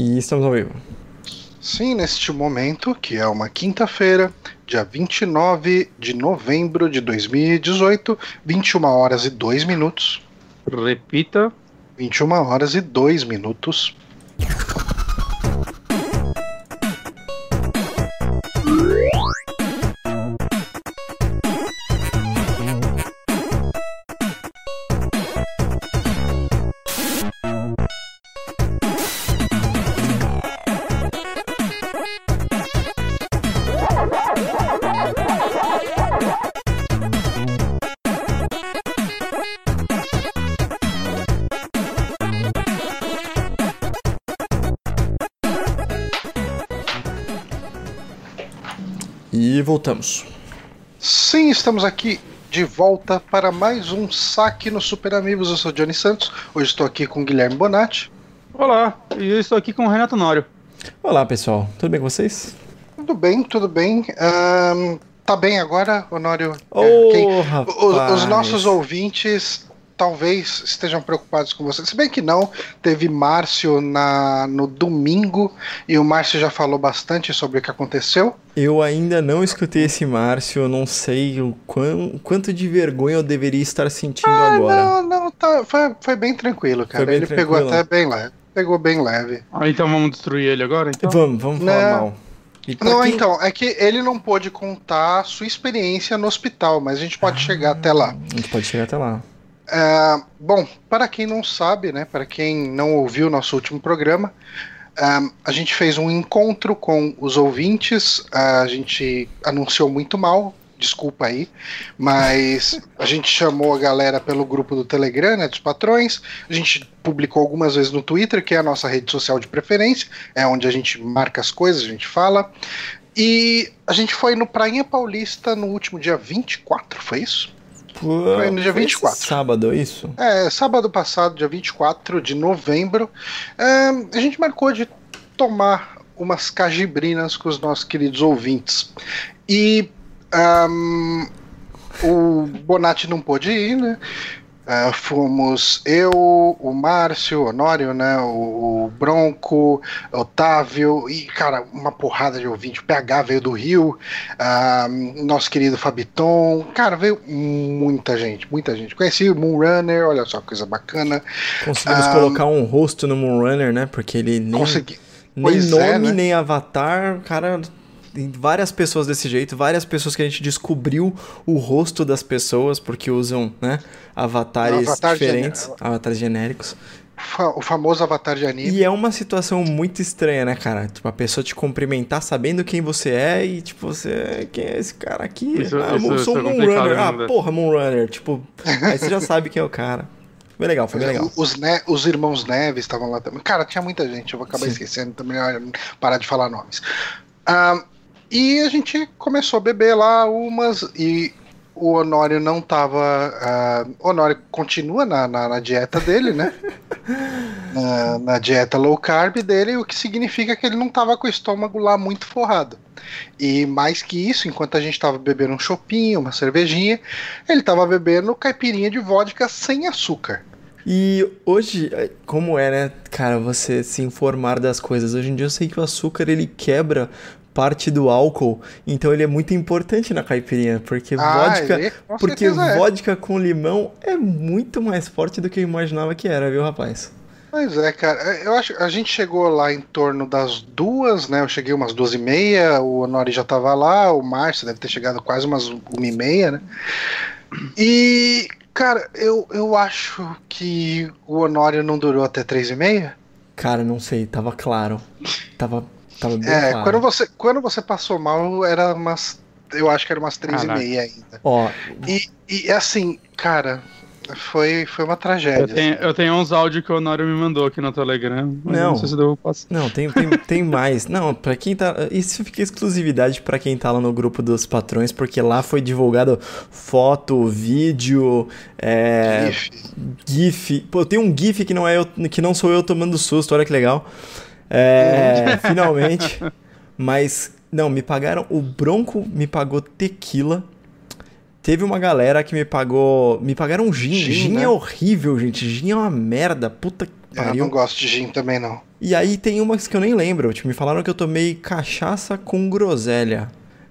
E estamos ao vivo. Sim, neste momento, que é uma quinta-feira, dia 29 de novembro de 2018, 21 horas e 2 minutos. Repita. 21 horas e 2 minutos. Estamos aqui de volta para mais um saque no Super Amigos. Eu sou Johnny Santos. Hoje estou aqui com o Guilherme Bonatti. Olá, e eu estou aqui com o Renato Nório. Olá, pessoal. Tudo bem com vocês? Tudo bem, tudo bem. Ahn, tá bem agora, Honório? Ô, É, quem- rapaz. o- os nossos ouvintes talvez estejam preocupados com você. Se bem que não, teve Márcio na, no domingo e o Márcio já falou bastante sobre o que aconteceu. Eu ainda não escutei esse Márcio, eu não sei o quão- quanto de vergonha eu deveria estar sentindo agora. Ah, Não, não, tá, foi, foi bem tranquilo, cara. Bem Ele pegou tranquilo? até bem leve. Pegou bem leve. Ah, então vamos destruir ele agora? Então? Vamos, vamos falar Não. mal. Não, quem- então, é que ele não pôde contar a sua experiência no hospital, mas a gente pode chegar até lá. A gente pode chegar até lá. É, bom, para quem não sabe, né, para quem não ouviu nosso último programa, é, a gente fez um encontro com os ouvintes, a gente anunciou muito mal, desculpa aí, mas a gente chamou a galera pelo grupo do Telegram, né, dos patrões, a gente publicou algumas vezes no Twitter, que é a nossa rede social de preferência, é onde a gente marca as coisas, a gente fala, e a gente foi no Prainha Paulista no último dia 24, foi isso? Pô, Foi no dia foi 24. esse Sábado, é isso? É, sábado passado, dia 24 de novembro, é, a gente marcou de tomar umas cajibrinas com os nossos queridos ouvintes. E ahm, o Bonatti não pôde ir, né? Ah, fomos eu, o Márcio, o Honório, né? O, o Bronco, Otávio e, cara, uma porrada de ouvinte. O PH veio do Rio, ah, nosso querido Fabiton. Cara, veio muita gente, muita gente. Conheci o Moonrunner, olha só, coisa bacana. Conseguimos Ah, colocar um rosto no Moonrunner, né? Porque ele nem, Consegui. nem Pois nome, é, né? nem avatar, cara. Tem várias pessoas desse jeito, várias pessoas que a gente descobriu o rosto das pessoas, porque usam, né, avatares Avatar diferentes, genérico. avatares genéricos. O famoso avatar de anime. E é uma situação muito estranha, né, cara? Tipo, a pessoa te cumprimentar sabendo quem você é e, tipo, você. Quem é esse cara aqui? Isso- ah, eu isso- sou isso é um complicado, Moonrunner. Ah, né? porra, Moonrunner. Tipo, aí você já sabe quem é o cara. Foi legal, foi bem legal. Os, ne- os irmãos Neves estavam lá também. Cara, tinha muita gente, eu vou acabar Sim. esquecendo também, olha, parar de falar nomes. Ah, e a gente começou a beber lá umas e o Honório não tava. o Honório continua na, na, na dieta dele, né? na, na dieta low carb dele, o que significa que ele não tava com o estômago lá muito forrado. E mais que isso, enquanto a gente tava bebendo um chopinho, uma cervejinha, ele tava bebendo caipirinha de vodka sem açúcar. E hoje, eh, como é, né, cara, você se informar das coisas. Hoje em dia eu sei que o açúcar ele quebra parte do álcool, então ele é muito importante na caipirinha, porque Ah, vodka, ele- com porque é. vodka com limão é muito mais forte do que eu imaginava que era, viu, rapaz? Pois é, cara. Eu acho a gente chegou lá em torno das duas, né? Eu cheguei umas duas e meia, o Honori já tava lá, o Márcio deve ter chegado quase umas uma e meia, né? E, cara, eu, eu acho que o Honório não durou até três e meia. Cara, não sei, tava claro. Tava, É, claro. quando você, quando você passou mal, era umas. Eu acho que era umas três Caraca. e meia ainda. Ó, E, e assim, cara, foi, foi uma tragédia. Eu tenho, eu tenho uns áudios que o Honório me mandou aqui no Telegram. Mas Não. não sei se eu passar. Não, tem, tem, tem mais. Não, pra quem tá. Isso fica exclusividade pra quem tá lá no grupo dos patrões, porque lá foi divulgado foto, vídeo, é, GIF. GIF. Pô, tem um GIF que não, é eu, que não sou eu tomando susto, olha que legal. É, finalmente. Mas, não, me pagaram. O Bronco me pagou tequila. Teve uma galera que me pagou. Me pagaram gin. Gin, Gin, né? é horrível, gente. Gin é uma merda. Puta que Eu pariu. não gosto de gin também, não. E aí tem umas que eu nem lembro. Tipo, me falaram que eu tomei cachaça com groselha.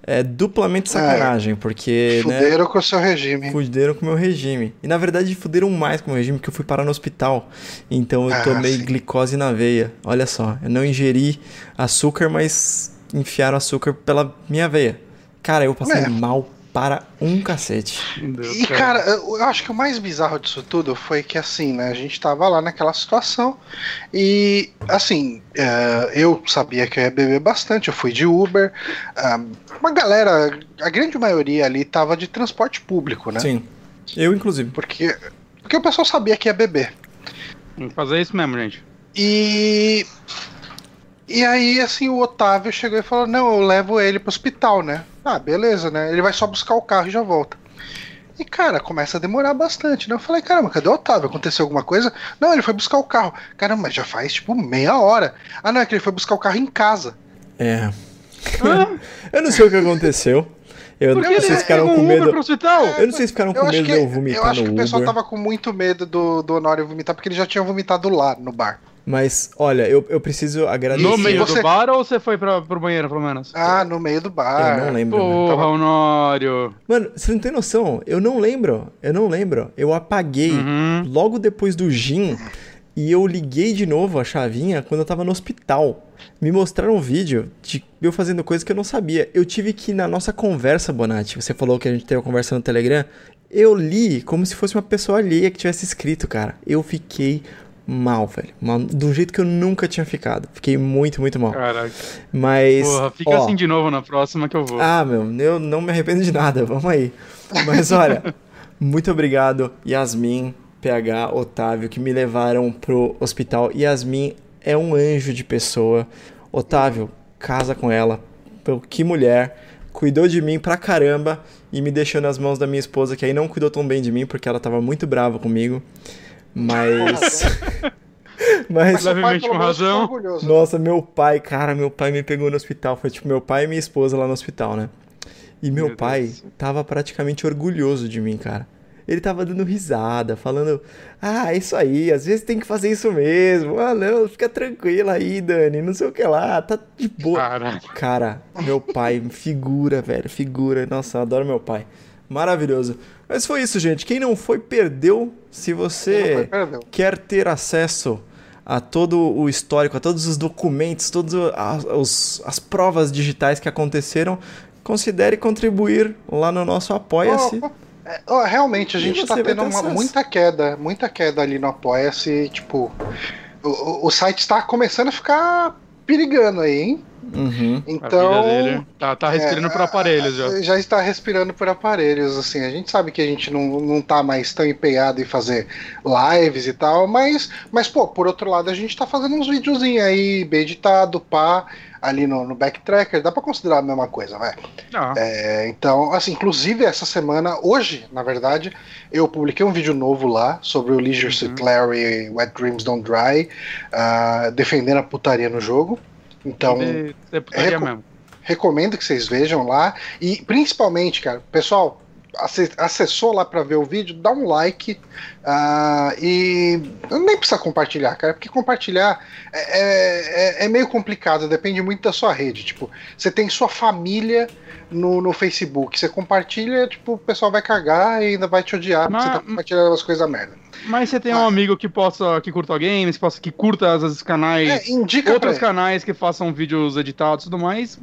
É duplamente sacanagem, porque. né, Fuderam com o seu regime. Fuderam com o meu regime. E na verdade fuderam mais com o meu regime, porque eu fui parar no hospital. Então eu Ah, tomei sim. glicose na veia. Olha só, eu não ingeri açúcar, mas enfiaram açúcar pela minha veia. Cara, eu passei É. mal para um cacete. Meu Deus E, do céu. cara, eu acho que o mais bizarro disso tudo foi que, assim, né, a gente tava lá naquela situação e, assim, é, eu sabia que eu ia beber bastante, eu fui de Uber, ah, uma galera, a grande maioria ali tava de transporte público, né? Sim. Eu, inclusive. Porque, porque o pessoal sabia que ia beber. Tem que fazer isso mesmo, gente. E. E aí, assim, o Otávio chegou e falou: Não, eu levo ele pro hospital, né? Ah, beleza, né? Ele vai só buscar o carro e já volta. E, cara, começa a demorar bastante, né? Eu falei: Caramba, cadê o Otávio? Aconteceu alguma coisa? Não, ele foi buscar o carro. Caramba, mas já faz tipo meia hora. Ah, não, é que ele foi buscar o carro em casa. É. eu não sei o que aconteceu. Eu não sei que se ficaram pegou com um medo. Eu não sei se ficaram com Eu medo que, de eu eu vomitar acho que o pessoal Uber. tava com muito medo do, do Honório vomitar, porque ele já tinha vomitado lá no bar. Mas, olha, eu, eu preciso agradecer. No meio você- do bar ou você foi pra, pro banheiro, pelo menos? Ah, no meio do bar. Eu não lembro. né? Porra, Honório. Mano, você não tem noção. Eu não lembro. Eu não lembro. Eu apaguei Uhum. logo depois do gin e eu liguei de novo a chavinha quando eu tava no hospital. Me mostraram um vídeo de eu fazendo coisa que eu não sabia. Eu tive que ir na nossa conversa, Bonatti. Você falou que a gente teve uma conversa no Telegram. Eu li como se fosse uma pessoa alheia que tivesse escrito, cara. Eu fiquei mal, velho. Mal, do jeito que eu nunca tinha ficado. Fiquei muito, muito mal. Caraca. Mas. Porra, fica ó, assim de novo na próxima que eu vou. ah, meu, eu não me arrependo de nada, vamos aí. Mas olha, muito obrigado, Yasmin, PH, Otávio, que me levaram pro hospital. Yasmin é um anjo de pessoa. Otávio, casa com ela. Que mulher. Cuidou de mim pra caramba e me deixou nas mãos da minha esposa, que aí não cuidou tão bem de mim, porque ela tava muito brava comigo. Mas. Mas. Levemente com razão. orgulhoso. Nossa, meu pai, cara, meu pai me pegou no hospital. Foi tipo meu pai e minha esposa lá no hospital, né? E meu, Meu pai Deus. tava praticamente orgulhoso de mim, cara. Ele tava dando risada, falando: Ah, é isso aí, às vezes tem que fazer isso mesmo. Ah, não, fica tranquila aí, Dani, não sei o que lá, tá de boa. Caraca. Cara, meu pai, figura, velho, figura. Nossa, eu adoro meu pai. Maravilhoso. Mas foi isso, gente. Quem não foi, perdeu. Se você foi, perdeu. quer ter acesso a todo o histórico, a todos os documentos, todas as provas digitais que aconteceram, considere contribuir lá no nosso Apoia-se. É, ó, realmente, a gente tá vai tendo uma, muita queda, muita queda ali no Apoia-se, tipo, o, o- o site está começando a ficar perigando aí, hein? Uhum. A Então, vida dele tá, tá respirando é, por aparelhos já. já está respirando por aparelhos, assim, a gente sabe que a gente não, não tá mais tão empenhado em fazer lives e tal, mas, mas pô, por outro lado, a gente tá fazendo uns videozinhos aí, bem editado, pá, ali no, no Backtracker, dá pra considerar a mesma coisa, vai. Ah, É, então, assim, inclusive essa semana, hoje, na verdade, eu publiquei um vídeo novo lá sobre o Leisure Suit Larry Wet Dreams Don't Dry, ah, defendendo a putaria no jogo. Então, de- de putaria reco- mesmo. recomendo que vocês vejam lá. E principalmente, cara, pessoal, ace- acessou lá pra ver o vídeo, dá um like. ah, e nem precisa compartilhar, cara, porque compartilhar é, é- é meio complicado, depende muito da sua rede. Tipo, você tem sua família no, no Facebook, você compartilha, tipo, o pessoal vai cagar e ainda vai te odiar porque Mas- você tá compartilhando as coisas merda. Mas você tem um amigo que possa, que curta games, que, possa, que curta vezes canais, É, indica outros canais que façam vídeos editados e tudo mais,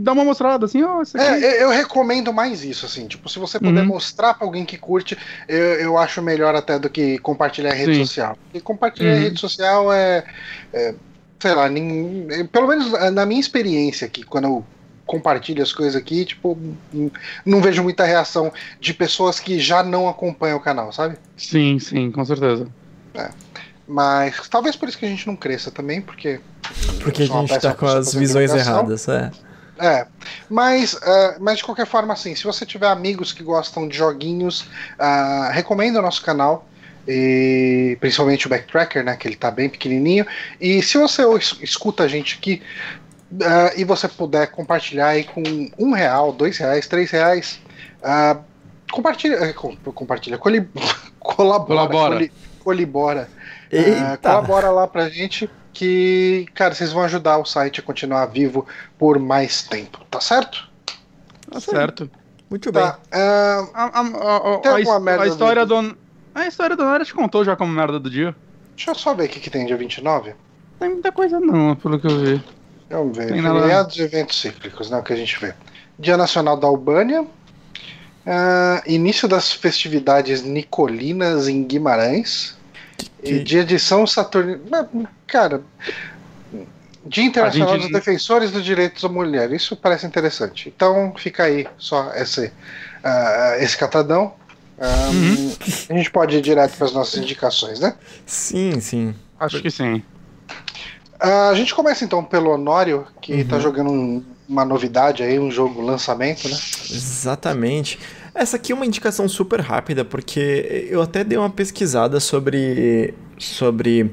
dá uma mostrada assim, ó, aqui. É, eu, eu recomendo mais isso, assim. Tipo, se você puder Uhum. mostrar pra alguém que curte, eu, eu acho melhor até do que compartilhar em rede Sim. social. Porque compartilhar Uhum. rede social é, é, sei lá, nin- é, pelo menos na minha experiência aqui, quando eu compartilho as coisas aqui, tipo, n- não vejo muita reação de pessoas que já não acompanham o canal, sabe? Sim, sim, com certeza. Mas talvez por isso que a gente não cresça também, porque. Porque a gente tá com as visões erradas, é. É, mas, ah, mas de qualquer forma, assim, se você tiver amigos que gostam de joguinhos, recomenda o nosso canal, e principalmente o Backtracker, né, que ele tá bem pequenininho. E se você es- escuta a gente aqui ah, e você puder compartilhar aí com um real, dois reais, três reais, ah, compartilha, eh, com- compartilha, coli- colabora, Colabora. coli- colibora. Eita! colabora lá pra gente. que, cara, vocês vão ajudar o site a continuar vivo por mais tempo, tá certo? Tá certo. Muito bem. Tá. ah, A, a- a- a- Tem a alguma his- merda a história do- do. A história do Nara te contou já como merda do dia. deixa eu só ver o que, que tem dia 29. Tem muita coisa não, pelo que eu vi. Vamos ver. Tem Feriados e eventos cíclicos, né? O que a gente vê. Dia Nacional da Albânia. ah, início das festividades nicolinas em Guimarães. E que- dia de São Saturnino. Cara. Dia Internacional gente- dos Defensores dos Direitos da Mulher. Isso parece interessante. Então fica aí só esse, ah, esse catadão. Ah, Uhum. A gente pode ir direto para as nossas indicações, né? Sim, sim. Acho que sim. Ah, a gente começa então pelo Honório, que Uhum. tá jogando um- uma novidade aí, um jogo lançamento, né? Exatamente. Essa aqui é uma indicação super rápida, porque eu até dei uma pesquisada sobre, sobre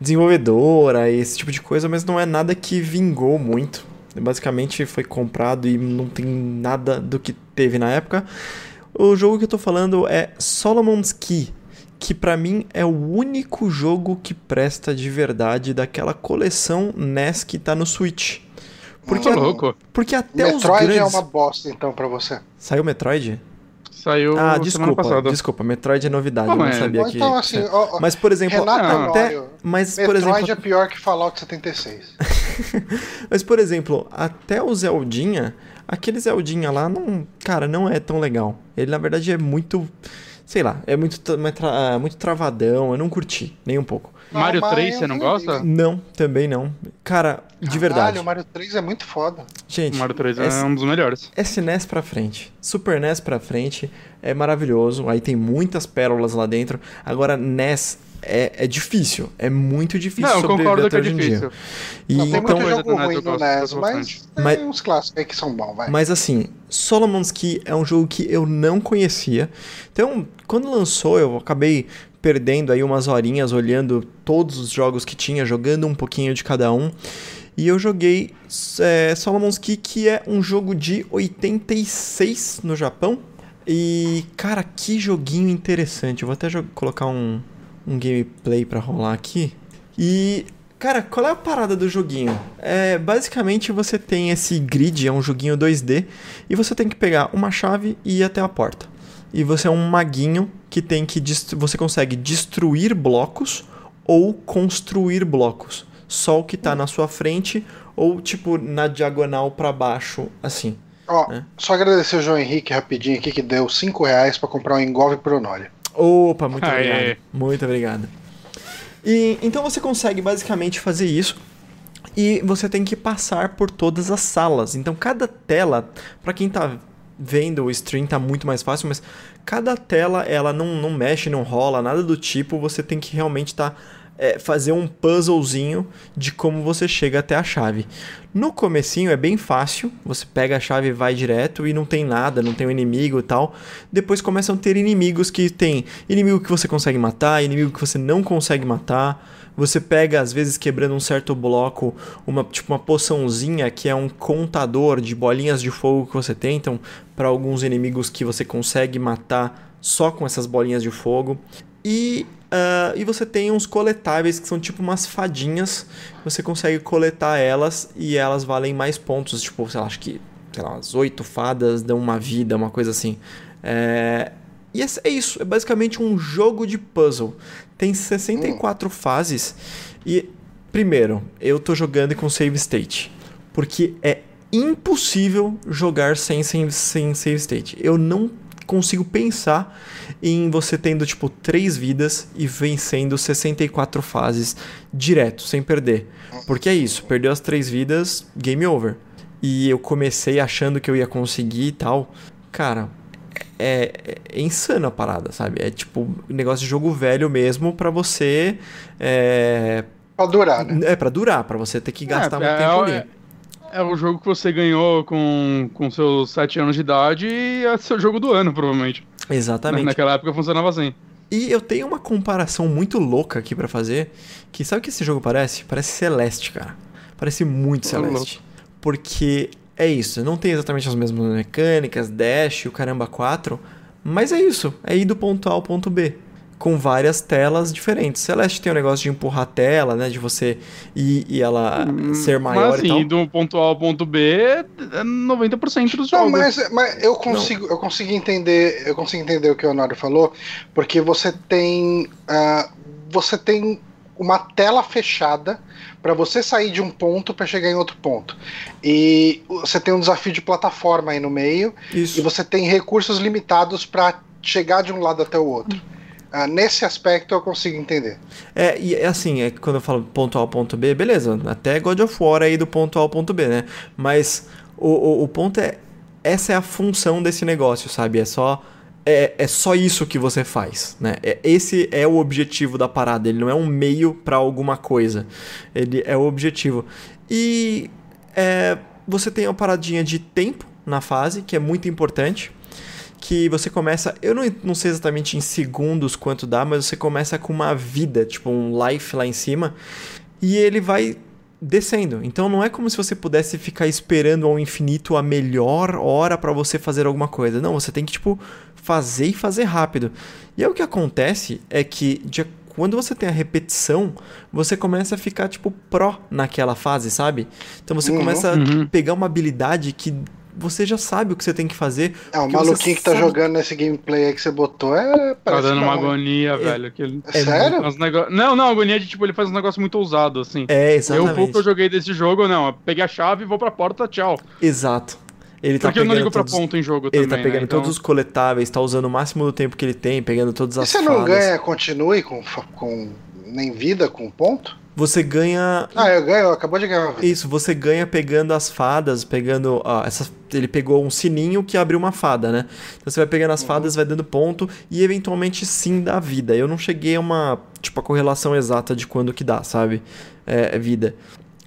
desenvolvedora e esse tipo de coisa, mas não é nada que vingou muito. Basicamente foi comprado e não tem nada do que teve na época. O jogo que eu tô falando é Solomon's Key, que pra mim é o único jogo que presta de verdade daquela coleção NES que tá no Switch. Porque, Tô louco. porque até os Metroid é grandes... uma bosta então pra você. Saiu Metroid? Saiu Ah, semana desculpa, passada. desculpa. Metroid é novidade, Pô, eu não mas- sabia que... então assim, ó, ó, Mas, por exemplo, Renato não, até... Mas, por Metroid exemplo, é pior que Fallout 76. mas, por exemplo, até o Zeldinha, aquele Zeldinha lá, não, cara, não é tão legal. Ele, na verdade, é muito... Sei lá, é muito, tra- muito tra- muito travadão, eu não curti, nem um pouco. Mario Não, 3, mas você não eu gosta? Não, também não. Cara, de verdade. Caralho, o Mario 3 é muito foda. Gente, Mario 3 é esse- um dos melhores. SNES pra frente, Super NES pra frente é maravilhoso. Aí tem muitas pérolas lá dentro. Agora, NES é, é difícil, é muito difícil Não, eu sobreviver concordo até que é hoje em dia. difícil. E Não, tem então, muito jogo ruim eu no NES, gosto mas bastante. tem Mas- uns clássicos aí que são bons, vai. Mas assim, Solomon's Key é um jogo que eu não conhecia. Então, quando lançou, eu acabei perdendo aí umas horinhas olhando todos os jogos que tinha, jogando um pouquinho de cada um. E eu joguei é, Solomon's Key, que é um jogo de 86 no Japão. E, cara, que joguinho interessante. Eu vou até colocar um, um gameplay pra rolar aqui. E, cara, qual é a parada do joguinho? É, basicamente você tem esse grid, é um joguinho 2D, e você tem que pegar uma chave e ir até a porta. E você é um maguinho que tem que você consegue destruir blocos ou construir blocos. Só o que tá na sua frente ou tipo na diagonal pra baixo, assim. Ó, É. só agradecer o João Henrique rapidinho aqui, que deu 5 reais pra comprar um engolve pro Honório. Opa, muito Aê. obrigado. Muito obrigado. E então você consegue basicamente fazer isso. E você tem que passar por todas as salas. Então cada tela, pra quem tá vendo o stream tá muito mais fácil, mas cada tela ela não, não mexe, não rola, nada do tipo. Você tem que realmente tá é, fazer um puzzlezinho de como você chega até a chave. No comecinho é bem fácil, você pega a chave e vai direto e não tem nada, não tem um inimigo e tal. Depois começam a ter inimigos que tem inimigo que você consegue matar, inimigo que você não consegue matar. Você pega, às vezes, quebrando um certo bloco, uma tipo uma poçãozinha que é um contador de bolinhas de fogo que você tem. Então, para alguns inimigos que você consegue matar só com essas bolinhas de fogo. E, ah, e você tem uns coletáveis que são tipo umas fadinhas. Você consegue coletar elas e elas valem mais pontos. Tipo, sei lá, acho que sei lá, as oito fadas dão uma vida, uma coisa assim. É, E é é isso, é basicamente um jogo de puzzle. Tem 64 fases e primeiro, eu tô jogando com save state, porque é impossível jogar sem, sem, sem save state. Eu não consigo pensar em você tendo tipo três vidas e vencendo 64 fases direto, sem perder. Porque é isso, perdeu as três vidas, game over. E eu comecei achando que eu ia conseguir e tal. Cara, é, é insano a parada, sabe? É tipo um negócio de jogo velho mesmo pra você. É, Pra durar, né? é pra durar, pra você ter que gastar é, muito é, tempo é, ali. é o jogo que você ganhou com, com seus 7 anos de idade e é seu jogo do ano, provavelmente. Exatamente. Naquela época funcionava assim. E eu tenho uma comparação muito louca aqui pra fazer. Que sabe o que esse jogo parece? Parece Celeste, cara. Parece muito Ô, Celeste. Porque é isso, não tem exatamente as mesmas mecânicas, dash, o caramba 4. Mas é isso, é ir do ponto A ao ponto B. com várias telas diferentes. Celeste tem o um negócio de empurrar a tela, né? De você ir e ela hum, ser maior mas, assim, e tal. do ponto A ao ponto B, é 90% dos Não, jogos. mas, mas eu consigo, eu consigo entender, eu consigo entender o que o Honório falou, porque você tem, uh, você tem uma tela fechada para você sair de um ponto para chegar em outro ponto. E você tem um desafio de plataforma aí no meio, Isso. e você tem recursos limitados para chegar de um lado até o outro. Ah, nesse aspecto eu consigo entender. É, e é assim, é quando eu falo ponto A ao ponto B, beleza, até God of War aí do ponto A ao ponto B, né? Mas o, o, o ponto é, essa é a função desse negócio, sabe? É só é, é só isso que você faz, né? É, esse é o objetivo da parada, ele não é um meio para alguma coisa, ele é o objetivo. E é, você tem uma paradinha de tempo na fase, que é muito importante, que você começa, eu não, não sei exatamente em segundos quanto dá, mas você começa com uma vida, tipo um life lá em cima, e ele vai descendo. Então não é como se você pudesse ficar esperando ao infinito a melhor hora para você fazer alguma coisa. Não, você tem que tipo fazer e fazer rápido. E aí o que acontece é que de, quando você tem a repetição, você começa a ficar tipo pró naquela fase, sabe? Então você uhum, começa uhum. a pegar uma habilidade que você já sabe o que você tem que fazer. É, o maluquinho que tá sabe... jogando nesse gameplay aí que você botou é. Tá dando uma agonia, é, velho. Aquele... É sério? Nego... Não, não, agonia de tipo, ele faz um negócio muito ousado, assim. É, exatamente. Eu, pouco que eu joguei desse jogo, não. Eu peguei a chave, vou pra porta, tchau. Exato. Ele tá Porque eu não ligo todos... pra ponto em jogo ele também. Ele tá pegando né? então... todos os coletáveis, tá usando o máximo do tempo que ele tem, pegando todas as E você não ganha, continue com, com nem vida, com ponto? Você ganha. Ah, eu ganho, acabou de ganhar. Isso, você ganha pegando as fadas, pegando. Ah, essa, ele pegou um sininho que abriu uma fada, né? Então você vai pegando as uhum. fadas, vai dando ponto e eventualmente sim dá vida. Eu não cheguei a uma. Tipo, a correlação exata de quando que dá, sabe? É, é vida.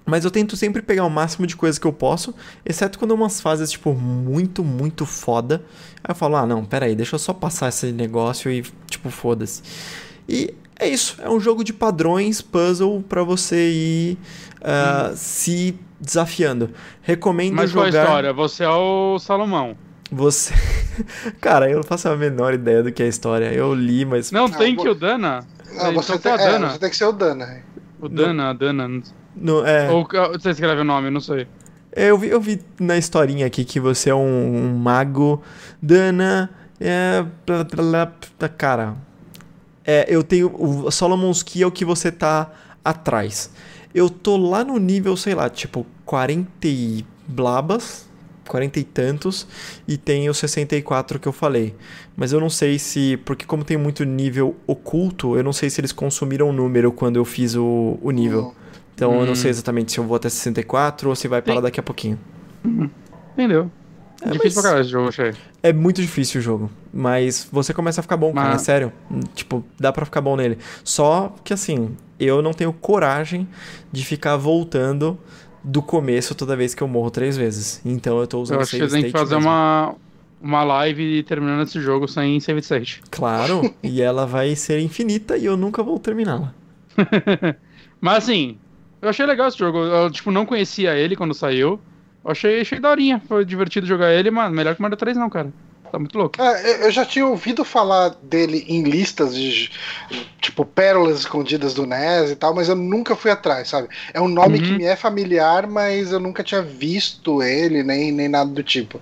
Mas eu tento sempre pegar o máximo de coisas que eu posso, exceto quando umas fases, tipo, muito, muito foda. Aí eu falo, ah, não, pera aí, deixa eu só passar esse negócio e, tipo, foda-se. E é isso, é um jogo de padrões, puzzle para você ir uh, hum. se desafiando. Recomendo Mas jogar. Mas qual a história? Você é o Salomão. Você. Cara, eu não faço a menor ideia do que é a história. Eu li, mas. Não, tem que o Dana. Não, você, tem, a Dana. É, você tem que ser o Dana. O Dana, a Dana. No, é... Ou você escreve o nome, não sei. É, eu vi, eu vi na historinha aqui que você é um, um mago. Dana. É. Cara, é, eu tenho. O Solomon's Key é o que você tá atrás. Eu tô lá no nível, sei lá, tipo 40 e blabas, 40 e tantos, e tem os 64 que eu falei. Mas eu não sei se. Porque, como tem muito nível oculto, eu não sei se eles consumiram o número quando eu fiz o, o nível. Então hum. eu não sei hum. exatamente se eu vou até 64 ou se vai parar daqui a pouquinho. Uhum. Entendeu? É, difícil pra caralho esse jogo, achei. É muito difícil o jogo. Mas você começa a ficar bom, cara. É sério. Tipo, dá pra ficar bom nele. Só que assim, eu não tenho coragem de ficar voltando do começo toda vez que eu morro três vezes. Então eu tô usando Eu acho que tem que fazer uma, uma live terminando esse jogo sem save state. Claro, e ela vai ser infinita e eu nunca vou terminá-la. mas assim, eu achei legal esse jogo. Eu, tipo, não conhecia ele quando saiu. Eu achei, achei daorinha. Foi divertido jogar ele, mas melhor que Mario 3 não, cara. Tá muito louco. É, eu já tinha ouvido falar dele em listas de tipo pérolas escondidas do NES e tal, mas eu nunca fui atrás, sabe? É um nome uhum. que me é familiar, mas eu nunca tinha visto ele, nem, nem nada do tipo.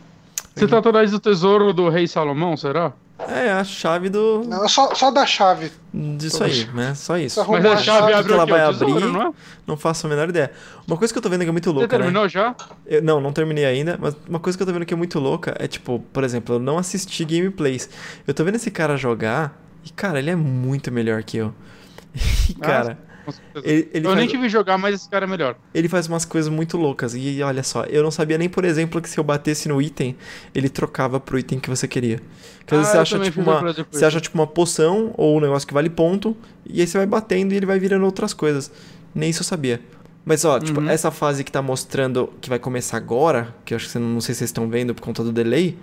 Você tá atrás do tesouro do Rei Salomão, será? É, a chave do. Não, só, só da chave. Disso aí, né? Só isso. Mas a chave abre que ela vai tesouro, abrir. Não, é? não faço a menor ideia. Uma coisa que eu tô vendo que é muito louca. Você terminou né? já? Eu, não, não terminei ainda. Mas uma coisa que eu tô vendo que é muito louca é, tipo, por exemplo, eu não assisti gameplays. Eu tô vendo esse cara jogar e, cara, ele é muito melhor que eu. E, cara. Ah, ele, ele eu faz... nem tive jogar, mas esse cara é melhor. Ele faz umas coisas muito loucas. E olha só, eu não sabia nem, por exemplo, que se eu batesse no item, ele trocava pro item que você queria. Porque ah, você acha, tipo, uma, você acha tipo uma poção ou um negócio que vale ponto, e aí você vai batendo e ele vai virando outras coisas. Nem isso eu sabia. Mas ó, tipo, uhum. essa fase que tá mostrando que vai começar agora, que eu acho que você não, não sei se vocês estão vendo por conta do delay,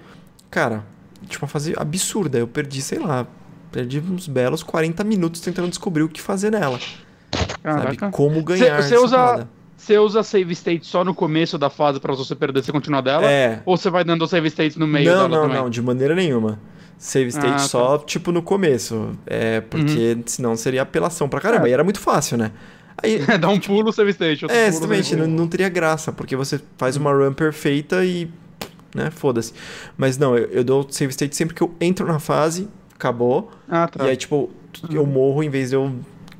cara, tipo uma fase absurda. Eu perdi, sei lá, perdi uns belos 40 minutos tentando descobrir o que fazer nela. Caraca. Sabe? Como ganhar Você usa, você usa save state só no começo da fase para você perder, você continuar dela? É. Ou você vai dando save states no meio não, dela não, também? Não, não, de maneira nenhuma. save state Ah, tá. só, tipo, no começo. É, porque Uhum. senão seria apelação pra caramba. E era muito fácil, né? Aí, Dá um pulo, save state. outro é, pulo, exatamente, não, state. não teria graça, porque você faz uma run perfeita e. né, foda-se. Mas não, eu, eu dou save state sempre que eu entro na fase, acabou. Ah, tá. E aí, tipo, eu morro em vez de eu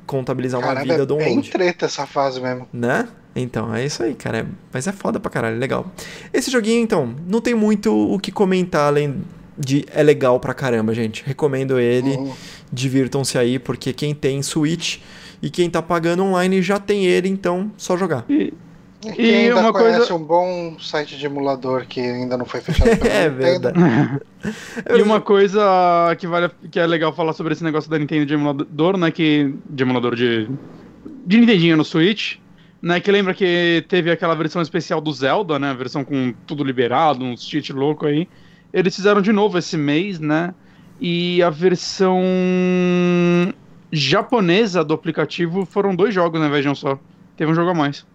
contabilizar uma Caramba, vida é do bem download. treta essa fase mesmo. Né? Então, é isso aí, cara. É- Mas é foda pra caralho, é legal. Esse joguinho, então, não tem muito o que comentar além de é legal pra caramba, gente. Recomendo ele. Uhum. Divirtam-se aí, porque quem tem Switch e quem tá pagando online já tem ele, então só jogar. E, E quem ainda uma conhece coisa- um bom site de emulador que ainda não foi fechado pela É Nintendo. verdade. e uma coisa que, vale, que é legal falar sobre esse negócio da Nintendo de emulador, né? Que, de emulador de. De Nintendinho no Switch. Né, que lembra que teve aquela versão especial do Zelda, né? A versão com tudo liberado, uns cheat louco aí. Eles fizeram de novo esse mês, né? E a versão japonesa do aplicativo foram dois jogos, né? Um só. Teve um jogo a mais.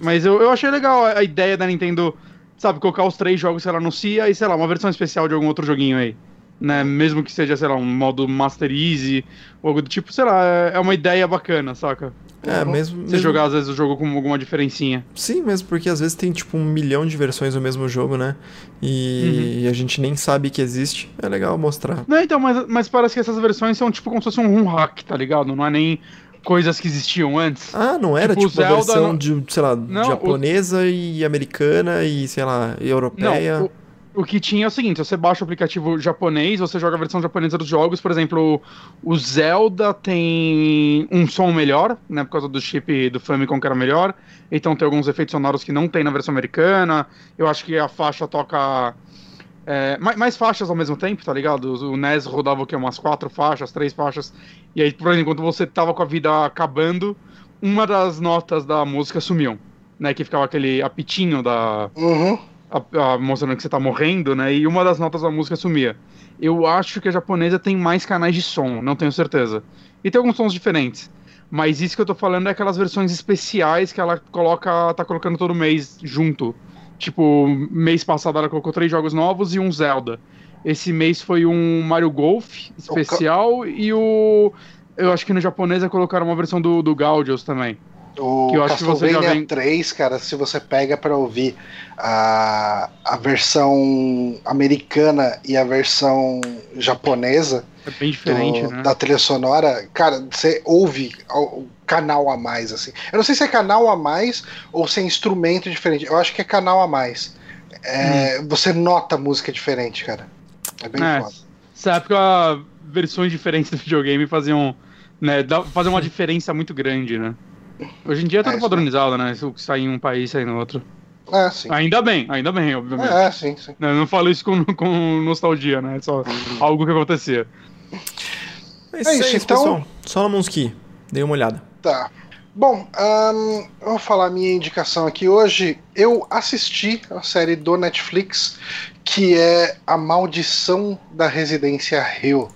Mas eu, eu achei legal a, a ideia da Nintendo, sabe, colocar os três jogos que ela anuncia e, sei lá, uma versão especial de algum outro joguinho aí. Né? Mesmo que seja, sei lá, um modo Master Easy, ou algo do tipo, sei lá, é, é uma ideia bacana, saca? É, mesmo. Você mesmo- jogar, às vezes, o jogo com alguma diferencinha. Sim, mesmo porque às vezes tem tipo um milhão de versões do mesmo jogo, né? E, e a gente nem sabe que existe. É legal mostrar. Não, então, mas, mas parece que essas versões são tipo como se fosse um hack, tá ligado? Não é nem coisas que existiam antes. Ah, não era Tipo, tipo, a versão não- de, sei lá, Não, o- japonesa e americana e, sei lá, europeia. Não, o, o que tinha é o seguinte, você baixa o aplicativo japonês, você joga a versão japonesa dos jogos, por exemplo, o Zelda tem um som melhor, né, por causa do chip do Famicom que era melhor, então tem alguns efeitos sonoros que não tem na versão americana, eu acho que a faixa toca... é, mais, mais faixas ao mesmo tempo, tá ligado? O NES rodava o quê? Umas quatro faixas, três faixas. E aí, por exemplo, enquanto você tava com a vida acabando, uma das notas da música sumiam. Né? Que ficava aquele apitinho da, Uhum. a- a- mostrando que você tá morrendo, né? E uma das notas da música sumia. Eu acho que a japonesa tem mais canais de som, não tenho certeza. E tem alguns sons diferentes. Mas isso que eu tô falando é aquelas versões especiais que ela coloca, tá colocando todo mês junto. Tipo, mês passado ela colocou três jogos novos e um Zelda. Esse mês foi um Mario Golf especial e o. Eu acho que no japonesa colocaram uma versão do, do Gaudios também. O Que eu acho que você já vem- 3, cara, se você pega pra ouvir a, a versão americana e a versão japonesa É bem diferente, do- né? da trilha sonora, cara, você ouve o canal a mais, assim. Eu não sei se é canal a mais ou se é instrumento diferente. Eu acho que é canal a mais. É, Você nota música diferente, cara. É bem É, foda. Nessa época, versões diferentes do videogame faziam. Né, faziam uma diferença muito grande, né? Hoje em dia é tudo É, padronizado, né? O que sai em um país, sai no outro. É, sim. Ainda bem, ainda bem, obviamente. É, sim, sim. Né, Eu não falo isso com, com nostalgia, né? É só algo que acontecia. É isso, É isso, aí, então. pessoal. Solomon Key. Dei uma olhada. Tá. Bom, ahn, eu vou falar a minha indicação aqui hoje. Eu assisti a série do Netflix que é A Maldição da Residência Hill.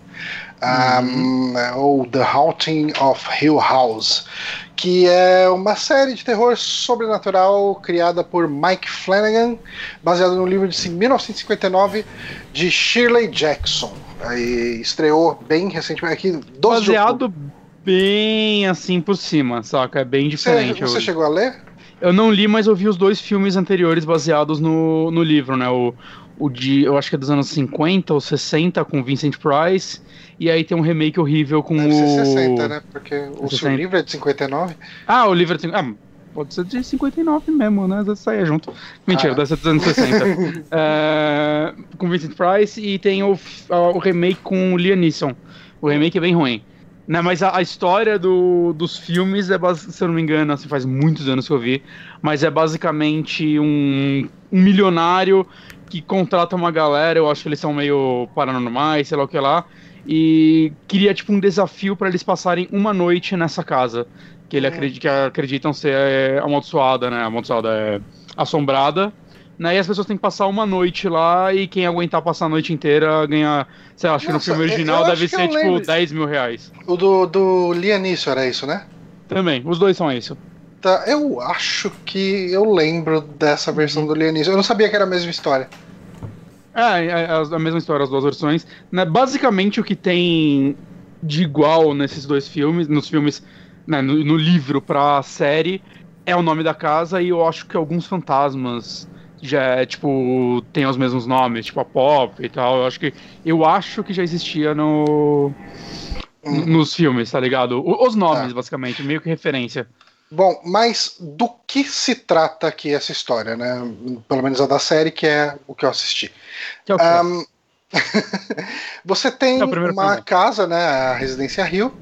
Ahn, Ou The Haunting of Hill House. Que é uma série de terror sobrenatural criada por Mike Flanagan, baseado no livro de 1959 de Shirley Jackson. Aí estreou bem recentemente aqui, 12 de outubro. Baseado bem assim por cima, saca? É bem Você, diferente. você eu, chegou a ler? eu não li, mas eu vi os dois filmes anteriores baseados no, no livro, né? O, o de, eu acho que é dos anos 50 ou 60 com Vincent Price. E aí tem um remake horrível com Deve o. ser 60, né? Porque o seu 60. livro é de 59. Ah, o livro tem. Ah, pode ser de 59 mesmo, né? Vezes saia junto. Mentira, Ah. ser dos anos 60. É, com Vincent Price e tem o, o remake com o Liam Neeson. O remake é bem ruim. Né, mas a, a história do- dos filmes é, se eu não me engano, assim, faz muitos anos que eu vi, mas é basicamente um, um milionário que contrata uma galera, eu acho que eles são meio paranormais, sei lá o que lá, e queria tipo um desafio para eles passarem uma noite nessa casa que ele acredita que acreditam ser é, amaldiçoada, né? Amaldiçoada é assombrada. Né, e as pessoas têm que passar uma noite lá e quem aguentar passar a noite inteira ganha. Sei lá, acho que no filme eu- original deve ser tipo lembro. 10 mil reais. O do, do Lianício era isso, né? Também, os dois são isso. Tá, eu acho que eu lembro dessa versão do Lianício. Eu não sabia que era a mesma história. É, é a mesma história, as duas versões. Né? Basicamente o que tem de igual nesses dois filmes, nos filmes, né, no, no livro pra série, é o nome da casa e eu acho que alguns fantasmas já tipo, tem os mesmos nomes, tipo a Pop e tal. Eu acho que eu acho que já existia no hum. nos filmes, tá ligado? Os nomes, é. basicamente, meio que referência. Bom, mas do que se trata aqui essa história, né? Pelo menos a da série, que é o que eu assisti. Que é? Um, você tem é uma filme. casa, né? A Residência Rio,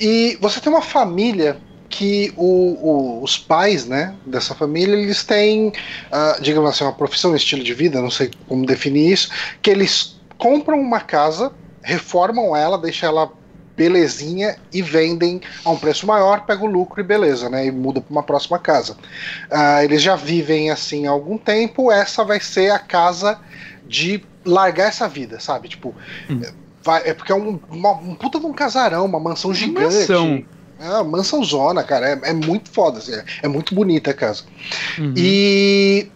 e você tem uma família que o, o, os pais né, dessa família eles têm, uh, digamos assim, uma profissão, um estilo de vida, não sei como definir isso, que eles compram uma casa, reformam ela, deixam ela belezinha e vendem a um preço maior, pega o lucro e beleza, né? E muda para uma próxima casa. Uh, eles já vivem assim há algum tempo, essa vai ser a casa de largar essa vida, sabe? Tipo, hum. Vai, é porque é um, uma, um puta de um casarão, uma mansão gigante. Mansão. É uma mansão zona, cara. É, é muito foda, assim, é, é, muito bonita a casa. Uhum. E.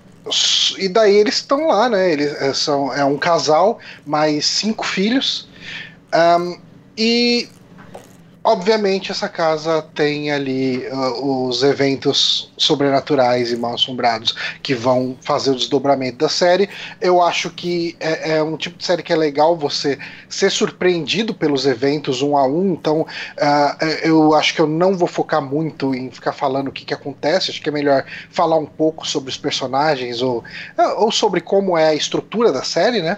E daí eles estão lá, né? Eles é, são, é um casal, mais cinco filhos. Um, e Obviamente, essa casa tem ali uh, os eventos sobrenaturais e mal assombrados que vão fazer o desdobramento da série. Eu acho que é, é, um tipo de série que é legal você ser surpreendido pelos eventos um a um. Então, uh, eu acho que eu não vou focar muito em ficar falando o que, que acontece. Acho que é melhor falar um pouco sobre os personagens ou, uh, ou sobre como é a estrutura da série, né?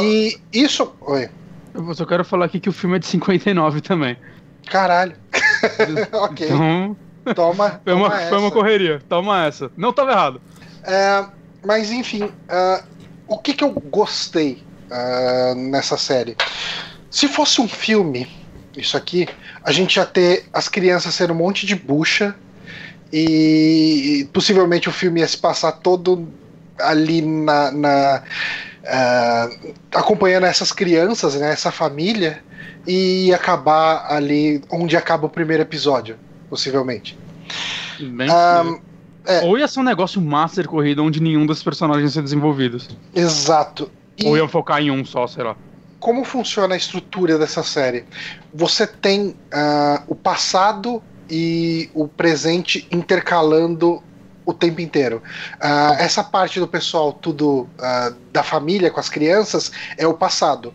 E isso. Oi. Eu só quero falar aqui que o filme é de 59 também. Caralho. ok. Então, toma. Foi uma, foi uma correria. Toma essa. Não estava errado. É, mas enfim, uh, o que, que eu gostei uh, nessa série? Se fosse um filme, isso aqui, a gente ia ter as crianças sendo um monte de bucha e possivelmente o filme ia se passar todo ali na, na uh, acompanhando essas crianças, né, essa família e acabar ali onde acaba o primeiro episódio, possivelmente. Bem, um, é. Ou ia ser um negócio master corrida onde nenhum dos personagens ia ser desenvolvidos. Exato. E Ou iam focar em um só, sei lá. Como funciona a estrutura dessa série? Você tem uh, o passado e o presente intercalando o tempo inteiro. Uh, essa parte do pessoal, tudo uh, da família com as crianças, é o passado.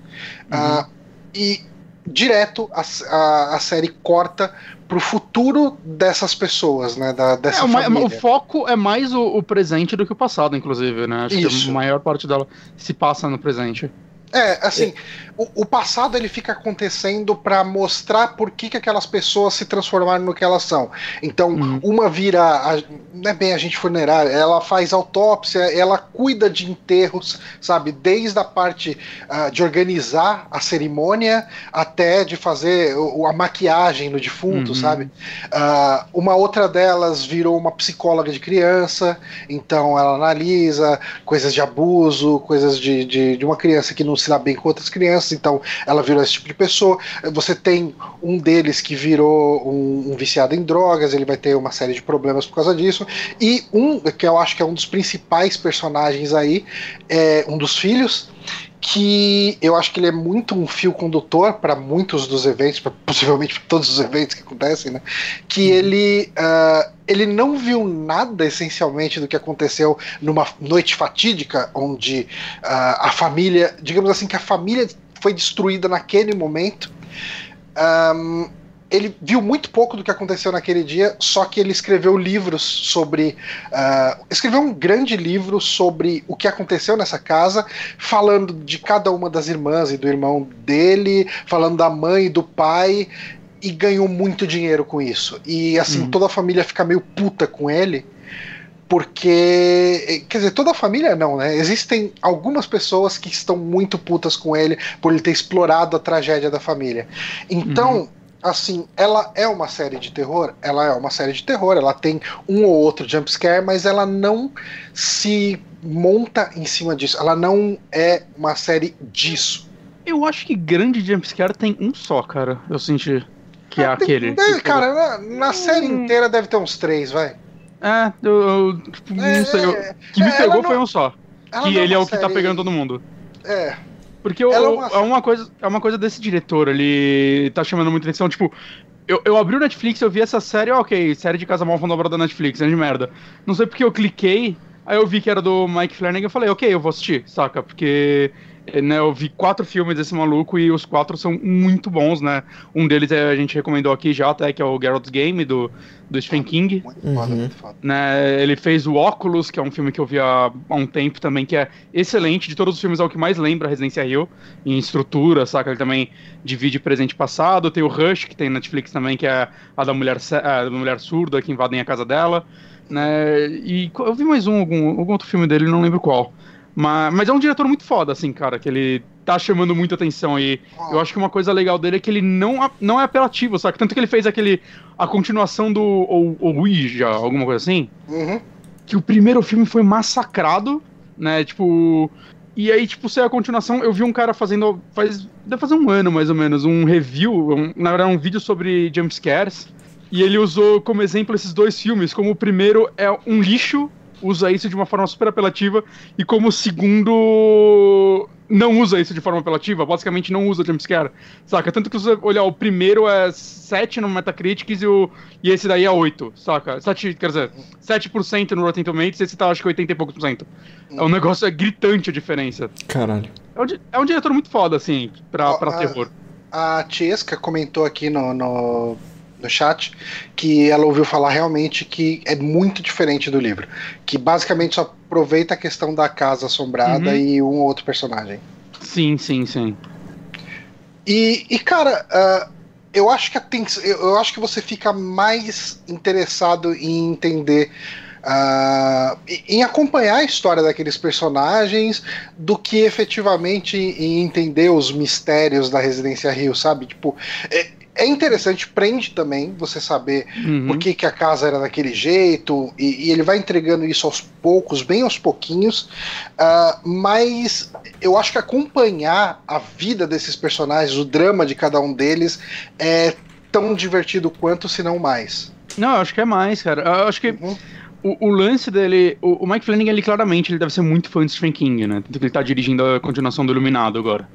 Uhum. e direto a, a, a série corta pro futuro dessas pessoas, né? Da, dessa é, família. O, foco é mais o, o, presente do que o passado, inclusive, né? Acho Isso. que a maior parte dela se passa no presente. É, assim. O, o, passado ele fica acontecendo para mostrar por que, que aquelas pessoas se transformaram no que elas são. Então, uhum. uma vira, a, não é bem agente funerária, ela faz autópsia, ela cuida de enterros, sabe? Desde a parte uh, de organizar a cerimônia até de fazer o, a maquiagem no defunto, uhum. sabe? Uh, uma outra delas virou uma psicóloga de criança, então ela analisa coisas de abuso, coisas de, de, de uma criança que não se dá bem com outras crianças, então ela virou esse tipo de pessoa. Você tem um deles que virou um, um viciado em drogas, ele vai ter uma série de problemas por causa disso. E um, que eu acho que é um dos principais personagens aí, é um dos filhos, que eu acho que ele é muito um fio condutor para muitos dos eventos, pra, possivelmente para todos os eventos que acontecem, né? Que uhum. ele uh, ele não viu nada essencialmente do que aconteceu numa noite fatídica, onde uh, a família, digamos assim, que a família foi destruída naquele momento. Um, ele viu muito pouco do que aconteceu naquele dia, só que ele escreveu livros sobre. Uh, escreveu um grande livro sobre o que aconteceu nessa casa, falando de cada uma das irmãs e do irmão dele, falando da mãe e do pai, e ganhou muito dinheiro com isso. E assim, hum. toda a família fica meio puta com ele. Porque, quer dizer, toda a família não, né? Existem algumas pessoas que estão muito putas com ele por ele ter explorado a tragédia da família. Então, uhum assim, ela é uma série de terror, ela é uma série de terror, ela tem um ou outro jumpscare, mas ela não se monta em cima disso, ela não é uma série disso. Eu acho que grande jumpscare tem um só, cara, eu senti que é, é aquele. Deve, cara, na, na série hum. inteira deve ter uns três, vai. É, eu, eu tipo, é, não sei, eu, que me pegou foi um só. Ela que não é ele é o que tá série- pegando todo mundo. É. Porque Ela é uma- é, uma coisa, é uma coisa desse diretor, ele tá chamando muita atenção, tipo, eu, eu abri o Netflix, eu vi essa série, ok, série de Casa Mal Obra da Netflix, é de merda. Não sei porque eu cliquei, aí eu vi que era do Mike Flanagan, eu falei, ok, eu vou assistir, saca? Porque né, eu vi quatro filmes desse maluco e os quatro são muito bons, né? Um deles é, a gente recomendou aqui já até, que é o Geralt's Game, do, do Stephen King. Muito foda, Uhum. muito foda. né? Ele fez o Óculos, que é um filme que eu vi há, há um tempo também, que é excelente. De todos os filmes é o que mais lembra a Residência Rio, em estrutura, saca? Ele também divide presente e passado. Tem o Rush, que tem na Netflix também, que é a da mulher, a da mulher surda que invadem a casa dela. Né? E eu vi mais um, algum, algum outro filme dele, não lembro qual. Mas, mas é um diretor muito foda, assim, cara, que ele tá chamando muita atenção e eu acho que uma coisa legal dele é que ele não, não é apelativo, saca? Tanto que ele fez aquele, a continuação do o, o Ouija, alguma coisa assim Uhum. que o primeiro filme foi massacrado, né? Tipo. E aí, tipo, saiu a continuação. Eu vi um cara fazendo. Faz. Deve fazer um ano mais ou menos, um review, um- na verdade, um vídeo sobre jumpscares. E ele usou como exemplo esses dois filmes. Como o primeiro é um lixo, usa isso de uma forma super apelativa. E como o segundo. Não usa isso de forma apelativa, basicamente não usa jumpscare, saca? Tanto que se você olhar, o primeiro é 7 no Metacritic e, o, e esse daí é 8, saca? 7, quer dizer, 7% no Rotten Tomatoes e esse tá acho que 80 e poucos por cento. É um negócio, é gritante a diferença. Caralho. É um, é um diretor muito foda, assim, pra, pra a- terror. A Tiesca comentou aqui no, no, no chat que ela ouviu falar realmente que é muito diferente do livro. Que basicamente só aproveita a questão da casa assombrada Uhum. e um ou outro personagem. Sim, sim, sim. E, e, cara, ah, eu acho que a eu, acho que você fica mais interessado em entender. ah, em- em acompanhar a história daqueles personagens do que efetivamente em entender os mistérios da Residência Rio, sabe? Tipo, é, interessante, prende também você saber Uhum. por que, que a casa era daquele jeito, e, e ele vai entregando isso aos poucos, bem aos pouquinhos, ah, mas eu acho que acompanhar a vida desses personagens, o drama de cada um deles, é tão divertido quanto, se não mais. Não, eu acho que é mais, cara. Eu acho que Uhum. o, o lance dele. O, o Mike Flanagan, ele claramente ele deve ser muito fã de Stephen King, né? Tanto que ele tá dirigindo a continuação do Iluminado agora.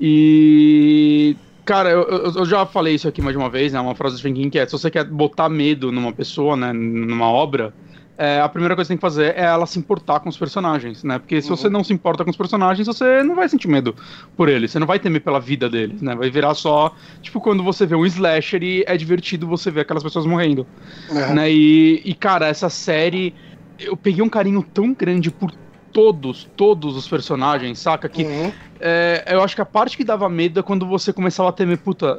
E. Cara, eu, eu- já falei isso aqui mais de uma vez, né? Uma frase do Stephen King que é: se você quer botar medo numa pessoa, né? Numa obra. é, a primeira coisa que você tem que fazer é ela se importar com os personagens, né? Porque se Uhum. você não se importa com os personagens, você não vai sentir medo por eles, você não vai temer pela vida deles, né? Vai virar só, tipo, quando você vê um slasher e é divertido você ver aquelas pessoas morrendo Uhum. né? E, e, cara, essa série eu peguei um carinho tão grande por todos, todos os personagens, saca? Que Uhum. é, eu acho que a parte que dava medo é quando você começava a temer, puta,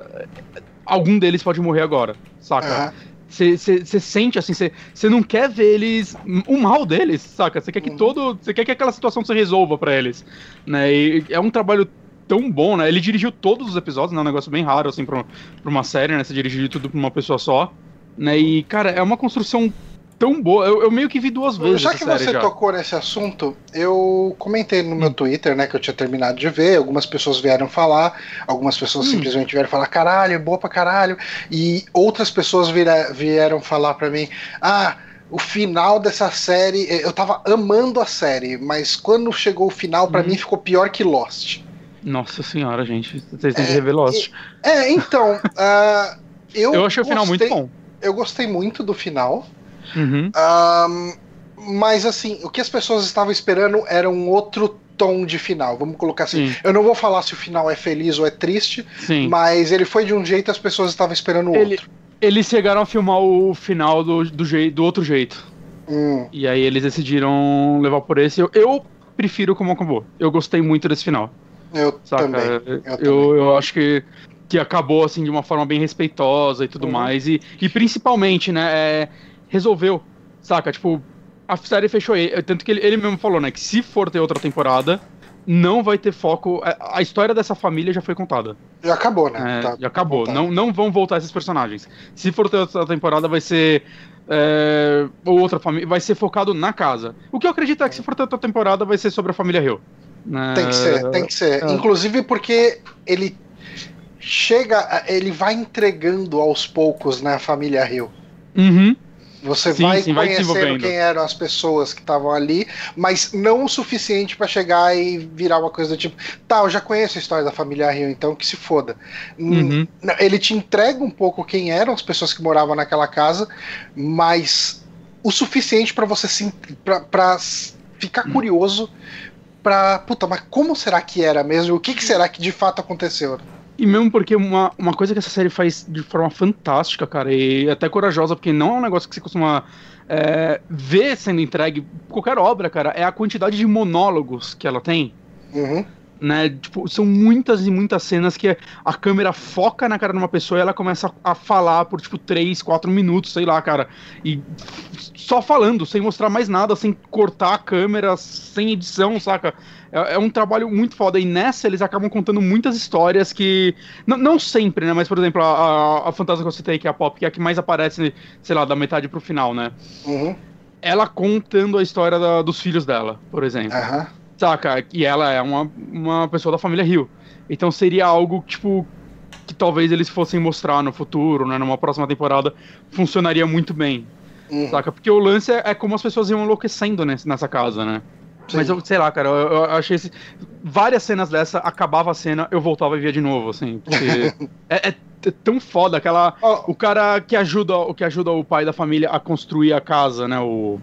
algum deles pode morrer agora, saca? Você sente assim, você não quer ver eles, o mal deles, saca? Você quer que Uhum. todo, você quer que aquela situação se resolva pra eles, né? E é um trabalho tão bom, né? Ele dirigiu todos os episódios, né? É um negócio bem raro assim pra, pra uma série, né? Você dirigir tudo pra uma pessoa só, né? E cara, é uma construção tão boa. Eu, eu meio que vi duas vezes Já que série você já. tocou nesse assunto, eu comentei no Hum. meu Twitter, né, que eu tinha terminado de ver, algumas pessoas vieram falar, algumas pessoas Hum. simplesmente vieram falar, caralho, é boa pra caralho, e outras pessoas vira- vieram falar pra mim, ah, o final dessa série, eh, eu tava amando a série, mas quando chegou o final, pra Hum. mim ficou pior que Lost. Nossa senhora, gente, vocês têm que É, rever Lost. É, então, ah, eu, Eu achei o final muito gostei- bom. Eu gostei muito do final, Uhum. Ahn, mas assim, o que as pessoas estavam esperando era um outro tom de final. Vamos colocar assim. Sim, Eu não vou falar se o final é feliz ou é triste, sim. mas ele foi de um jeito e as pessoas estavam esperando Ele- outro. Eles chegaram a filmar o final do, do, do outro jeito. Hum, E aí eles decidiram levar por esse. Eu, eu prefiro como acabou. Eu gostei muito desse final. eu Saca? também. Eu, eu eu, acho que, que acabou assim de uma forma bem respeitosa e tudo Uhum. mais. E, e principalmente, né, é, resolveu. Saca? Tipo, a série fechou aí. Tanto que ele, ele mesmo falou, né, que se for ter outra temporada, não vai ter foco. A, a história dessa família já foi contada. Já acabou, né? É, Tá- já acabou. tá. Não, não vão voltar esses personagens. Se for ter outra temporada, vai ser. É, ou outra família. Vai ser focado na casa. O que eu acredito é que se for ter outra temporada, vai ser sobre a família Hill. né? Tem que ser, tem que ser. é. Inclusive porque ele chega, ele vai entregando aos poucos, né, a família Hill. Uhum. Você Sim, vai sim, vai conhecendo desenvolvendo. quem eram as pessoas que estavam ali, mas não o suficiente pra chegar e virar uma coisa do tipo, tá, eu já conheço a história da família Rio, então que se foda. Uhum. Ele te entrega um pouco quem eram as pessoas que moravam naquela casa, mas o suficiente pra você se pra, pra ficar curioso pra, puta, mas como será que era mesmo? O que, que será que de fato aconteceu? E mesmo porque uma, uma coisa que essa série faz de forma fantástica, cara, e até corajosa, porque não é um negócio que você costuma é, ver sendo entregue qualquer obra, cara, é a quantidade de monólogos que ela tem. Uhum. Né? Tipo, são muitas e muitas cenas que a câmera foca na cara de uma pessoa e ela começa a falar por, tipo, 3, 4 minutos, sei lá, cara. E só falando, sem mostrar mais nada, sem cortar a câmera, sem edição, saca? É, é um trabalho muito foda. E nessa eles acabam contando muitas histórias que. n- Não sempre, né? Mas, por exemplo, a, a, a fantasma que eu citei, que é a Pop, que é a que mais aparece, sei lá, da metade pro final, né? Uhum. Ela contando a história da- dos filhos dela, por exemplo. Aham. Saca? E ela é uma, uma pessoa da família Rio. Então seria algo, tipo, que talvez eles fossem mostrar no futuro, né? Numa próxima temporada, funcionaria muito bem. Uhum. Saca? Porque o lance é, é como as pessoas iam enlouquecendo nessa casa, né? Sim. Mas eu sei lá, cara, eu, eu achei esse... várias cenas dessa, acabava a cena, eu voltava e via de novo, assim. Porque é, é t- tão foda aquela. Ó, O cara que ajuda, o que ajuda o pai da família a construir a casa, né? O.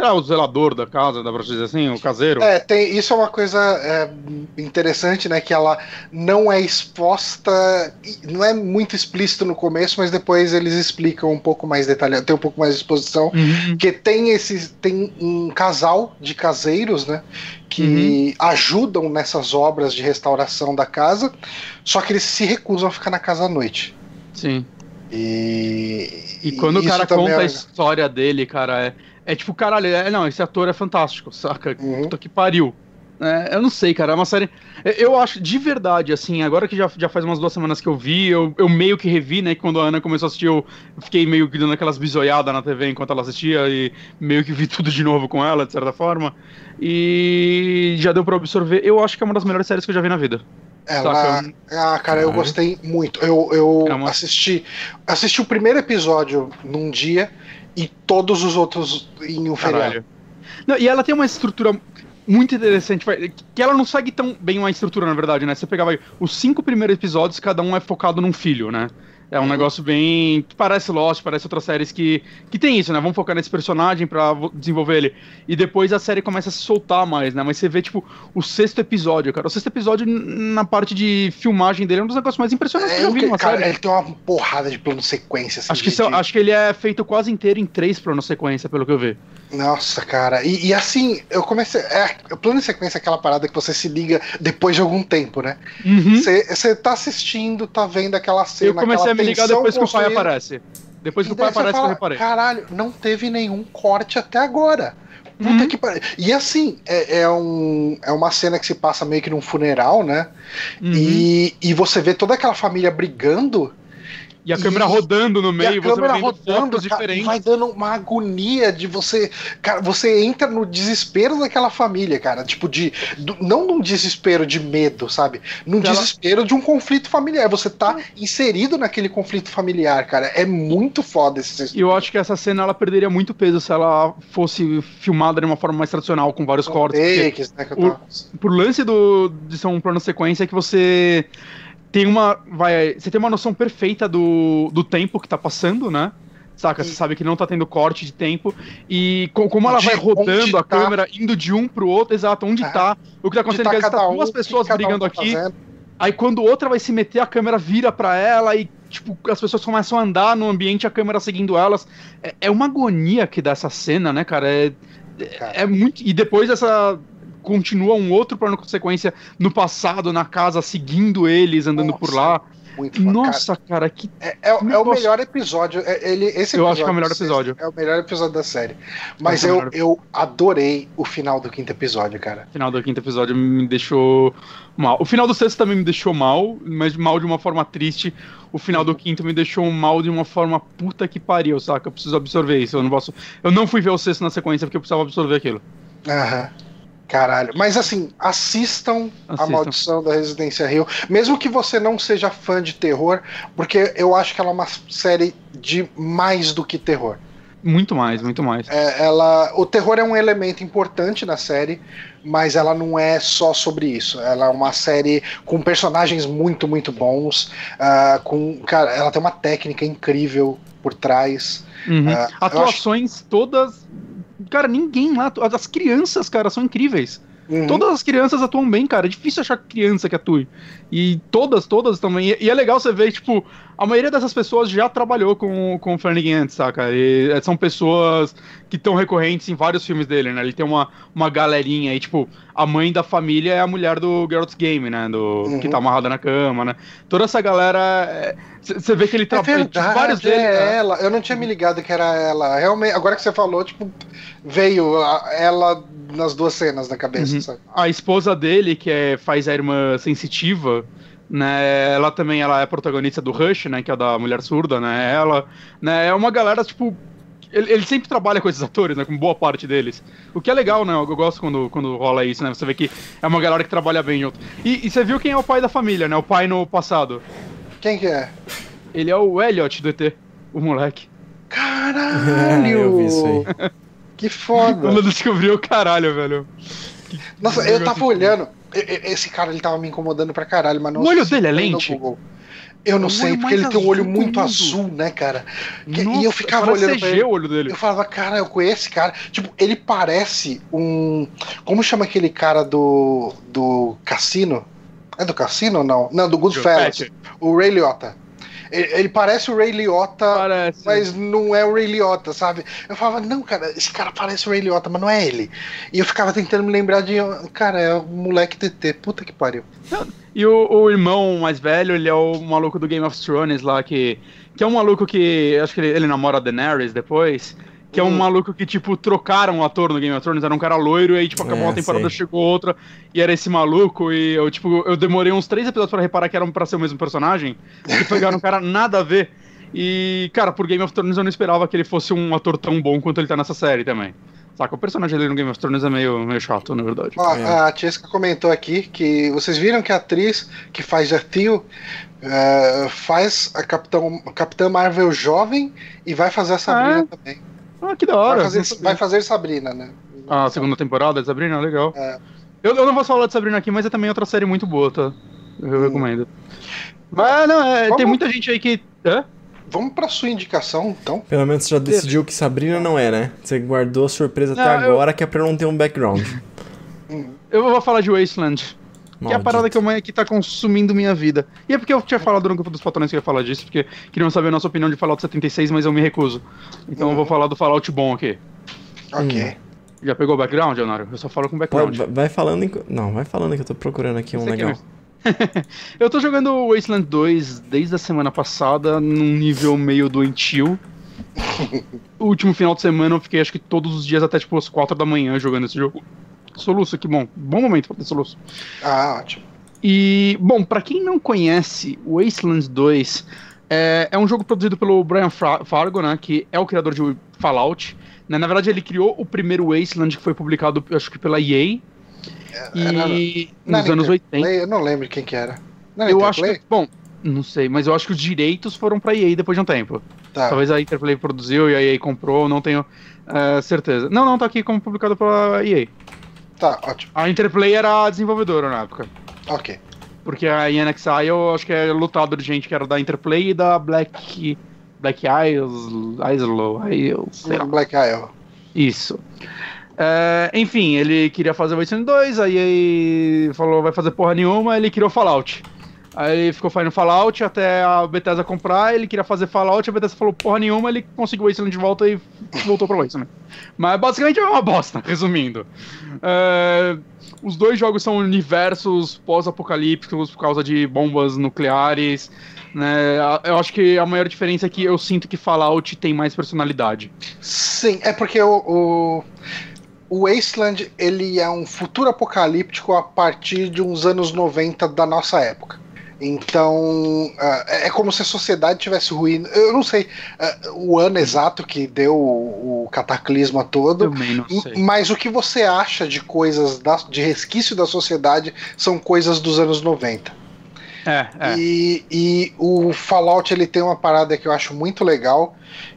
Sei lá, o zelador da casa, dá pra dizer assim, o caseiro. É, tem, isso é uma coisa é, interessante, né? Que ela não é exposta, não é muito explícito no começo, mas depois eles explicam um pouco mais detalhado, tem um pouco mais de exposição. Uhum. Que tem esses. Tem um casal de caseiros, né? Que ajudam nessas obras de restauração da casa, só que eles se recusam a ficar na casa à noite. Sim. E, E quando o cara conta é- a história dele, cara, é, é tipo, caralho, é, não, esse ator é fantástico, saca? Uhum. Puta que pariu. É, eu não sei, cara, é uma série. é, Eu acho, de verdade, assim, agora que já, já faz umas duas semanas que eu vi, eu, eu meio que revi, né? que Quando a Ana começou a assistir, eu fiquei meio que dando aquelas bisoiadas na TV enquanto ela assistia e meio que vi tudo de novo com ela, de certa forma. E já deu pra absorver. Eu acho que é uma das melhores séries que eu já vi na vida. Ela, Saca? ah, cara, eu Caralho. gostei muito. Eu, eu É uma- assisti, assisti o primeiro episódio num dia e todos os outros em um feriado. Não, e ela tem uma estrutura muito interessante, que ela não segue tão bem uma estrutura, na verdade, né? Você pegava os cinco primeiros episódios, cada um é focado num filho, né? É um Uhum. negócio bem. que parece Lost, parece outras séries que. que tem isso, né? Vamos focar nesse personagem pra vo- desenvolver ele. E depois a série começa a se soltar mais, né? Mas você vê, tipo, o sexto episódio, cara. O sexto episódio, na parte de filmagem dele, é um dos negócios mais impressionantes que É, eu vi que- numa cara, série. ele tem uma porrada de plano sequência. assim, Acho que, de- são- acho que ele é feito quase inteiro em três planos sequência, pelo que eu vi. Nossa, cara. E, e assim, eu comecei. É, o plano sequência é aquela parada que você se liga depois de algum tempo, né? Uhum. Você tá assistindo, tá vendo aquela cena. Eu comecei a me ligar tensão depois que o pai aparece. Depois que o pai aparece, que eu fala, reparei. Caralho, não teve nenhum corte até agora. Puta Uhum. que pariu. E assim, é, é um, é uma cena que se passa meio que num funeral, né? Uhum. E, e você vê toda aquela família brigando. E a câmera rodando no meio, você vai rodando, cara, e diferentes. vai dando uma agonia de você. Cara, você entra no desespero daquela família, cara. Tipo, de. do- não num desespero de medo, sabe? Num Ela- desespero de um conflito familiar. Você tá inserido naquele conflito familiar, cara. É muito foda esse E eu acho que essa cena ela perderia muito peso se ela fosse filmada de uma forma mais tradicional, com vários cortes. takes, né, que o- por lance do, de ser um plano sequência é que você tem uma. Vai, você tem uma noção perfeita do, do tempo que tá passando, né? Saca? Você E- sabe que não tá tendo corte de tempo. E co- como ela De vai rodando a tá. câmera, indo de um pro outro, exato, onde Aham. tá. O que tá acontecendo de é que tá tá cada duas um, pessoas o que cada um brigando tá aqui. fazendo. Aí quando outra vai se meter, a câmera vira pra ela e, tipo, as pessoas começam a andar no ambiente, a câmera seguindo elas. É, é uma agonia que dá essa cena, né, cara? É, Cara. é muito. E depois essa. Continua um outro plano com sequência no passado, na casa, seguindo eles, andando Nossa, por lá. Nossa, cara, que. É, é- é o melhor episódio. é- Ele, esse Eu acho que é o melhor episódio. É o melhor episódio da série. Mas é eu, eu adorei o final do quinto episódio, cara. O final do quinto episódio me deixou mal. O final do sexto também me deixou mal, mas mal de uma forma triste. O final do quinto me deixou mal de uma forma puta que pariu, saca? Eu preciso absorver isso. Eu não posso. Eu não fui ver o sexto na sequência porque eu precisava absorver aquilo. Aham. Caralho. Mas assim, assistam, A Assistam. Maldição da Residência Rio. Mesmo que você não seja fã de terror, porque eu acho que ela é uma série de mais do que terror. Muito mais, muito mais. É, ela, o terror é um elemento importante na série, mas ela não é só sobre isso. Ela é uma série com personagens muito, muito bons. Uh, com, cara, ela tem uma técnica incrível por trás. Uhum. Uh, Atuações acho... todas. Cara, ninguém lá. As crianças, cara, são incríveis. Uhum. Todas as crianças atuam bem, cara. É difícil achar criança que atue. E todas, todas também. E, e é legal você ver, tipo, a maioria dessas pessoas já trabalhou com, com o Flanagan antes, saca? E é, são pessoas que estão recorrentes em vários filmes dele, né? Ele tem uma, uma galerinha aí, tipo, a mãe da família é a mulher do Geralt's Game, né? Do, uhum. Que tá amarrada na cama, né? Toda essa galera. Você é, vê que ele trabalha. É tipo, vários deles. É né? ela. Eu não tinha me ligado que era ela. Realmente, agora que você falou, tipo, veio ela nas duas cenas na cabeça, uhum. A esposa dele, que é, faz a irmã sensitiva né? Ela também ela é protagonista do Rush, né? Que é da mulher surda, né? Ela, né? É uma galera tipo ele, ele, sempre trabalha com esses atores, né? Com boa parte deles. O que é legal, né? Eu, eu gosto quando, quando rola isso, né? Você vê que é uma galera que trabalha bem junto. E, e, você viu quem é o pai da família, né? O pai no passado. Quem que é? Ele é o Elliot do ET, o moleque. Caralho! eu vi isso aí. Que foda! Quando descobriu o caralho, velho. Nossa, eu tava olhando. Esse cara ele tava me incomodando pra caralho, mas não O olho dele é lente? Eu não sei, porque ele tem um olho muito azul, né, cara? Nossa, e eu ficava olhando pra ele. o olho dele. Eu falava, cara, eu conheço esse cara. Tipo, ele parece um. Como chama aquele cara do. do Cassino? É do Cassino ou não? Não, do Goodfellas. O Ray Liotta. Ele, parece o Ray Liotta, parece. mas não é o Ray Liotta, sabe? Eu falava, não, cara, esse cara parece o Ray Liotta, mas não é ele. E eu ficava tentando me lembrar de, cara, é o moleque TT, puta que pariu. E o, o, irmão mais velho, ele é o maluco do Game of Thrones lá, que, que é um maluco que, acho que ele, ele namora a Daenerys depois. Que é um hum. maluco que, tipo, trocaram o ator no Game of Thrones, era um cara loiro, e aí, tipo, acabou é, uma temporada, sei. chegou outra, e era esse maluco, e eu, tipo, eu demorei uns três episódios para reparar que era pra ser o mesmo personagem, e pegaram um cara nada a ver. E, cara, por Game of Thrones eu não esperava que ele fosse um ator tão bom quanto ele tá nessa série também. Saca, o personagem dele no Game of Thrones é meio, meio chato, na verdade. Ó, é. A Tiesca comentou aqui que vocês viram que a atriz que faz a Tio uh, faz a Capitão, a Capitã Marvel jovem e vai fazer a Sabrina é. também. Ah, que da hora. Vai fazer, vai fazer Sabrina, né? Ah, a segunda temporada de Sabrina, legal. É. Eu, eu não vou falar de Sabrina aqui, mas é também outra série muito boa, tá? Eu hum. recomendo. Mas não, é, Vamos... tem muita gente aí que. Hã? Vamos pra sua indicação, então. Pelo menos você já decidiu que Sabrina não é, né? Você guardou a surpresa não, até agora, eu... que é pra não ter um background. eu vou falar de Wasteland. Maldito. Que é a parada que, eu, que tá consumindo minha vida. E é porque eu tinha falado no grupo dos patrões que eu ia falar disso, porque queriam saber a nossa opinião de Fallout 76, mas eu me recuso. Então uhum. eu vou falar do Fallout bom aqui. Ok. Hum. Já pegou o background, Leonardo? Eu só falo com background. Vai, vai falando. Em... Não, vai falando que eu tô procurando aqui um legal. eu tô jogando Wasteland 2 desde a semana passada, num nível meio doentio. o último final de semana eu fiquei acho que todos os dias até tipo as 4 da manhã jogando esse jogo. Soluço, que bom. Bom momento pra ter soluço. Ah, ótimo. E, bom, para quem não conhece, Wasteland 2 é, é, um jogo produzido pelo Brian Fargo, né, que é o criador de Fallout. Né, na verdade, ele criou o primeiro Wasteland, que foi publicado, acho que pela EA. É, e nos anos 80. Eu não lembro quem que era. Não eu acho que, bom, não sei, mas eu acho que os direitos foram pra EA depois de um tempo. Tá. Talvez a Interplay produziu e a EA comprou, não tenho uh, certeza. Não, não, tá aqui como publicado pela EA. Tá, ótimo. A Interplay era a desenvolvedora na época. Ok. Porque a INXI eu acho que é lutado de gente que era da Interplay e da Black. Black Isles. Isle, Isle sei lá. Black Isle. Isso. É, enfim, ele queria fazer o Wasteland 2, aí falou vai fazer porra nenhuma, ele criou Fallout. Aí ficou fazendo Fallout até a Bethesda comprar, ele queria fazer Fallout, a Bethesda falou porra nenhuma, ele conseguiu Wasteland de volta e voltou pra Wasteland. Mas basicamente é uma bosta, resumindo. É, os dois jogos são universos pós-apocalípticos por causa de bombas nucleares. Né? Eu acho que a maior diferença é que eu sinto que Fallout tem mais personalidade. Sim, é porque o, o o Wasteland ele é um futuro apocalíptico a partir de uns anos 90 da nossa época. Então, uh, é como se a sociedade tivesse ruído. Eu não sei uh, o ano exato que deu o, o cataclisma todo, mas o que você acha de coisas, da, de resquício da sociedade, são coisas dos anos 90. É, é. E, e o Fallout ele tem uma parada que eu acho muito legal,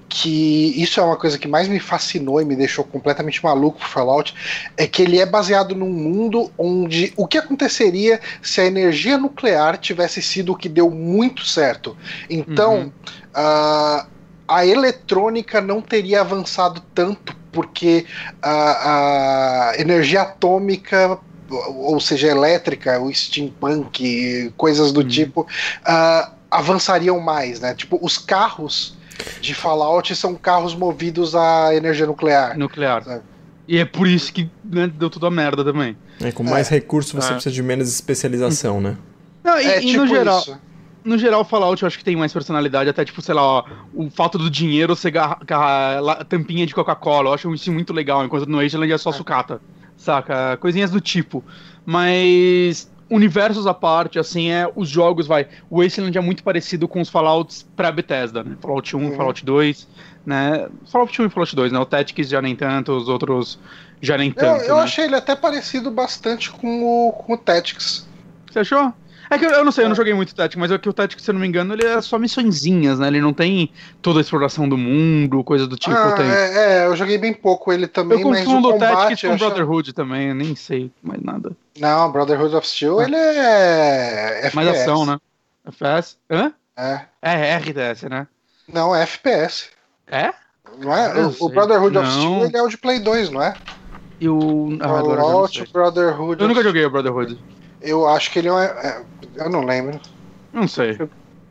que isso é uma coisa que mais me fascinou e me deixou completamente maluco pro Fallout, é que ele é baseado num mundo onde o que aconteceria se a energia nuclear tivesse sido o que deu muito certo. Então, Uhum. ah, a eletrônica não teria avançado tanto, porque a, a energia atômica ou seja, elétrica, o steampunk, coisas do Uhum. tipo, ah, avançariam mais, né? Tipo, os carros de Fallout são carros movidos a energia nuclear. Nuclear. Sabe? E é por isso que né, deu tudo a merda também. É, com mais recursos você É. precisa de menos especialização, né? Não, e, é e tipo no geral, isso. no geral, Fallout eu acho que tem mais personalidade, até tipo, sei lá, ó, o fato do dinheiro ser garra- garra- tampinha de Coca-Cola, eu acho isso muito legal, enquanto no Wasteland é só sucata, saca? Coisinhas do tipo. Mas universos à parte, assim, é os jogos, vai. O Wasteland é muito parecido com os Fallouts pré-Bethesda, né? Fallout 1, Uhum. Fallout 2, né? Fallout 1 e Fallout 2, né? O Tactics já nem tanto, os outros já nem Eu, tanto. eu né? achei ele até parecido bastante com o, com o Tactics. Você achou? É que eu, eu não sei, eu não joguei muito Tactics, mas é que o Tactics, se eu não me engano, ele é só missõezinhas, né? Ele não tem toda a exploração do mundo, coisa do tipo. ah, tem. é, é, eu joguei bem pouco ele também, eu mas o confundo o combate... Tactics com achei- Brotherhood também, eu nem sei mais nada. Não, Brotherhood of Steel, Ah. ele é FPS. Mais ação, né? FPS? Hã? É. É RTS, né? Não, é FPS. É? Não é? Eu O, o. Brotherhood of Não. Steel ele é o de Play 2, não é? E o. Ah, agora eu Eu of nunca joguei o Brotherhood. Eu acho que ele é, um- é. Eu não lembro. Não sei.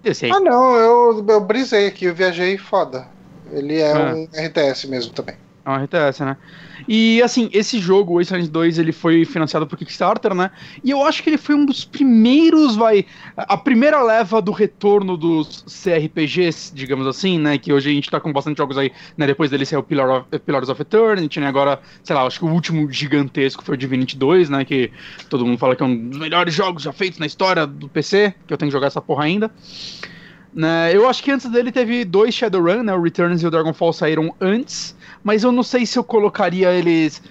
Eu sei. Ah, não, eu, eu brisei aqui, eu viajei foda. Ele é Ah. um RTS mesmo também. É um RTS, né? E assim, esse jogo, o Wasteland 2, ele foi financiado por Kickstarter, né? E eu acho que ele foi um dos primeiros, vai. A primeira leva do retorno dos CRPGs, digamos assim, né? Que hoje a gente tá com bastante jogos aí, né? Depois dele saiu Pillar of, Pillars of Eternity, né? Agora, sei lá, acho que o último gigantesco foi o Divinity 2, né? Que todo mundo fala que é um dos melhores jogos já feitos na história do PC, que eu tenho que jogar essa porra ainda. Né, eu acho que antes dele teve dois Shadowrun, né? O Returns e o Dragonfall saíram antes, mas eu não sei se eu colocaria eles.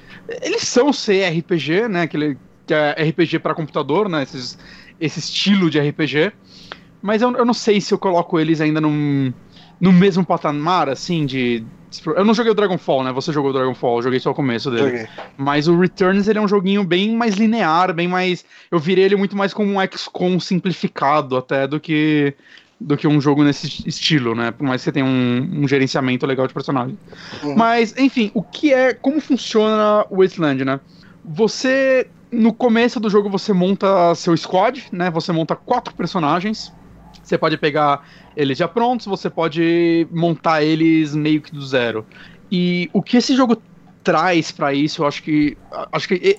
Eles são CRPG, né? Aquele que é RPG para computador, né? Esses, esse estilo de RPG. Mas eu, eu não sei se eu coloco eles ainda num, no mesmo patamar, assim, de. Eu não joguei o Dragonfall, né? Você jogou o Dragonfall, eu joguei só o começo dele. Joguei. Mas o Returns ele é um joguinho bem mais linear, bem mais. Eu virei ele muito mais como um XCOM simplificado até do que do que um jogo nesse estilo, né? Por mais que você tenha um, um gerenciamento legal de personagem. Uhum. Mas, enfim, o que é. Como funciona o Wasteland, né? Você. No começo do jogo você monta seu squad, né? Você monta quatro personagens. Você pode pegar eles já prontos, você pode montar eles meio que do zero. E o que esse jogo traz pra isso, eu acho que. Acho que.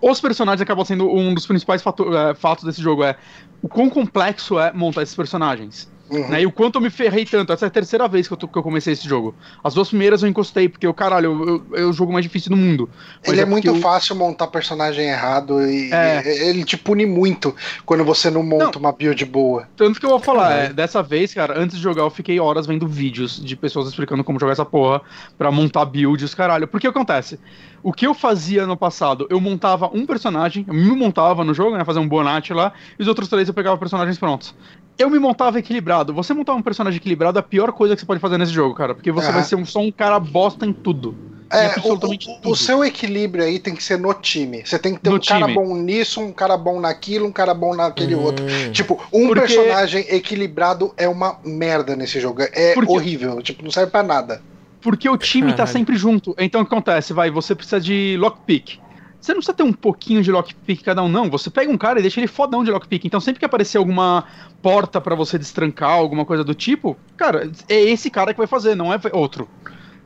Os personagens acabam sendo um dos principais eh, fatos desse jogo. É o quão complexo é montar esses personagens. Uhum. Né? E o quanto eu me ferrei tanto. Essa é a terceira vez que eu, tô- que eu comecei esse jogo. As duas primeiras eu encostei, porque o caralho, eu- eu- é o jogo mais difícil do mundo. Mas Ele é, porque muito o- fácil montar personagem errado e É. e- ele te pune muito quando você não monta uma build boa. Tanto que eu vou falar, é, dessa vez, cara, antes de jogar, eu fiquei horas vendo vídeos de pessoas explicando como jogar essa porra pra montar builds, caralho. Porque acontece? O que eu fazia no passado, eu montava um personagem, eu me montava no jogo, né? Fazer um bonate lá, e os outros três eu pegava personagens prontos. Eu me montava equilibrado. Você montar um personagem equilibrado é a pior coisa que você pode fazer nesse jogo, cara. Porque você Aham. vai ser um, só um cara bosta em tudo. É, o, absolutamente o- tudo. o seu equilíbrio aí tem que ser no time. Você tem que ter No um cara time. bom nisso, um cara bom naquilo, um cara bom naquele Hum. outro. Tipo, um Porque- personagem equilibrado é uma merda nesse jogo. É Porque- horrível. Tipo, não serve pra nada. Porque o time tá Caralho. sempre junto. Então o que acontece? Vai, você precisa de lockpick. Você não precisa ter um pouquinho de lockpick cada um, não. Você pega um cara e deixa ele fodão de lockpick. Então sempre que aparecer alguma porta pra você destrancar, alguma coisa do tipo, cara, é esse cara que vai fazer, não é outro.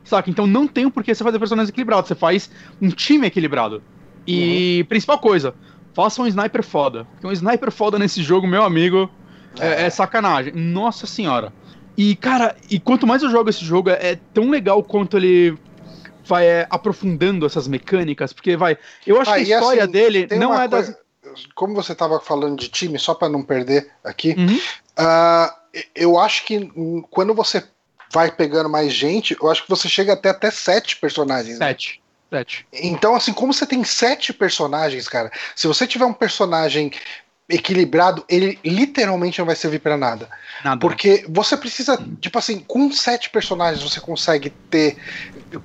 Saca? Então não tem por que você fazer personagens equilibrados. Você faz um time equilibrado. E principal coisa, faça um sniper foda. Porque um sniper foda nesse jogo, meu amigo, é, é sacanagem. Nossa senhora. E, cara, e quanto mais eu jogo esse jogo, é, é tão legal quanto ele vai é, aprofundando essas mecânicas, porque vai. Eu acho Ah, que a história assim, dele não é das. Como você tava falando de time, só pra não perder aqui, Uhum. ah, eu acho que quando você vai pegando mais gente, eu acho que você chega até até sete personagens. né? Sete. Sete. Então, assim, como você tem sete personagens, cara, se você tiver um personagem equilibrado, ele literalmente não vai servir para nada. Nada. Porque você precisa, tipo assim, com sete personagens você consegue ter.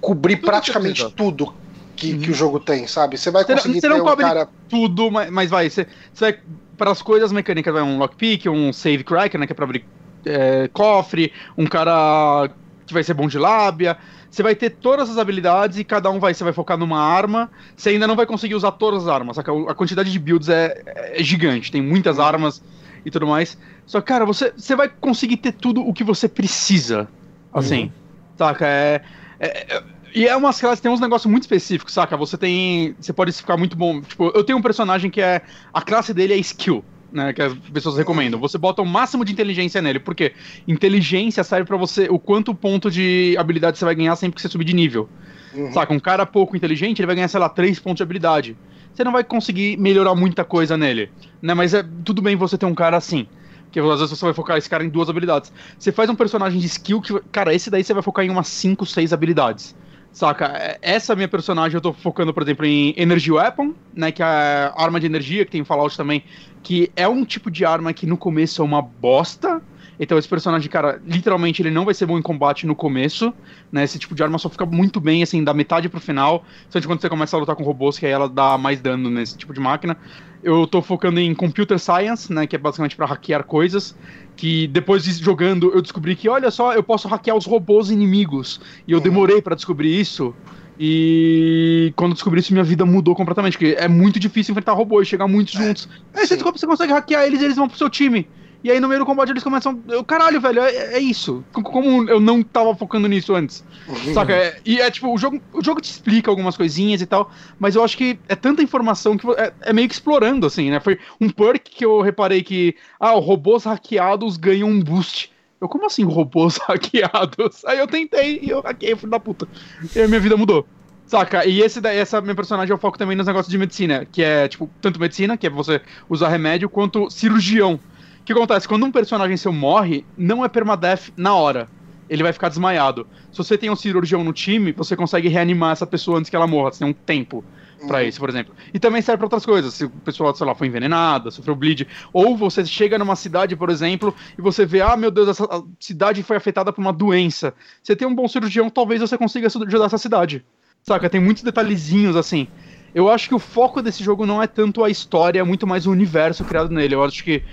Cobrir Tudo praticamente que tudo que, Uhum. que o jogo tem, sabe? Você vai Você conseguir você não um cobre cara. tudo, mas, mas vai, você, você vai para as coisas mecânicas, vai um lockpick, um save cracker, né, que é pra abrir é, cofre, um cara que vai ser bom de lábia. Você vai ter todas as habilidades e cada um vai, você vai focar numa arma. Você ainda não vai conseguir usar todas as armas, saca? A quantidade de builds é, é gigante, tem muitas armas e tudo mais. Só que, cara, você, você vai conseguir ter tudo o que você precisa, assim, saca? É, é- é- e é umas classes, tem uns negócios muito específicos, saca? Você tem. Você pode ficar muito bom. Tipo, eu tenho um personagem que é. A classe dele é skill. Né, que as pessoas recomendam. Você bota o máximo de inteligência nele, porque inteligência serve pra você o quanto ponto de habilidade você vai ganhar sempre que você subir de nível. Uhum. Saca? Um cara pouco inteligente, ele vai ganhar, sei lá, 3 pontos de habilidade. Você não vai conseguir melhorar muita coisa nele, né? Mas é tudo bem você ter um cara assim. Que às vezes você vai focar esse cara em duas habilidades. Você faz um personagem de skill que, cara, esse daí você vai focar em umas 5, 6 habilidades. Saca? É- Essa minha personagem eu tô focando, por exemplo, em Energy Weapon, né? Que é a arma de energia, que tem em Fallout também. Que é um tipo de arma que no começo é uma bosta. Então esse personagem, cara, literalmente ele não vai ser bom em combate no começo, né? Esse tipo de arma só fica muito bem, assim, da metade pro final. Principalmente quando você começa a lutar com robôs, que aí ela dá mais dano nesse tipo de máquina. Eu tô focando em Computer Science, né? Que é basicamente pra hackear coisas. Que depois de jogando eu descobri que, olha só, eu posso hackear os robôs inimigos. E eu demorei pra descobrir isso. E quando eu descobri isso, minha vida mudou completamente. Porque é muito difícil enfrentar robôs, chegar muitos juntos. Aí você descobre que você consegue hackear eles e eles vão pro seu time. E aí no meio do combate eles começam. Eu, caralho, velho, é, é isso. Como eu não tava focando nisso antes. Uhum. Saca? É- e é tipo, o jogo, o jogo te explica algumas coisinhas e tal, mas eu acho que é tanta informação que é, é meio que explorando, assim, né? Foi um perk que eu reparei que, ah, robôs hackeados ganham um boost. Eu, como assim robôs hackeados? Aí eu tentei e eu hackeei, filho da puta. E aí minha vida mudou. Saca? E esse daí, essa minha personagem eu foco também nos negócios de medicina, que é, tipo, tanto medicina, que é você usar remédio, quanto cirurgião. O que acontece? Quando um personagem seu morre, não é permadeath na hora. Ele vai ficar desmaiado. Se você tem um cirurgião no time, você consegue reanimar essa pessoa antes que ela morra. Você tem um tempo pra isso, por exemplo. E também serve pra outras coisas. Se o pessoal, sei lá, foi envenenada, sofreu bleed. Ou você chega numa cidade, por exemplo, e você vê, ah, meu Deus, essa a cidade foi afetada por uma doença. Você tem um bom cirurgião, talvez você consiga ajudar essa cidade. Saca? Tem muitos detalhezinhos assim. Eu acho que o foco desse jogo não é tanto a história, é muito mais o universo criado nele. Eu acho que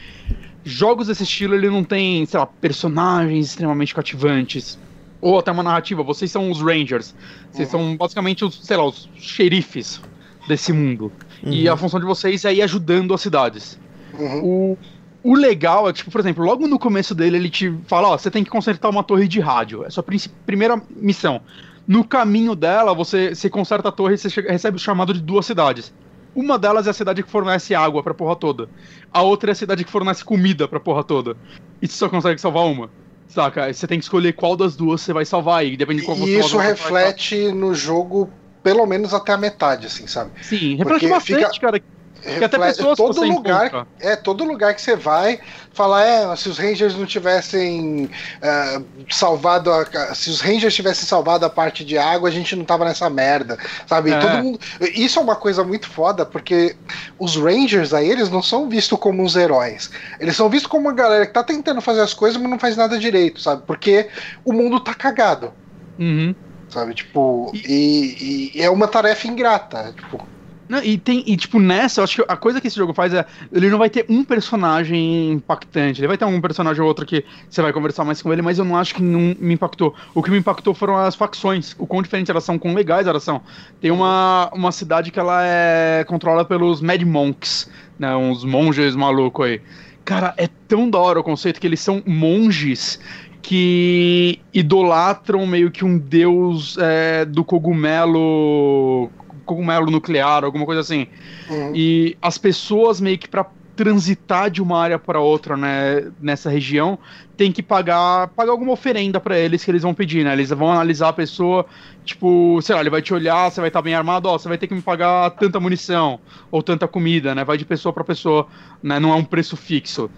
jogos desse estilo ele não tem, sei lá, personagens extremamente cativantes. Ou até uma narrativa. Vocês são os Rangers. Vocês são basicamente os, sei lá, os xerifes desse mundo. E a função de vocês é ir ajudando as cidades. Uhum. O, o legal é, tipo, por exemplo, logo no começo dele ele te fala, ó, você tem que consertar uma torre de rádio. É a sua primeira missão. No caminho dela, você, você conserta a torre e você recebe o chamado de duas cidades. Uma delas é a cidade que fornece água pra porra toda. A outra é a cidade que fornece comida pra porra toda. E você só consegue salvar uma. Saca? Aí Você tem que escolher qual das duas você vai salvar. E depende de qual você E isso você vai reflete no jogo pelo menos até a metade, assim, sabe? Sim, reflete Porque bastante, fica- cara. Que até Reflete- pessoas todo lugar, encontra. é todo lugar que você vai, falar é, se os Rangers não tivessem eh, salvado a, se os Rangers tivessem salvado a parte de água, a gente não tava nessa merda, sabe? É. Mundo, isso é uma coisa muito foda, porque os Rangers aí eles não são vistos como uns heróis. Eles são vistos como uma galera que tá tentando fazer as coisas, mas não faz nada direito, sabe? Porque o mundo tá cagado. Uhum. Sabe, tipo, e, e é uma tarefa ingrata. Tipo, Não, e tem, e tipo, nessa, eu acho que a coisa que esse jogo faz é. Ele não vai ter um personagem impactante. Ele vai ter um personagem ou outro que você vai conversar mais com ele, mas eu não acho que não me impactou. O que me impactou foram as facções. O quão diferentes elas são, quão legais elas são. Tem uma, uma cidade que ela é controlada pelos Mad Monks, né? Uns monges malucos aí. Cara, é tão da hora o conceito que eles são monges que idolatram meio que um deus é, do cogumelo cogumelo nuclear, alguma coisa assim. uhum. E as pessoas meio que pra transitar de uma área para outra, né, nessa região, tem que pagar pagar alguma oferenda pra eles que eles vão pedir, né? Eles vão analisar a pessoa, tipo, sei lá, ele vai te olhar, você vai estar bem armado, ó, você vai ter que me pagar tanta munição ou tanta comida, né? Vai de pessoa pra pessoa, né? Não é um preço fixo.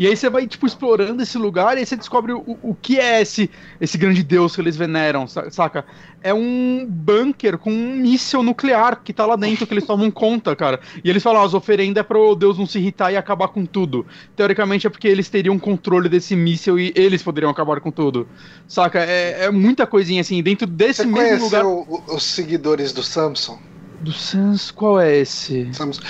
E aí você vai, tipo, explorando esse lugar e aí você descobre o, o que é esse, esse grande deus que eles veneram, saca? É um bunker com um míssil nuclear que tá lá dentro que eles tomam conta, cara. E eles falam, ah, as oferendas é pro deus não se irritar e acabar com tudo. Teoricamente é porque eles teriam controle desse míssil e eles poderiam acabar com tudo. Saca? É, é muita coisinha assim, dentro desse Você mesmo lugar. o- os seguidores do Samsung? Do Sans, qual é esse? Samsung.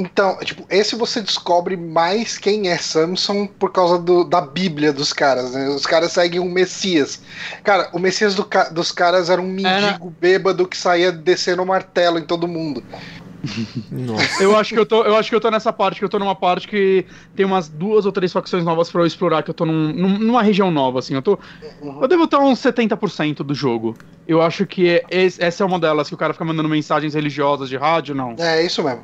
Então, tipo, esse você descobre mais quem é Samsung por causa do- da Bíblia dos caras, né? Os caras seguem um Messias. Cara, o Messias do dos caras era um mendigo bêbado que saía descendo o martelo em todo mundo. Nossa. Eu acho que eu tô, eu acho que eu tô nessa parte, que eu tô numa parte que tem umas duas ou três facções novas pra eu explorar, que eu tô num- num- numa região nova, assim. Eu tô. Eu devo estar uns 70% do jogo. Eu acho que é- esse- essa é uma delas, que o cara fica mandando mensagens religiosas de rádio, não. É isso mesmo.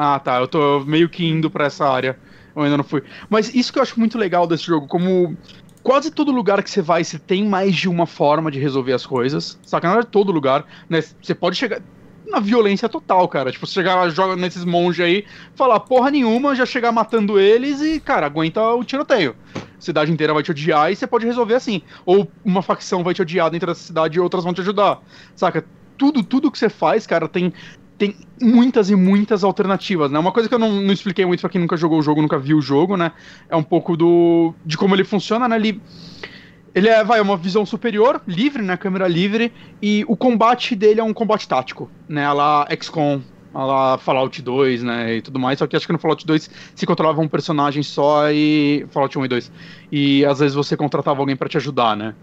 Ah, tá. Eu tô meio que indo pra essa área. Eu ainda não fui. Mas isso que eu acho muito legal desse jogo, como quase todo lugar que você vai, você tem mais de uma forma de resolver as coisas. Saca? Não é todo lugar, né? Você pode chegar na violência total, cara. Tipo, você chegar joga nesses monges aí, falar porra nenhuma, já chegar matando eles e, cara, aguenta o tiroteio. A cidade inteira vai te odiar e você pode resolver assim. Ou uma facção vai te odiar dentro da cidade e outras vão te ajudar. Saca? Tudo, tudo que você faz, cara, tem tem muitas e muitas alternativas, né? Uma coisa que eu não, não expliquei muito pra quem nunca jogou o jogo, nunca viu o jogo, né? É um pouco do de como ele funciona, né? Ele, ele é, vai, uma visão superior, livre, né? Câmera livre, e o combate dele é um combate tático, né? A lá XCOM, a lá Fallout 2, né? E tudo mais, só que acho que no Fallout 2 se controlava um personagem só e... Fallout 1 e 2. E às vezes você contratava alguém pra te ajudar, né?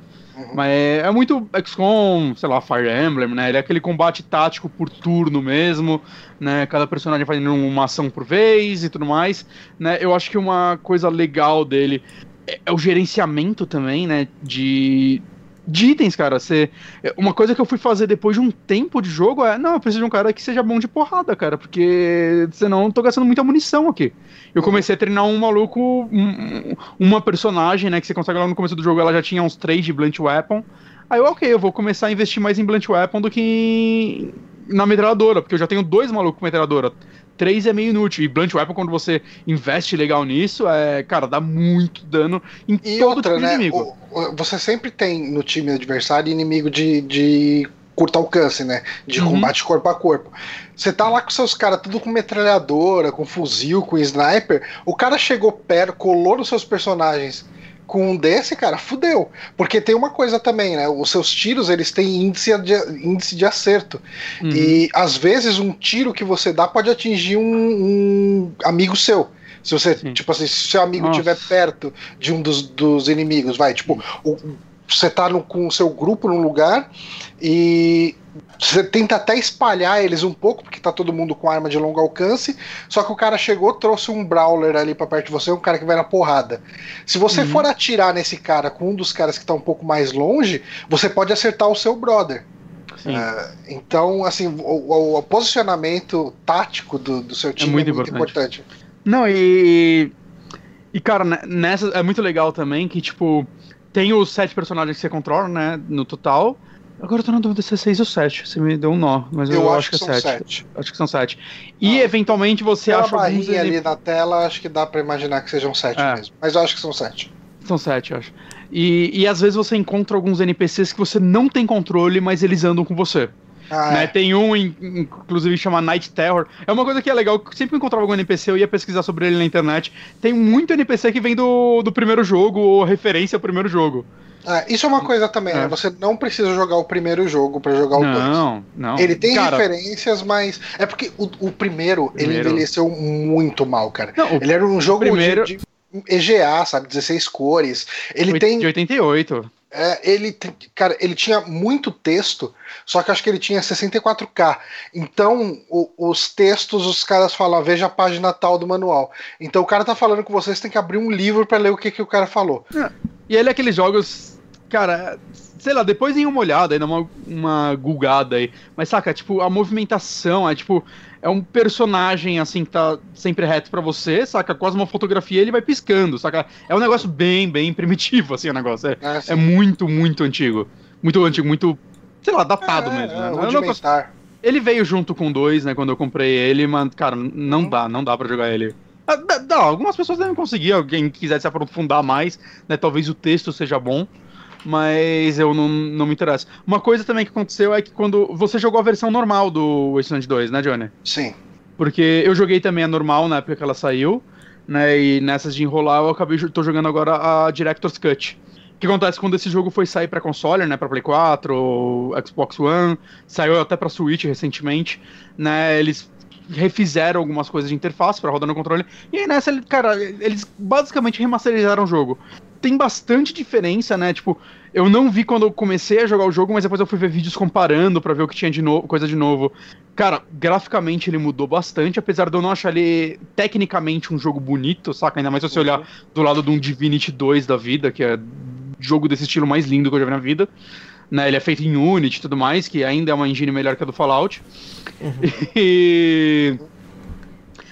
Mas é, é muito XCOM, sei lá, Fire Emblem, né? Ele é aquele combate tático por turno mesmo, né? Cada personagem fazendo uma ação por vez e tudo mais, né? Eu acho que uma coisa legal dele é, é o gerenciamento também, né? De, de itens, cara. Você, uma coisa que eu fui fazer depois de um tempo de jogo é, não, eu preciso de um cara que seja bom de porrada, cara, porque senão eu tô gastando muita munição aqui. Eu comecei a treinar um maluco, um- uma personagem, né, que você consegue lá no começo do jogo, ela já tinha uns 3 de Blunt Weapon. Aí eu, ok, eu vou começar a investir mais em Blunt Weapon do que em- na metralhadora, porque eu já tenho dois malucos com metralhadora. Três é meio inútil. E Blunt Weapon, quando você investe legal nisso, é, cara, dá muito dano em E todo outra, tipo né? inimigo. o- você sempre tem no time adversário inimigo de, de curto alcance, né? De Uhum. combate corpo a corpo. Você tá lá com seus caras tudo com metralhadora, com fuzil, com sniper. O cara chegou perto, colou nos seus personagens com um desse, cara, fudeu. Porque tem uma coisa também, né? Os seus tiros, eles têm índice de, índice de acerto. Uhum. E às vezes um tiro que você dá pode atingir um, um amigo seu. Se você, Sim. tipo assim, se seu amigo estiver perto de um dos, dos inimigos, vai, tipo, o- você tá no- com o seu grupo num lugar e você tenta até espalhar eles um pouco, porque tá todo mundo com arma de longo alcance, só que o cara chegou, trouxe um brawler ali pra perto de você, um cara que vai na porrada. Se você Uhum. for atirar nesse cara com um dos caras que tá um pouco mais longe, você pode acertar o seu brother. Ah, então, assim, o, o- posicionamento tático do, do seu time é muito muito, importante. importante. Não, e. E, cara, nessa é muito legal também que, tipo, tem os sete personagens que você controla, né? No total. Agora eu tô na dúvida se é seis ou sete. Você me deu um nó, mas eu, Eu, acho, acho que é são sete. sete. Acho que são sete. E Ah. eventualmente você Pela acha barrinha ali na tela, acho que dá pra imaginar que sejam sete É. mesmo. Mas eu acho que são sete. São sete, eu acho. E, e às vezes você encontra alguns NPCs que você não tem controle, mas eles andam com você. Ah, né? é. Tem um, in- inclusive, chama Night Terror. É uma coisa que é legal, que sempre que eu encontrava algum NPC, eu ia pesquisar sobre ele na internet. Tem muito NPC que vem do, do primeiro jogo, ou referência ao primeiro jogo. Ah, isso é uma coisa também, É. né? Você não precisa jogar o primeiro jogo pra jogar o dois. Não, não. Ele tem Cara, referências, mas. É porque o, o primeiro, ele Primeiro. envelheceu muito mal, cara. Não, Ele era um jogo primeiro- de, de EGA, sabe? 16 cores. Ele tem. de 88. É, ele, tem- cara, ele tinha muito texto, só que acho que ele tinha 64K. Então, o- os textos, os caras falam, veja a página tal do manual. Então, o cara tá falando com você, você tem que abrir um livro pra ler o que, que o cara falou. E ele é aqueles jogos, cara, sei lá, depois em uma olhada aí, dá uma, uma gulgada aí. Mas saca, tipo, a movimentação é tipo, é um personagem assim que tá sempre reto pra você, saca? Quase uma fotografia ele vai piscando, saca? É um negócio bem, bem primitivo, assim, o negócio. É? Assim, é muito, muito antigo. Muito antigo, muito, sei lá, datado é, mesmo, é, né? É ele veio junto com dois, né, quando eu comprei ele, mas, cara, não Uhum. dá, não dá pra jogar ele Ah, Não, algumas pessoas devem conseguir, alguém quiser se aprofundar mais, né? Talvez o texto seja bom, mas eu não, não me interessa. Uma coisa também que aconteceu é que quando você jogou a versão normal do Wasteland 2, né, Johnny? Sim. Porque eu joguei também a normal na época que ela saiu, né? E nessas de enrolar eu acabei tô jogando agora a Director's Cut. O que acontece quando esse jogo foi sair para console, né, para Play 4, Xbox One, saiu até para Switch recentemente, né? Eles refizeram algumas coisas de interface para rodar no controle. E aí nessa, cara, eles basicamente remasterizaram o jogo. Tem bastante diferença, né? Tipo, eu não vi quando eu comecei a jogar o jogo, mas depois eu fui ver vídeos comparando para ver o que tinha de novo, coisa de novo. Cara, graficamente ele mudou bastante, apesar de eu não achar ele tecnicamente um jogo bonito, saca? Ainda mais se você olhar do lado de um Divinity 2 da vida, que é jogo desse estilo mais lindo que eu já vi na vida. Né, ele é feito em Unity e tudo mais, que ainda é uma engine melhor que a do Fallout. Uhum. E...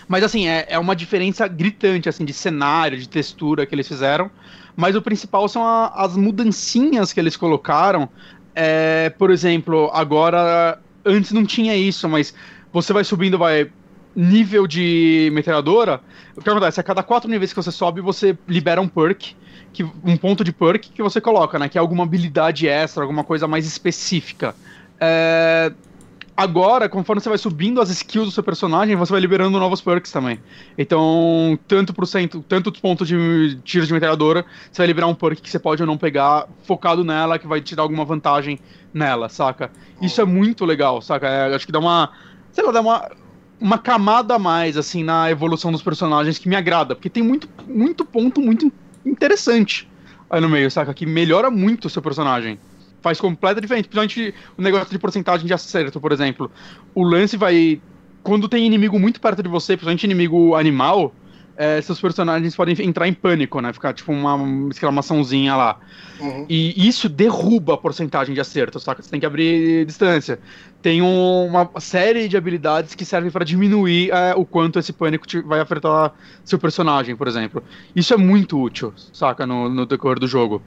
Mas assim, é, é uma diferença gritante assim, de cenário, de textura que eles fizeram. Mas o principal são a, as mudancinhas que eles colocaram. É, por exemplo, agora. Antes não tinha isso, mas você vai subindo, vai. Nível de metralhadora. O que acontece? A cada quatro níveis que você sobe, você libera um perk que, um ponto de perk que você coloca, né? Que é alguma habilidade extra, alguma coisa mais específica. É... Agora, conforme você vai subindo as skills do seu personagem, você vai liberando novos perks também. Então, tanto por cento, tanto pontos de tiro de metralhadora, você vai liberar um perk que você pode ou não pegar, focado nela, que vai te dar alguma vantagem nela, saca? Isso é muito legal, saca? É, acho que dá uma. Sei lá, dá uma uma camada a mais, assim, na evolução dos personagens que me agrada. Porque tem muito, muito ponto muito interessante aí no meio, saca? Que melhora muito o seu personagem. Faz completa diferença. Principalmente o negócio de porcentagem de acerto, por exemplo. O lance vai. Quando tem inimigo muito perto de você, principalmente inimigo animal, é, seus personagens podem entrar em pânico, né? Ficar tipo uma exclamaçãozinha lá. Uhum. E isso derruba a porcentagem de acerto, saca? Você tem que abrir distância. Tem um, uma série de habilidades que servem para diminuir é, o quanto esse pânico te, vai afetar seu personagem, por exemplo. Isso é muito útil, saca? No, no decorrer do jogo.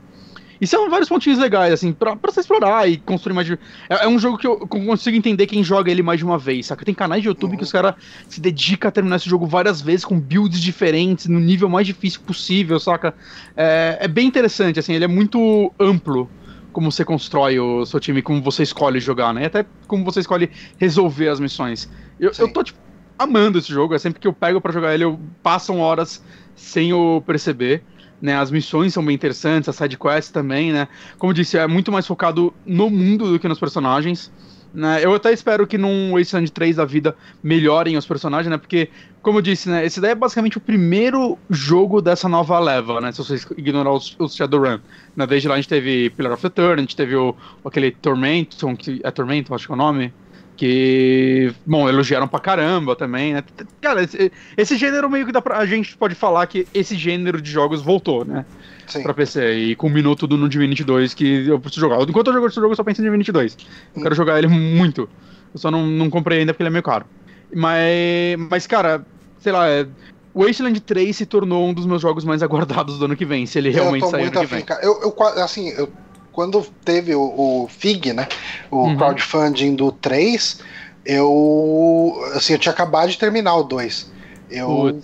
E são vários pontinhos legais, assim, pra, pra você explorar e construir mais de. É, é, um jogo que eu consigo entender quem joga ele mais de uma vez, saca? Tem canais de YouTube uhum. que os caras se dedicam a terminar esse jogo várias vezes, com builds diferentes, no nível mais difícil possível, saca? É, é bem interessante, assim, ele é muito amplo como você constrói o seu time, como você escolhe jogar, né? E até como você escolhe resolver as missões. Eu, eu tô, tipo, amando esse jogo, é sempre que eu pego para jogar ele, eu passam horas sem eu perceber né? As missões são bem interessantes, as sidequests também, né? Como disse, é muito mais focado no mundo do que nos personagens. Né? Eu até espero que num Wasteland 3 da vida melhorem os personagens, né? Porque, como eu disse, né? Esse daí é basicamente o primeiro jogo dessa nova leva, né? Se vocês ignorar os, os Shadowrun. Né? Desde lá a gente teve Pillar of the a gente teve o, aquele Tormenton, que é Tormenton, acho que é o nome que, bom, elogiaram pra caramba também, né? Cara, esse, esse, gênero meio que dá pra, a gente pode falar que esse gênero de jogos voltou, né? Sim. Pra PC, e culminou tudo no Divinity 2 que eu preciso jogar. Enquanto eu jogo esse jogo, eu só penso em Divinity 2. Eu hum. quero jogar ele muito. Eu só não, não comprei ainda porque ele é meio caro. Mas, mas cara, sei lá, é, Wasteland 3 se tornou um dos meus jogos mais aguardados do ano que vem, se ele realmente sair ano que vem. Eu, eu, assim, eu quando teve o, o FIG, né? O uhum. crowdfunding do 3, eu. Assim, eu tinha acabado de terminar o 2. Eu.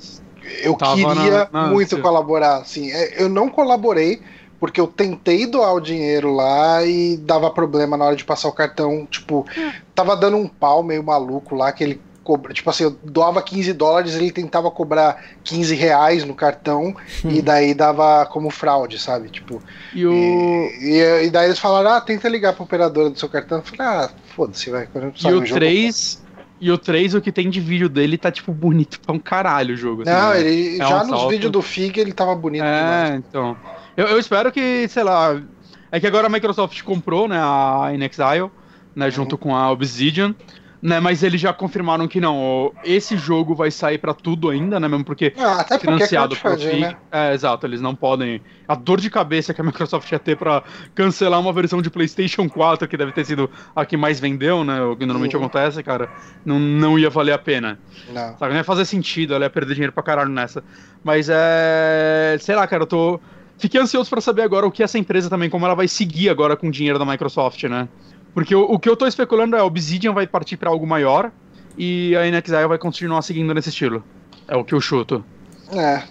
Eu queria na, na, muito colaborar. Assim, é, eu não colaborei porque eu tentei doar o dinheiro lá e dava problema na hora de passar o cartão. Tipo, hum. tava dando um pau meio maluco lá que ele cobra, tipo assim, eu doava 15 dólares, ele tentava cobrar 15 reais no cartão hum. e daí dava como fraude, sabe? Tipo. E, o... e, e, daí eles falaram: ah, tenta ligar pra operadora do seu cartão. Eu falei, ah, foda-se, vai. E o 3. E o 3, o que tem de vídeo dele tá, tipo, bonito pra um caralho o jogo. Assim, Não, né? ele é já um nos salto. vídeos do FIG ele tava bonito é, demais. então. Eu, eu espero que, sei lá. É que agora a Microsoft comprou, né, a InXile, né, junto uhum. com a Obsidian. Né, mas eles já confirmaram que não, esse jogo vai sair para tudo ainda, né, mesmo porque ah, até financiado porque é pelo né? É, exato, eles não podem. A dor de cabeça que a Microsoft ia ter para cancelar uma versão de PlayStation 4 que deve ter sido a que mais vendeu, né, o que normalmente uhum. acontece, cara, não, não ia valer a pena. Não. Sabe, não ia fazer sentido, ela ia perder dinheiro pra caralho nessa. Mas é, sei lá, cara, eu tô Fiquei ansioso para saber agora o que essa empresa também, como ela vai seguir agora com o dinheiro da Microsoft, né? Porque o, o que eu tô especulando é a Obsidian vai partir para algo maior e a NXIL vai continuar seguindo nesse estilo. É o que eu chuto. É.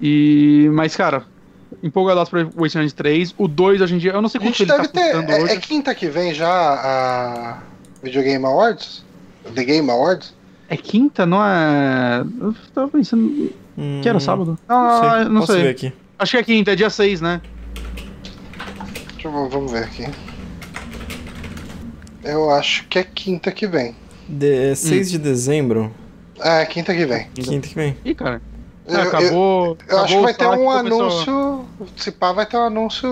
E, mas, cara, empolgadaço pra Wasteland 3. O 2 hoje em dia, eu não sei A quanto gente ele deve tá ter. custando É, hoje. é quinta que vem já a Video Game Awards? The Game Awards? É quinta, não é. Eu tava pensando Hum, que era sábado. Não Ah, sei. não Posso sei. ver aqui. Acho que é quinta, é dia 6, né? Deixa eu, vamos ver aqui. Eu acho que é quinta que vem. De, 6 Hum. de dezembro. É, quinta que vem. Quinta que vem. Ih, cara. Eu- É, eu- acabou. Eu acho que acabou vai ter um o pessoal- anúncio. Se pá, vai ter um anúncio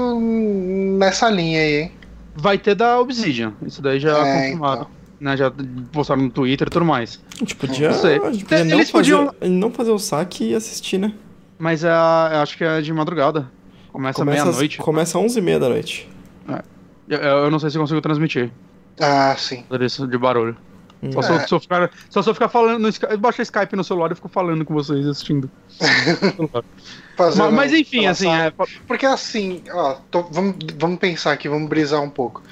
nessa linha aí, hein? Vai ter da Obsidian. Isso daí já É, confirmaram. então. Né, já postaram no Twitter e tudo mais. A gente podia, Não sei. gente podia Eles não, fazer, podiam- não fazer o saque e assistir, né? Mas é, eu acho que é de madrugada. Começa, meia-noite. Começa às 11h30 da noite. Eu, eu não sei se eu consigo transmitir. Ah, sim. Isso de barulho. Hum. Só, se eu- É. se eu ficar, só se eu ficar falando no Skype. Eu baixo Skype no celular e fico falando com vocês assistindo. Mas, enfim, assim, é, Porque assim, ó, tô- vamos, vamos pensar aqui, vamos brisar um pouco.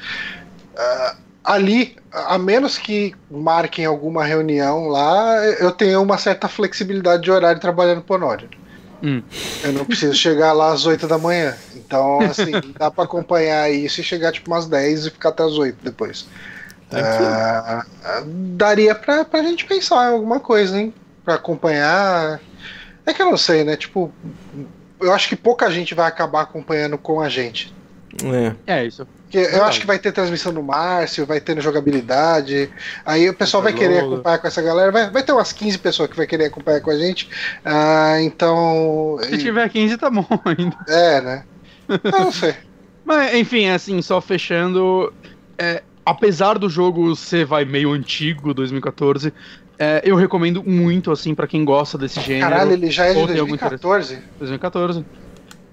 Ah, ali, a menos que marquem alguma reunião lá, eu tenho uma certa flexibilidade de horário trabalhando por Honório. Hum. Eu não preciso chegar lá às 8 da manhã. Então, assim, dá pra acompanhar isso e chegar tipo umas 10 e ficar até as 8 depois. Ah, ah, daria pra, pra gente pensar em alguma coisa, hein? Pra acompanhar. É que eu não sei, né? Tipo, eu acho que pouca gente vai acabar acompanhando com a gente. É. é isso. Porque eu acho que vai ter transmissão no Márcio, vai ter no jogabilidade. Aí o pessoal vai querer Logo. acompanhar com essa galera. Vai, vai ter umas 15 pessoas que vai querer acompanhar com a gente. Ah, então. Se tiver 15, tá bom ainda. É, né? Não sei. Mas, enfim, assim, só fechando. é, apesar do jogo ser, vai, meio antigo, 2014, é, eu recomendo muito, assim, pra quem gosta desse gênero. Caralho, ele já é de ou tem algum 2014? 2014.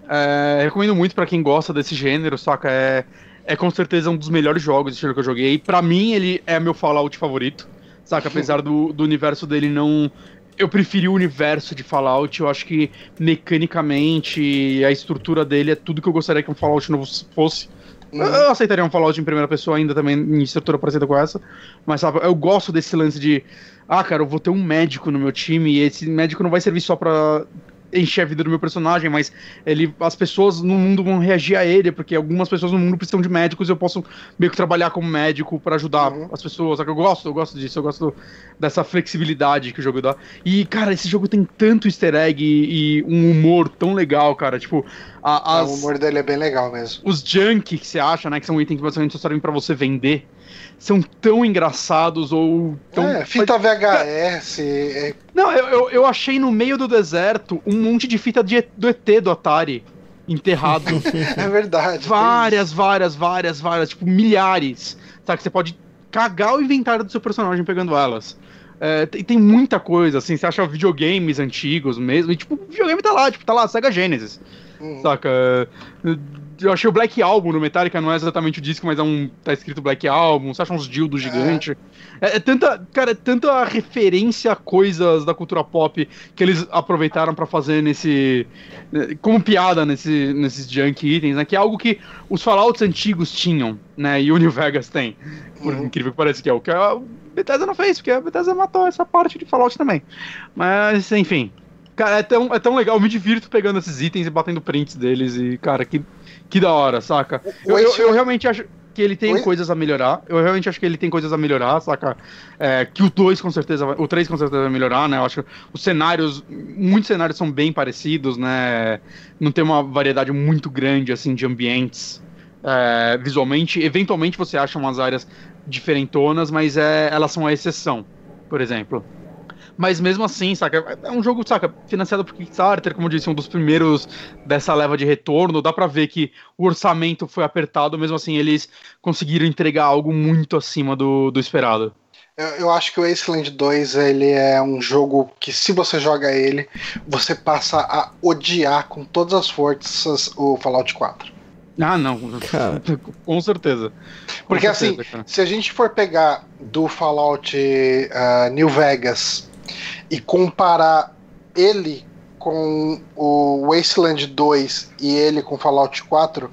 É, recomendo muito pra quem gosta desse gênero, saca? É, é com certeza um dos melhores jogos de estilo que eu joguei. Pra mim, ele é meu Fallout favorito, saca? Apesar do, do universo dele não. Eu preferi o universo de Fallout, eu acho que mecanicamente a estrutura dele é tudo que eu gostaria que um Fallout novo fosse. Eu, eu aceitaria um Fallout em primeira pessoa ainda também em estrutura parecida com essa, mas sabe, eu gosto desse lance de ah, cara, eu vou ter um médico no meu time e esse médico não vai servir só pra encher a vida do meu personagem, mas ele, as pessoas no mundo vão reagir a ele, porque algumas pessoas no mundo precisam de médicos e eu posso meio que trabalhar como médico pra ajudar Uhum. as pessoas. Eu gosto, eu gosto disso, eu gosto dessa flexibilidade que o jogo dá. E, cara, esse jogo tem tanto easter egg e, e um humor tão legal, cara. Tipo, a- as, O humor dele é bem legal mesmo. os junk que você acha, né, que são itens que basicamente só servem pra você vender, são tão engraçados ou tão... é, fita VHS. é- Não, eu, eu, achei no meio do deserto um monte de fita de, do ET do Atari enterrado. é verdade. várias, várias, várias, várias, tipo, milhares. Sabe, que você pode cagar o inventário do seu personagem pegando elas. É, tem, tem muita coisa, assim, você acha videogames antigos mesmo, e tipo, o videogame tá lá, tipo, tá lá, Sega Genesis. Uhum. saca? Eu achei o Black Album no Metallica, não é exatamente o disco, mas é um. tá escrito Black Album, você acha uns dildos gigantes. É, é tanta, cara, é tanta referência a coisas da cultura pop que eles aproveitaram pra fazer nesse. eh, como piada nesse, nesses junk itens, né? Que é algo que os Fallouts antigos tinham, né? E o New Vegas tem. Por Uhum. incrível que pareça que é o que a Bethesda não fez, porque a Bethesda matou essa parte de Fallout também. Mas, enfim. Cara, é tão, é tão legal, eu me divirto pegando esses itens e batendo prints deles e, cara, que, que da hora, saca? Eu, eu, eu realmente acho que ele tem Oi? coisas a melhorar. Eu realmente acho que ele tem coisas a melhorar, saca? É, que o 2 com certeza vai, o 3 com certeza vai melhorar, né? Eu acho que os cenários, muitos cenários são bem parecidos, né? Não tem uma variedade muito grande assim de ambientes é, visualmente. Eventualmente você acha umas áreas diferentonas, mas é, elas são a exceção, por exemplo. Mas mesmo assim, saca? É um jogo, saca, financiado por Kickstarter, como eu disse, um dos primeiros dessa leva de retorno. Dá pra ver que o orçamento foi apertado, mesmo assim eles conseguiram entregar algo muito acima do, do esperado. Eu, eu acho que o Wasteland 2 ele é um jogo que, se você joga ele, você passa a odiar com todas as forças o Fallout 4. Ah, não. Cara. Com certeza. Com Porque certeza, assim, cara. se a gente for pegar do Fallout ah, New Vegas e comparar ele com o Wasteland 2 e ele com Fallout 4,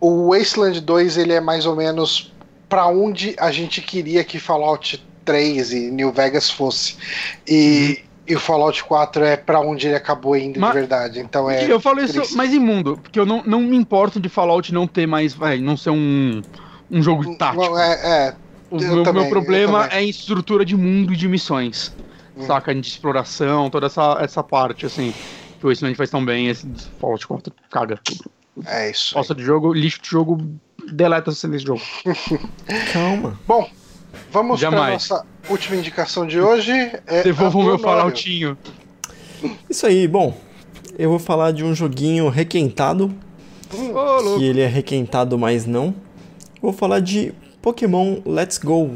o Wasteland 2 ele é mais ou menos para onde a gente queria que Fallout 3 e New Vegas fosse. E E o Fallout 4 é pra onde ele acabou indo Mas- de verdade. Então é. eu falo isso triste. mais imundo, porque eu não, não me importo de Fallout não ter mais, vai, não ser um, um jogo tático. É, é. O eu meu, também, meu problema é em estrutura de mundo e de missões. Hum. Saca? De exploração, toda essa, essa parte, assim. Que o Wasteland faz tão bem, esse Fallout 4 caga tudo. É isso. aí. Gosta de jogo, lixo de jogo, deleta esse desse jogo. Calma. Bom, vamos Jamais. nossa última indicação de hoje. É Devolva o meu. Falloutinho. Isso aí, bom. Eu vou falar de um joguinho requentado, Ô, louco. que ele é requentado, mas não. Vou falar de Pokémon Let's Go.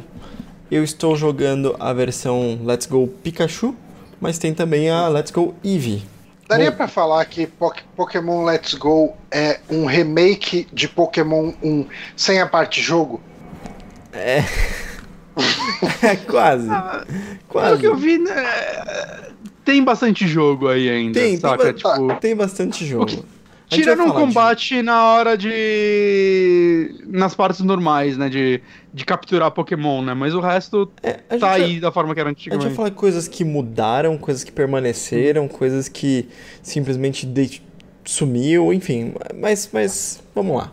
Eu estou jogando a versão Let's Go Pikachu, mas tem também a Let's Go Eevee. Daria pra falar que Pok- Pokémon Let's Go é um remake de Pokémon 1 sem a parte jogo? É quase. Pelo Quase. que eu vi, né, tem bastante jogo aí ainda, Tem, tem, saca? ba- tipo, tem bastante jogo. A gente tirando um falar de- combate na hora de... nas partes normais, né, de, de capturar Pokémon, né? Mas o resto É, tá vai- aí da forma que era A gente vai antigamente. falar de coisas que mudaram, coisas que permaneceram, coisas que simplesmente de- sumiu, enfim. Mas, mas vamos lá.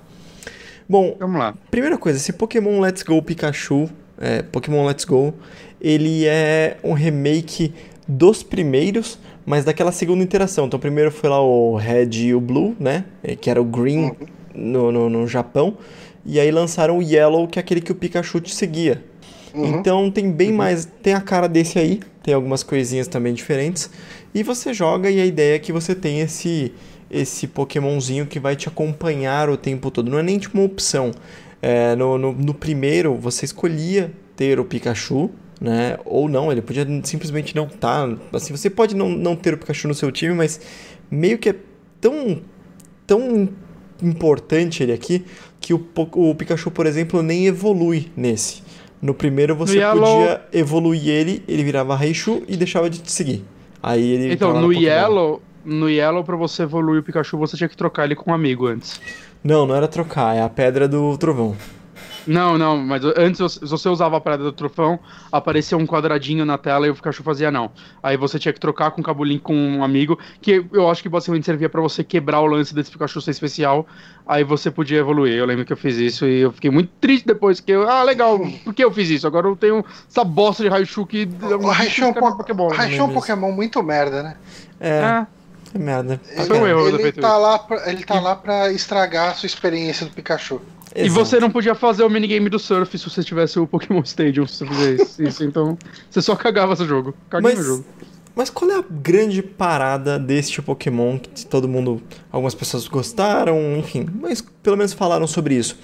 Bom, Vamos lá. primeira coisa, esse Pokémon Let's Go Pikachu, é, Pokémon Let's Go, ele é um remake dos primeiros, mas daquela segunda interação. Então, primeiro foi lá o Red e o Blue, né? é, Que era o Green no, no, no Japão. E aí lançaram o Yellow, que é aquele que o Pikachu te seguia. Então tem bem mais. Tem a cara desse aí, tem algumas coisinhas também diferentes. E você joga e a ideia é que você tem esse esse Pokémonzinho que vai te acompanhar o tempo todo. Não é nem tipo uma opção. É, no, no, no primeiro você escolhia ter o Pikachu, né? Ou não, ele podia simplesmente não estar. assim, você pode não, não ter o Pikachu no seu time, mas meio que é tão tão importante ele aqui que o, o Pikachu, por exemplo, nem evolui nesse. No primeiro você Yellow- podia evoluir ele, ele virava Raichu e deixava de te seguir. Aí ele Então, no. Yellow, no Yellow, pra você evoluir o Pikachu, você tinha que trocar ele com um amigo antes. Não, não era trocar, é a pedra do trovão. Não, não, mas antes você- se você usava a pedra do trofão, aparecia um quadradinho na tela e o Pikachu fazia não. Aí você tinha que trocar com o cabulinho com um amigo, que eu acho que basicamente servia pra você quebrar o lance desse Pikachu ser especial, aí você podia evoluir. Eu lembro que eu fiz isso e eu fiquei muito triste depois, que eu, ah, legal, por que eu fiz isso? Agora eu tenho essa bosta de Raichu que... O Raichu é um, po Pokémon. Raichu é um Pokémon muito merda, né? É, É, é merda. pra Foi um erro. Ele tá, lá pra, ele tá lá pra estragar a sua experiência do Pikachu. E Exato. você não podia fazer o minigame do surf se você tivesse o Pokémon Stadium, se você fizesse isso. Então, você só cagava esse jogo. No Mas, jogo. mas qual é a grande parada deste Pokémon que todo mundo, algumas pessoas gostaram, enfim, mas pelo menos falaram sobre isso.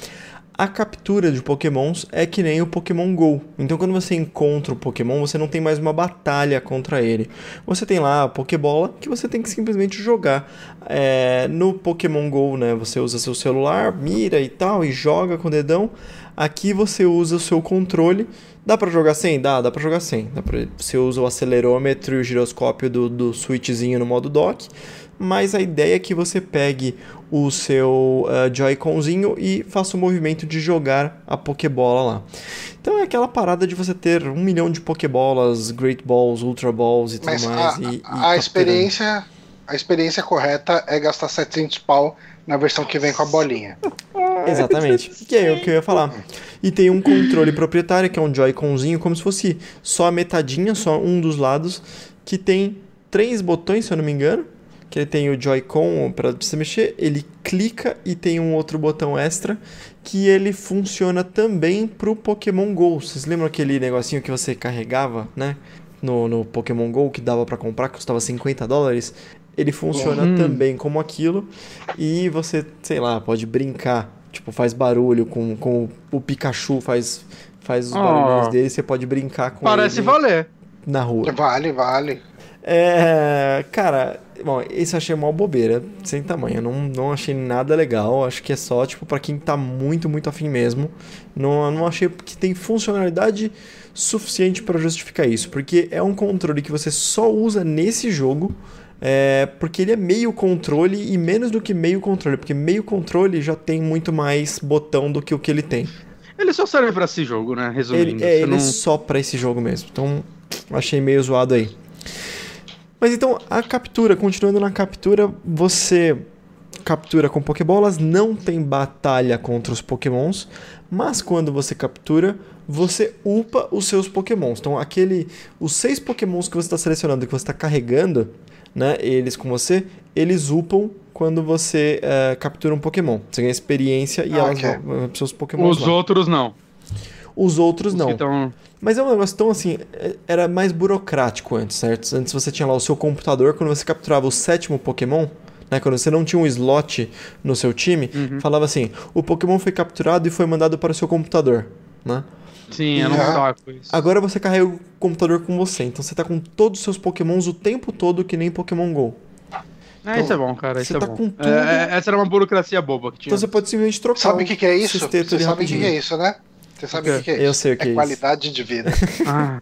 A captura de Pokémons é que nem o Pokémon Go. Então, quando você encontra o Pokémon, você não tem mais uma batalha contra ele. Você tem lá a Pokébola que você tem que simplesmente jogar. É, no Pokémon Go, né? Você usa seu celular, mira e tal, e joga com o dedão. Aqui você usa o seu controle. Dá pra jogar sem? Dá, dá pra jogar sem. Dá pra- você usa o acelerômetro e o giroscópio do, do switchzinho no modo dock. Mas a ideia é que você pegue o seu ah, Joy-Conzinho e faça o movimento de jogar a Pokébola lá. Então é aquela parada de você ter um milhão de Pokébolas, Great Balls, Ultra Balls e tudo Mas mais. a, e, e a experiência a experiência correta é gastar 700 pau na versão que vem com a bolinha. Exatamente. Que é o que eu ia falar. E tem um controle proprietário, que é um Joy-Conzinho, como se fosse só a metadinha, só um dos lados, que tem três botões, se eu não me engano. Que ele tem o Joy-Con para você mexer, ele clica e tem um outro botão extra que ele funciona também pro Pokémon GO. Vocês lembram aquele negocinho que você carregava, né? No, no Pokémon GO que dava para comprar, que custava 50 dólares? Ele funciona Uhum. também como aquilo e você, sei lá, pode brincar. Tipo, faz barulho com, com o Pikachu, faz, faz os Oh. barulhos dele, você pode brincar com Parece ele valer. na rua. Vale, vale. É, cara, bom, isso eu achei uma bobeira, sem tamanho. Não, não achei nada legal. Acho que é só, tipo, pra quem tá muito, muito afim mesmo. Não, não achei que tem funcionalidade suficiente pra justificar isso. Porque é um controle que você só usa nesse jogo. É, porque ele é meio controle e menos do que meio controle. Porque meio controle já tem muito mais botão do que o que ele tem. Ele só serve pra esse jogo, né? Resumindo. Ele, é, ele não- é só pra esse jogo mesmo. Então, achei meio zoado aí. Mas então, a captura, continuando na captura, você captura com Pokébolas, não tem batalha contra os Pokémons, mas quando você captura, você upa os seus Pokémons. Então, aquele, os seis Pokémons que você está selecionando e que você está carregando, né, eles com você, eles upam quando você uh, captura um Pokémon. Você ganha experiência e Ah, elas ok. vão para seus Pokémons Os lá. outros não. Os outros não. Então, Mas é um negócio tão assim, é- era mais burocrático antes, certo? Antes você tinha lá o seu computador, quando você capturava o sétimo Pokémon, né? Quando você não tinha um slot no seu time, falava assim: o Pokémon foi capturado e foi mandado para o seu computador, né? sim, um Yeah. saco isso. Agora você carrega o computador com você, então você tá com todos os seus Pokémons o tempo todo que nem Pokémon GO. É, isso é bom, cara. Isso você é tá bom. com tudo. É, é, essa era uma burocracia boba que tinha. Então você pode simplesmente trocar Sabe o que, que é isso? Você sabe o que, que é isso, né? Você sabe O que, que é isso? Eu sei o que é é isso. qualidade de vida. Ah,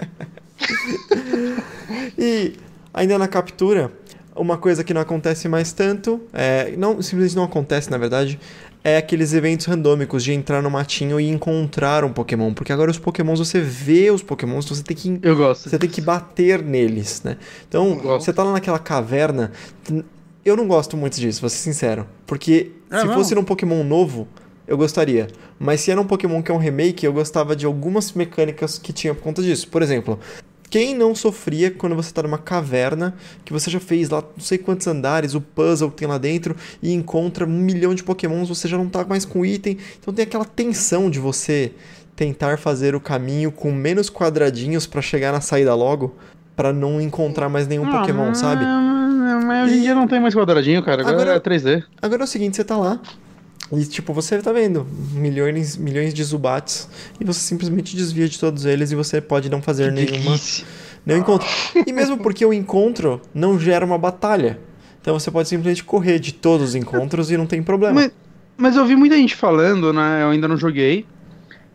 E ainda na captura, uma coisa que não acontece mais tanto, é, não, simplesmente não acontece na verdade, é aqueles eventos randômicos de entrar no matinho e encontrar um Pokémon. Porque agora os Pokémons você vê os Pokémons, você tem que eu gosto. você tem que bater neles, né? Então, você tá lá naquela caverna. Eu não gosto muito disso, vou ser sincero. Porque É se mesmo? fosse num Pokémon novo, eu gostaria. Mas se era um Pokémon que é um remake, eu gostava de algumas mecânicas que tinha por conta disso. Por exemplo, quem não sofria quando você tá numa caverna, que você já fez lá não sei quantos andares, o puzzle que tem lá dentro, e encontra um milhão de Pokémons, você já não tá mais com item. Então tem aquela tensão de você tentar fazer o caminho com menos quadradinhos pra chegar na saída logo, pra não encontrar mais nenhum Ah, Pokémon, sabe? Mas hoje em dia não tem mais quadradinho, cara. Agora, Agora- é 3D. Agora é o seguinte, você tá lá e tipo, você tá vendo milhões, milhões de Zubats e você simplesmente desvia de todos eles e você pode não fazer nenhuma Delícia. nenhum encontro. E mesmo porque o encontro não gera uma batalha. Então você pode simplesmente correr de todos os encontros e não tem problema. Mas, mas eu vi muita gente falando, né? Eu ainda não joguei.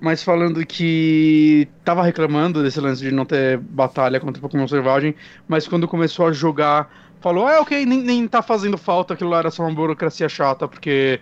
Mas falando que tava reclamando desse lance de não ter batalha contra Pokémon Selvagem. Mas quando começou a jogar, falou: Ah, ok, nem, nem tá fazendo falta, aquilo lá era só uma burocracia chata, porque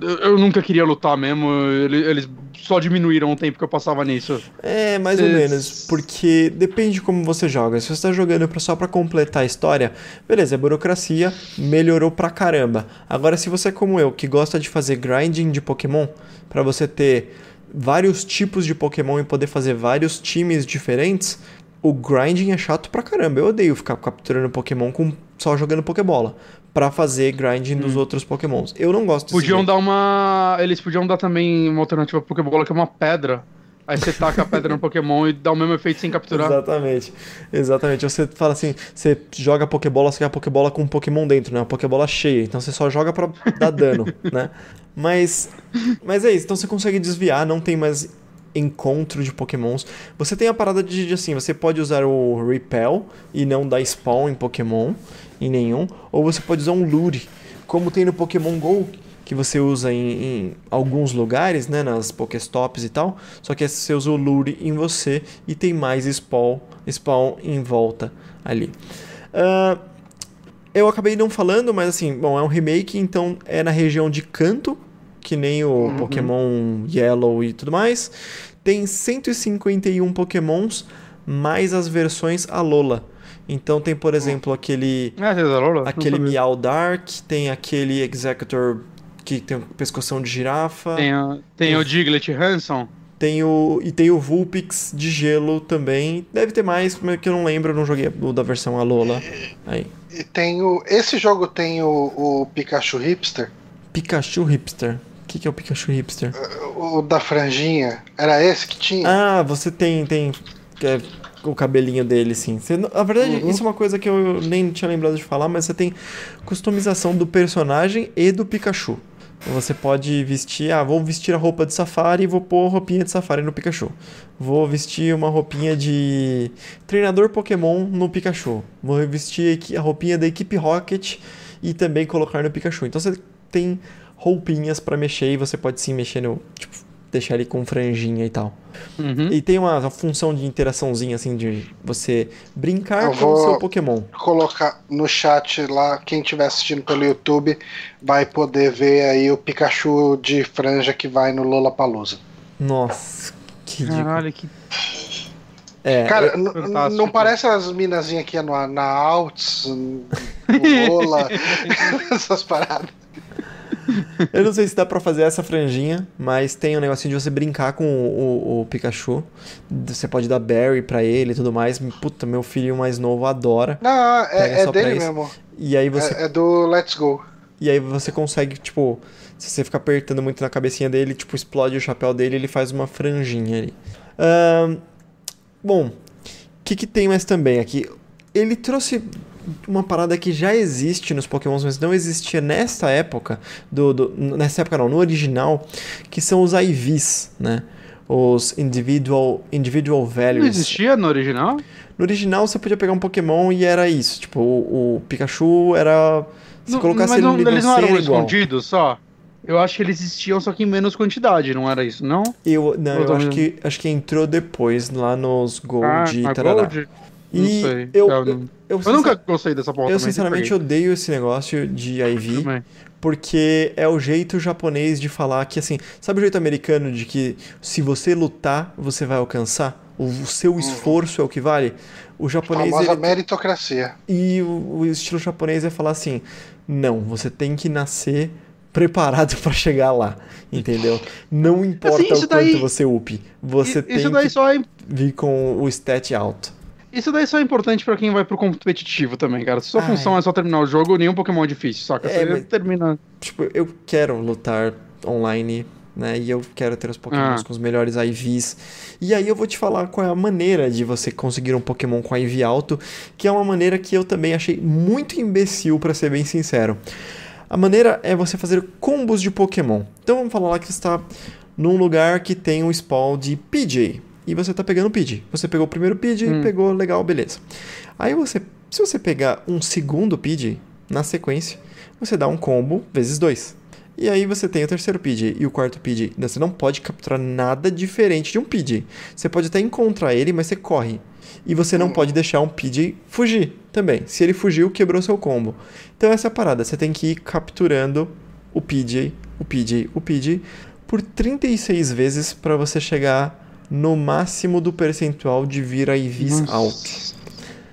eu, nunca queria lutar mesmo. Eles, só diminuíram o tempo que eu passava nisso. É, mais ou menos, porque depende de como você joga. Se você tá jogando só pra completar a história, beleza, é burocracia, melhorou pra caramba. Agora, se você é como eu, que gosta de fazer grinding de Pokémon, pra você ter vários tipos de Pokémon e poder fazer vários times diferentes, o grinding é chato pra caramba. Eu odeio ficar capturando Pokémon com só jogando Pokébola pra fazer grinding dos outros Pokémons. Eu não gosto Podiam jeito. dar uma. Eles podiam dar também uma alternativa pro Pokébola que é uma pedra. Aí você taca a pedra no Pokémon e dá o mesmo efeito sem capturar. Exatamente. Exatamente. Você fala assim, você joga Pokébola, você quer a Pokébola com um Pokémon dentro, né? Uma Pokébola cheia. Então você só joga pra dar dano, né? Mas, mas é isso. Então você consegue desviar, não tem mais encontro de Pokémons. Você tem a parada de, de, assim, você pode usar o Repel e não dar spawn em Pokémon, em nenhum. Ou você pode usar um Lure, como tem no Pokémon GO, que você usa em, em alguns lugares, né, nas Pokéstops e tal, só que você usa o Lure em você e tem mais spawn, spawn em volta ali. Ah, eu acabei não falando, mas assim, bom, é um remake, então é na região de Canto, que nem o Pokémon Yellow e tudo mais. Tem 151 Pokémons, mais as versões Alola. Então tem, por exemplo, aquele Ah, Lola? aquele. Meow Dark, tem aquele Executor que tem pescoção de girafa, Tem, a- tem o Diglett Hanson. tem o e tem o Vulpix de gelo também. Deve ter mais, mas que eu não lembro, eu não joguei o da versão Alola. Aí. E tem o. Esse jogo tem o, o Pikachu Hipster, Pikachu Hipster. O que, que é o Pikachu Hipster? o da franjinha. Era esse que tinha? Ah, você tem tem é, o cabelinho dele, sim. Você, na verdade, Uhum. isso é uma coisa que eu nem tinha lembrado de falar, mas você tem customização do personagem e do Pikachu. Então Você pode vestir, ah, vou vestir a roupa de safari e vou pôr roupinha de safari no Pikachu. Vou vestir uma roupinha de treinador Pokémon no Pikachu. Vou vestir a roupinha da equipe Rocket e também colocar no Pikachu. Então você tem roupinhas pra mexer e você pode sim mexer no, tipo, deixar ele com franjinha e tal. Uhum. E tem uma, uma função de interaçãozinha, assim, de você brincar Eu com o seu Pokémon. Colocar no chat lá, quem estiver assistindo pelo YouTube vai poder ver aí o Pikachu de franja que vai no Lollapalooza. Nossa, que. Caralho, que. É, Cara, é não parece as minazinhas aqui na, na Alts, no Lola, essas paradas. Eu não sei se dá pra fazer essa franjinha, mas tem um negocinho de você brincar com o, o- o Pikachu. Você pode dar berry pra ele e tudo mais. Puta, meu filho mais novo adora. Não, Pega é, é dele mesmo. E aí você, É, é do Let's Go. e aí você consegue, tipo, se você ficar apertando muito na cabecinha dele, tipo, explode o chapéu dele, ele faz uma franjinha ali. Bom, o que, que tem mais também aqui? Ele trouxe uma parada que já existe nos Pokémons, mas não existia nessa época, do, do- nessa época não, no original, que são os IVs, né? Os Individual, individual Não Values. existia no original? No original você podia pegar um Pokémon e era isso, tipo, o, o Pikachu era... Se Não, colocasse mas ele não, no nível eles não 100 eram escondidos só? Eu acho que eles existiam, só que em menos quantidade, não era isso, não? Eu, não, Eu eu acho que, acho que entrou depois, lá nos Gold ah, e tarará. Gold? Não E sei. eu, Eu eu, não- eu, Eu nunca gostei dessa porra eu também, sinceramente odeio esse negócio de IV. Também. porque é o jeito japonês de falar que, assim, sabe o jeito americano de que se você lutar, você vai alcançar? O, o seu esforço é o que vale? O japonês, Famosa ele, meritocracia. e o, o estilo japonês é falar assim: não, você tem que nascer preparado pra chegar lá, entendeu? Não importa Assim, isso o quanto daí- você upe, você I- tem isso daí que só é vir com o stat alto. Isso daí só é importante pra quem vai pro competitivo também, cara. Se sua Ah, função é. é só terminar o jogo, nenhum Pokémon é difícil, saca? É, Você mas- termina. Tipo, eu quero lutar online, né? E eu quero ter os Pokémons Ah. com os melhores IVs. E aí eu vou te falar qual é a maneira de você conseguir um Pokémon com IV alto, que é uma maneira que eu também achei muito imbecil, pra ser bem sincero. A maneira é você fazer combos de Pokémon. Então vamos falar lá que você está num lugar que tem um spawn de PJ. E você tá pegando o PJ. Você pegou o primeiro PJ, Hum. pegou, legal, beleza. Aí você, se você pegar um segundo PJ na sequência, você dá um combo vezes dois. E aí você tem o terceiro PJ e o quarto PJ. Você não pode capturar nada diferente de um PJ. Você pode até encontrar ele, mas você corre. E você não pode deixar um PJ fugir também. Se ele fugiu, quebrou seu combo. Então essa é a parada. Você tem que ir capturando o PJ, o PJ, o PJ por 36 vezes para você chegar no máximo do percentual de vir a IVs Nossa. altos.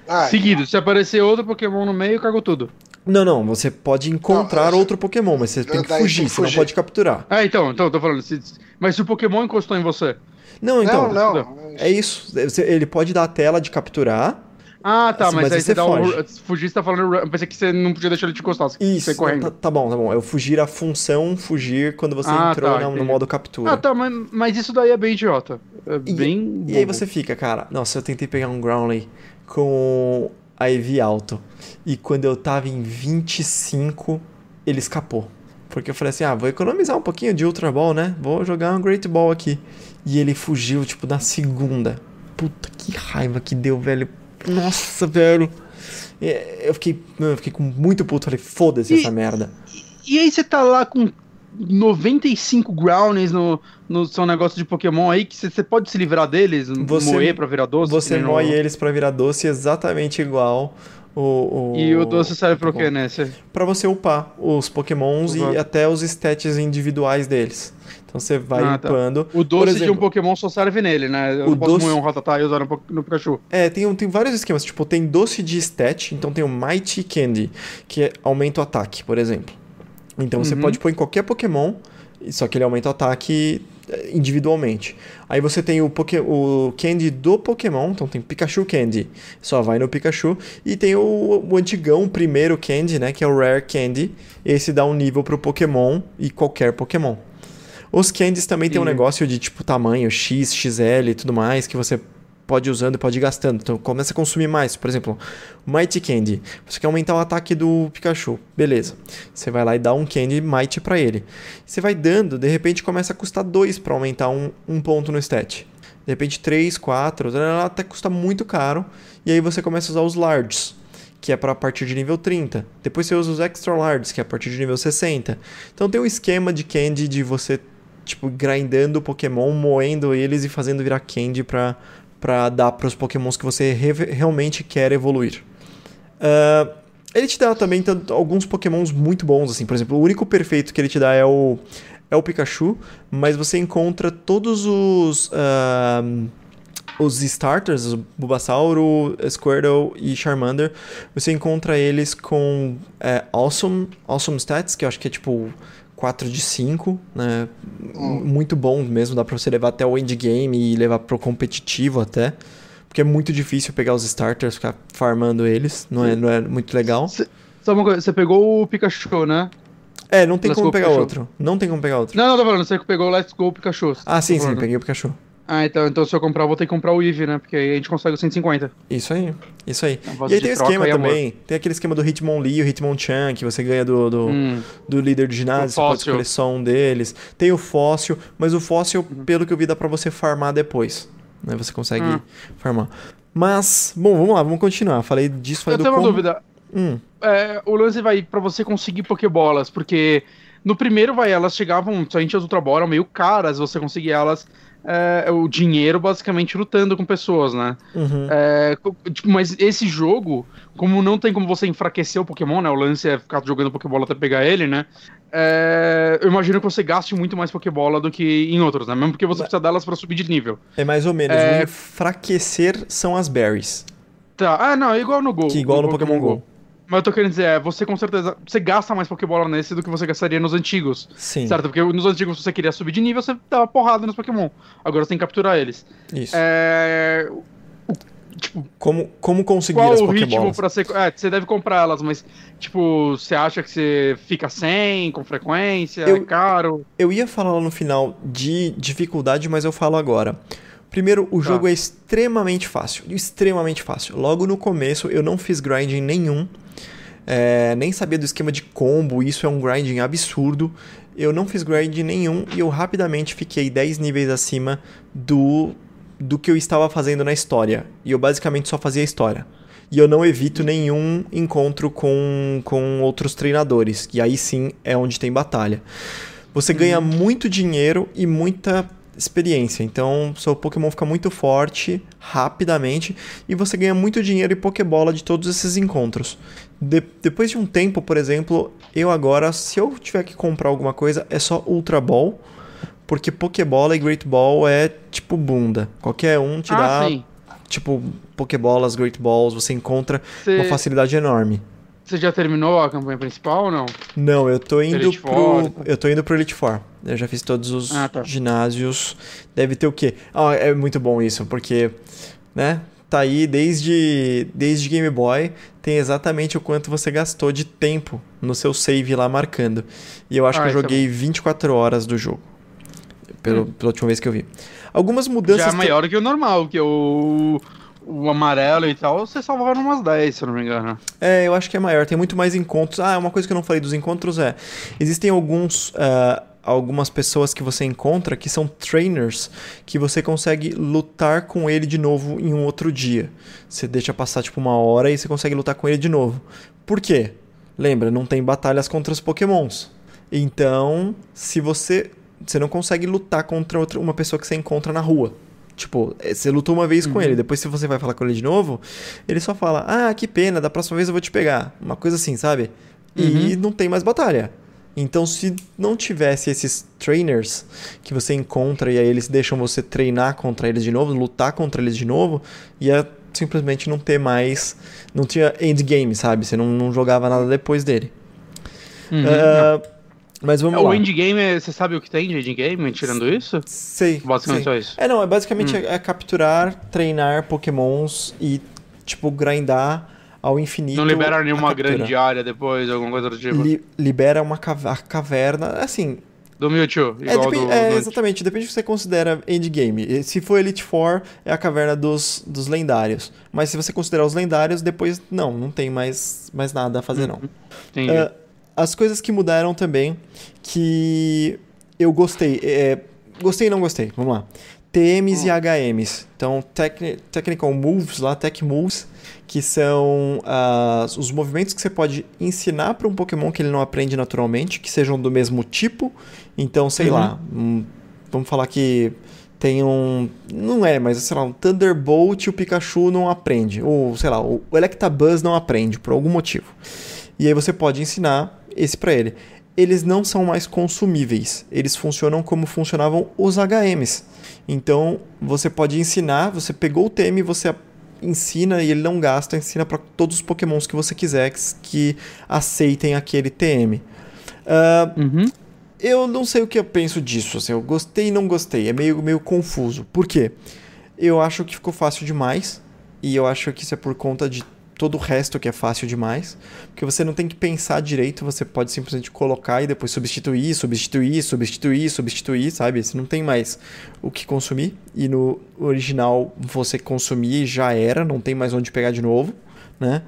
Ah, Seguido, se aparecer outro Pokémon no meio, cagou tudo. Não, não, você pode encontrar Não, outro Pokémon, mas você tem que fugir, que você não fugir. pode capturar. Ah, então, então, tô falando. se- mas se o Pokémon encostou em você. Não, então, não, não. é isso. Ele pode dar a tela de capturar. Ah, tá, Assim, mas, mas aí você dá um. foge. Fugir, você tá falando. Eu pensei que você não podia deixar ele te encostar. Isso, tá, tá bom, tá bom. O fugir a função fugir quando você Ah, entrou tá, na- no modo captura. Ah, tá, mas, mas isso daí é bem idiota. É E- bem. E aí bobo. você fica, cara, nossa, eu tentei pegar um Groundly com a EV alto. E quando eu tava em 25, ele escapou. Porque eu falei assim, ah, vou economizar um pouquinho de Ultra Ball, né? Vou jogar um Great Ball aqui. E ele fugiu, tipo, na segunda. Puta, que raiva que deu, velho. Nossa, velho. É, Eu fiquei, eu fiquei com muito puto. Falei, foda-se E- essa merda. E aí você tá lá com 95 Grounds no, no seu negócio de Pokémon aí, que você- pode se livrar deles, Você- moer pra virar doce. Você nem no- moe eles pra virar doce exatamente igual o, o... E o doce serve Bom, quê, né? Você- Pra você upar os pokémons Uhum. e até os stats individuais deles. Então você vai Ah, tá. upando. O doce Por de um exemplo, Pokémon só serve nele, né? Eu o não posso doce- moer um Rattata e usar no, Pikachu. É, tem, tem vários esquemas. Tipo, tem doce de stat, então tem o Mighty Candy, que é- aumenta o ataque, por exemplo. Então você Uhum. pode pôr em qualquer Pokémon, só que ele aumenta o ataque eh, individualmente. Aí você tem o, Poké, o Candy do Pokémon, então tem Pikachu Candy, só vai no Pikachu. E tem o, o antigão, o primeiro Candy, né, que é o Rare Candy. Esse dá um nível pro Pokémon e qualquer Pokémon. Os Candies também tem um E- negócio de tipo tamanho X, XL e tudo mais que você pode ir usando e pode ir gastando. Então começa a consumir mais. Por exemplo, Mighty Candy. Você quer aumentar o ataque do Pikachu. Beleza. Você vai lá e dá um Candy Mighty pra ele. Você vai dando, de repente começa a custar 2 pra aumentar um, um ponto no stat. De repente 3, 4, até custa muito caro. E aí você começa a usar os Larges. Que é para a partir de nível 30. Depois você usa os Extra Larges, que é a partir de nível 60. Então tem um esquema de Candy de você tipo, grindando Pokémon, moendo eles e fazendo virar Candy pra, pra dar pros Pokémons que você re- realmente quer evoluir. Ah, ele te dá também alguns Pokémons muito bons, assim, por exemplo, o único perfeito que ele te dá é o, é o Pikachu, mas você encontra todos os. ah, os starters, o Bulbasauro, Squirtle e Charmander, você encontra eles com é, awesome, awesome Stats, que eu acho que é tipo 4 de 5, né? Hum. Muito bom mesmo, dá pra você levar até o endgame e levar pro competitivo até. Porque é muito difícil pegar os starters, ficar farmando eles, não é, não é muito legal. Sabe uma coisa? Você pegou o Pikachu, né? É, não tem Let's como pegar Pikachu. outro. Não tem como pegar outro. Não, não, tô falando, você pegou o Let's Go Pikachu. Ah, sim, Tô sim, falando. peguei o Pikachu. Ah, então, então se eu comprar, eu vou ter que comprar o Eevee, né? Porque aí a gente consegue o 150. Isso aí, isso aí. A base E aí tem o esquema também. Tem aquele esquema do Hitmonlee e o Hitmonchan, que você ganha do, do, Hum. do líder do ginásio, você pode escolher só um deles. Tem o fóssil, mas o fóssil, Uhum. pelo que eu vi, dá pra você farmar depois. Né? Você consegue Hum. farmar. Mas, bom, vamos lá, vamos continuar. Falei disso, falei Eu do tenho uma como- dúvida. Hum, É, o lance vai pra você conseguir Pokébolas, porque no primeiro, vai, elas chegavam, somente as Ultra Ball eram meio caras, você conseguia elas, é, o dinheiro basicamente lutando com pessoas, né? uhum. É, tipo, mas esse jogo, como não tem como você enfraquecer o Pokémon, né? O lance é ficar jogando Pokébola até pegar ele, né? É, eu imagino que você gaste muito mais Pokébola do que em outros, né? Mesmo porque você precisa delas pra subir de nível. É mais ou menos. É- O enfraquecer são as berries. Tá, ah, não, é igual no Go. Que igual no Pokémon Go. Mas eu tô querendo dizer, é, você com certeza. Você gasta mais Pokébola nesse do que você gastaria nos antigos. Sim, Certo? Porque nos antigos, se você queria subir de nível, você dava porrada nos Pokémon. Agora você tem que capturar eles. isso. É. Tipo, Como, como conseguir qual as o ritmo Pokébolas? pra ser. É, você deve comprar elas, mas, tipo, você acha que você fica sem, com frequência? Eu- É caro? Eu ia falar lá no final de dificuldade, mas eu falo agora. Primeiro, o Tá. jogo é extremamente fácil. Extremamente fácil. Logo no começo, eu não fiz grinding nenhum. é, nem sabia do esquema de combo. Isso é um grinding absurdo. Eu não fiz grinding nenhum e eu rapidamente fiquei 10 níveis acima do, do que eu estava fazendo na história. E eu basicamente só fazia a história. E eu não evito nenhum encontro com, com outros treinadores. E aí sim é onde tem batalha. Você ganha muito dinheiro e muita experiência. Então, seu Pokémon fica muito forte rapidamente e você ganha muito dinheiro e Pokébola de todos esses encontros. De- depois de um tempo, por exemplo, eu agora, se eu tiver que comprar alguma coisa, é só Ultra Ball, porque Pokébola e Great Ball é tipo bunda. Qualquer um te ah, dá, sim. tipo, Pokébolas, Great Balls, você encontra uma Você, facilidade enorme. Você já terminou a campanha principal ou não? Não, eu tô indo Elite pro. Four. Eu tô indo pro Elite Four. Eu já fiz todos os Ah, tá. ginásios. Deve ter o quê? Ah, é muito bom isso, porque, né? Tá aí desde, desde Game Boy, tem exatamente o quanto você gastou de tempo no seu save lá marcando. E eu acho Ah, que eu isso é joguei 24 horas do jogo. Pelo, Pela última vez que eu vi. Algumas mudanças. Já é maior que o normal, que o, o amarelo e tal, você salvava umas 10, se eu não me engano. É, eu acho que é maior, tem muito mais encontros. Ah, uma coisa que eu não falei dos encontros é: existem alguns. ah, algumas pessoas que você encontra que são trainers que você consegue lutar com ele de novo em um outro dia. Você deixa passar tipo uma hora e você consegue lutar com ele de novo. Por quê? Lembra, não tem batalhas contra os pokémons. Então, se você. Você não consegue lutar contra outra, uma pessoa que você encontra na rua. Tipo, eh, você lutou uma vez com ele, depois se você vai falar com ele de novo, ele só fala, ah, que pena, da próxima vez eu vou te pegar. Uma coisa assim, sabe? E não tem mais batalha. Então, se não tivesse esses trainers que você encontra e aí eles deixam você treinar contra eles de novo, lutar contra eles de novo, ia simplesmente não ter mais. Não tinha endgame, sabe? Você não, não jogava nada depois dele. Uhum. Ah, mas vamos o lá. endgame, é- você sabe o que tem de endgame, tirando isso? Sei. Basicamente sei. só isso. É, não, é basicamente é, é capturar, treinar pokémons e, tipo, grindar ao infinito. Não libera nenhuma grande área depois, alguma coisa do tipo. Li- libera uma caverna, assim, Do Mewtwo, é, igual depen- do, é, do- exatamente, depende do que você considera endgame. Se for Elite Four, é a caverna dos, dos lendários. Mas se você considerar os lendários, depois, não, não tem mais, mais nada a fazer, não. Entendi. Ah, as coisas que mudaram também, que eu gostei. é, gostei e não gostei, vamos lá. TMs e HMs. Então, techni- Technical Moves, lá, Tech Moves, que são os movimentos que você pode ensinar para um Pokémon que ele não aprende naturalmente, que sejam do mesmo tipo. Então, sei Uhum. lá, um- vamos falar que tem um. Não é, mas sei lá, um Thunderbolt e o Pikachu não aprende. Ou, sei lá, o Electabuzz não aprende, por algum motivo. E aí você pode ensinar esse pra ele. eles não são mais consumíveis. Eles funcionam como funcionavam os HMs. Então, você pode ensinar, você pegou o TM, você ensina e ele não gasta, ensina para todos os pokémons que você quiser que, que aceitem aquele TM. Uh, Uhum. eu não sei o que eu penso disso, assim, eu gostei e não gostei, é meio, meio confuso. Por quê? Eu acho que ficou fácil demais, e eu acho que isso é por conta de todo o resto que é fácil demais, porque você não tem que pensar direito, você pode simplesmente colocar e depois substituir, substituir, substituir, substituir, sabe? Você não tem mais o que consumir, e no original você consumir já era, não tem mais onde pegar de novo, né?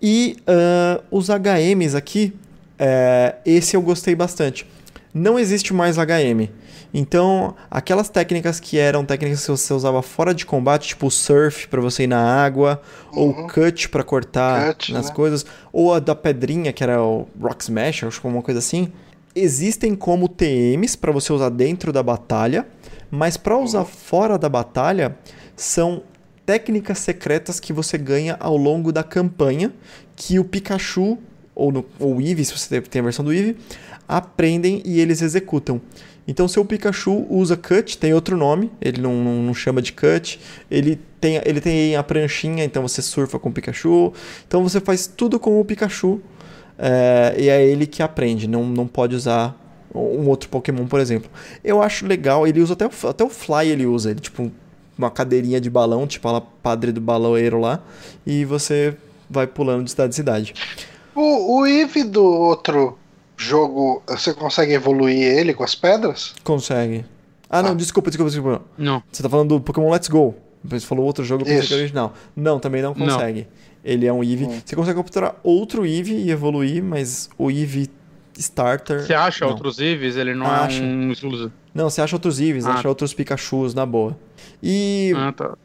E uh, os HMs aqui, é, esse eu gostei bastante. Não existe mais HM. Então, aquelas técnicas que eram técnicas que você usava fora de combate, tipo surf para você ir na água, ou cut para cortar Cut, nas né? coisas, ou a da pedrinha, que era o Rock Smash, acho que uma coisa assim, existem como TMs para você usar dentro da batalha, mas para usar fora da batalha são técnicas secretas que você ganha ao longo da campanha, que o Pikachu ou no, ou o Eevee, se você tem a versão do Eevee, aprendem e eles executam. Então, seu Pikachu usa Cut, tem outro nome, ele não, não, não chama de Cut, ele tem, ele tem a pranchinha, então você surfa com o Pikachu. Então, você faz tudo com o Pikachu é, e é ele que aprende, não, não pode usar um outro Pokémon, por exemplo. Eu acho legal, ele usa até o, até o Fly, ele usa, ele tipo uma cadeirinha de balão, tipo a padre do baloeiro lá, e você vai pulando de cidade em cidade. O, o Eve do outro jogo, você consegue evoluir ele com as pedras? Consegue. Ah, não, Ah. desculpa, desculpa, desculpa. Não. Você tá falando do Pokémon Let's Go. Você falou outro jogo, eu pensei Isso. que era original. Não, também não Não. consegue. Ele é um Eevee. Hum. Você consegue capturar outro Eevee e evoluir, mas o Eevee Starter... Você acha não. outros Eevees? Ele não Acha. é um exclusivo. Não, você acha outros Eevees, Ah. acha outros Pikachus, na boa. E Ah, tá.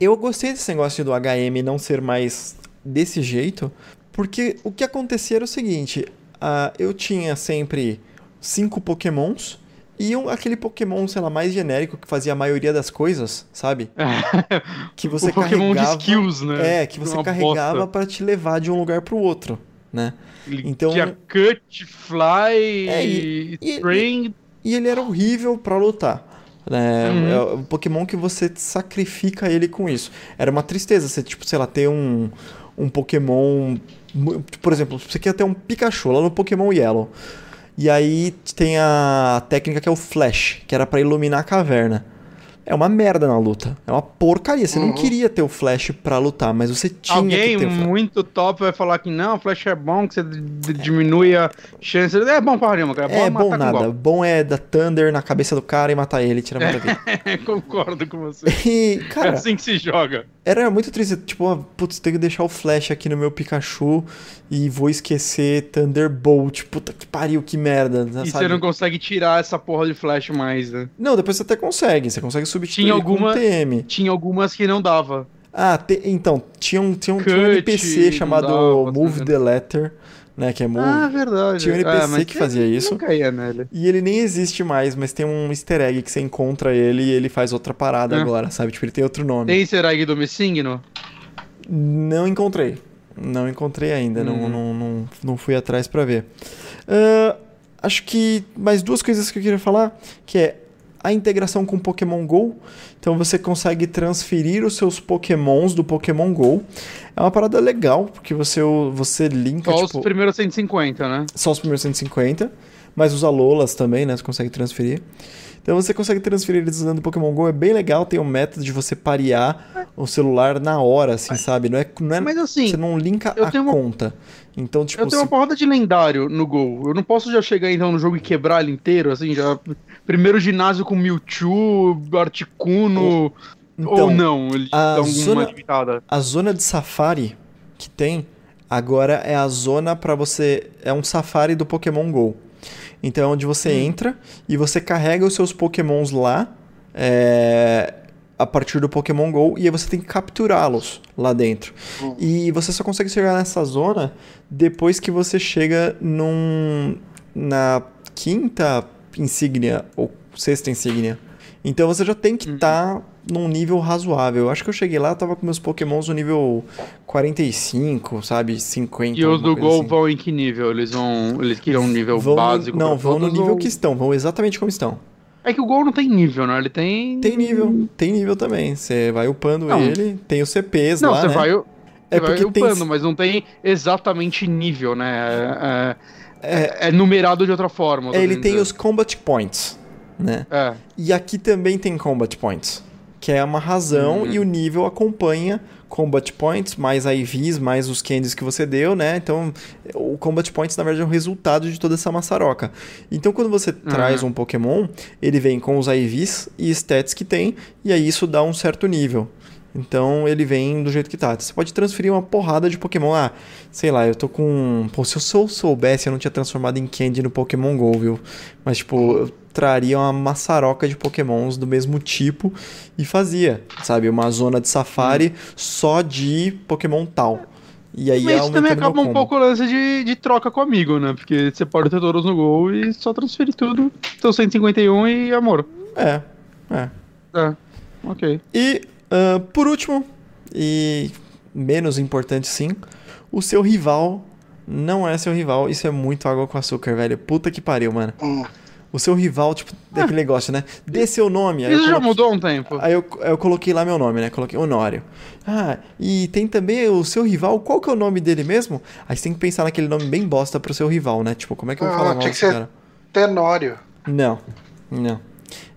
eu gostei desse negócio do HM não ser mais desse jeito, porque o que acontecia era o seguinte: ah, eu tinha sempre cinco Pokémons e um, aquele Pokémon, sei lá, mais genérico que fazia a maioria das coisas, sabe? Que você o Pokémon carregava. de skills, né? É, que você Uma carregava pra te levar de um lugar pro outro, né? então- Tinha Cut, Fly, É, e- e- String. E ele era horrível pra lutar. Né? Uhum. É um Pokémon que você sacrifica ele com isso. Era uma tristeza você, tipo, sei lá, ter um, um Pokémon. Por exemplo, você quer ter um Pikachu lá no Pokémon Yellow. E aí tem a técnica que é o Flash, que era pra iluminar a caverna. É uma merda na luta. É uma porcaria. Você não Uhum. queria ter o Flash pra lutar, mas você tinha Alguém que ter o Flash. muito top vai falar que não, Flash é bom, que você d- diminui a chance. É bom pra caramba, cara. É bom matar com nada. Bom é dar Thunder na cabeça do cara e matar ele, tirar muita vida. Concordo com você. E, É cara, assim que se joga. Era muito triste, tipo, ah, putz, tenho que deixar o flash aqui no meu Pikachu e vou esquecer Thunderbolt. Puta que pariu, que merda. né, E sabe? você não consegue tirar essa porra de Flash mais, né? Não, depois você até consegue, você consegue substituir Tinha com alguma- TM. Tinha algumas que não dava. Ah, te- então, tinha um, tinha um, tinha um Cut, NPC não chamado dava, Move tá the Letter, né, que é Move. Ah, verdade. Tinha um NPC Ah, que fazia isso. E ele nem existe mais, mas tem um easter egg que você encontra ele e ele faz outra parada Ah. agora, sabe? Tipo, ele tem outro nome. Tem easter egg do Messigno? Não encontrei. Não encontrei ainda, não, Uhum. não, não, não fui atrás pra ver. Ah, acho que mais duas coisas que eu queria falar, que é a integração com Pokémon GO. Então você consegue transferir os seus Pokémons do Pokémon GO. É uma parada legal, porque você, você linka Só tipo, os primeiros 150, né? só os primeiros 150, mas os Alolas também, né? Você consegue transferir. Então você consegue transferir eles usando o Pokémon GO, é bem legal, tem um método de você parear o celular na hora, assim, sabe? Não é, não é Mas assim, você não linka a uma- conta. Então, tipo, eu tenho se- uma porrada de lendário no Gol. Eu não posso já chegar então no jogo e quebrar ele inteiro, assim, já. Primeiro ginásio com Mewtwo, Articuno. então, ou não, ele a dá zona- limitada. a zona de safari que tem agora é a zona pra você. É um safari do Pokémon GO. Então, é onde você Hum. entra e você carrega os seus Pokémons lá. é, a partir do Pokémon GO e aí você tem que capturá-los lá dentro. Hum. E você só consegue chegar nessa zona depois que você chega num na quinta insígnia ou sexta insígnia. Então você já tem que estar num nível razoável. Eu acho que eu cheguei lá, tava com meus pokémons no nível 45, sabe? 50. E os do Gol assim. vão em que nível? Eles vão. Eles queriam um nível Vão no- básico? Não, vão no nível ou- que estão, vão exatamente como estão. É que o Gol não tem nível, né? Ele tem. Tem nível, tem nível também. Você vai upando Não. ele, tem os CPs Não, lá, você né? vai. Você É vai porque tem- upando, mas não tem exatamente nível, né? É, é- é numerado de outra forma. tô Ele tem dizer. os Combat Points, né? É. E aqui também tem Combat Points, que é uma razão Uhum. e o nível acompanha Combat Points, mais IVs, mais os candies que você deu, né? Então, o Combat Points, na verdade, é um resultado de toda essa maçaroca. Então, quando você Uhum. traz um Pokémon, ele vem com os IVs e stats que tem, e aí isso dá um certo nível. Então, ele vem do jeito que tá. Você pode transferir uma porrada de Pokémon. Ah, sei lá, eu tô com... Pô, se eu sou- soubesse, eu não tinha transformado em Candy no Pokémon GO, viu? Mas, tipo, eu traria uma maçaroca de Pokémons do mesmo tipo e fazia, sabe? Uma zona de safari só de Pokémon tal. E aí Mas isso também acaba um pouco o lance de, de troca com amigo, né? Porque você pode ter todos no gol e só transferir tudo. Então 151 e amor. É, é. É. Ok. E, ah, por último, e menos importante sim, o seu rival não é seu rival. Isso é muito água com açúcar, velho. Puta que pariu, mano. Hum. O seu rival, tipo, daquele negócio, né? Dê seu nome. Aí Isso já coloquei- mudou há um tempo. Aí eu, eu coloquei lá meu nome, né? Coloquei Honório. Ah, e tem também o seu rival. Qual que é o nome dele mesmo? Aí você tem que pensar naquele nome bem bosta pro seu rival, né? Tipo, como é que eu vou Ah, falar mal tinha que desse ser- cara? Tenório. Não, não.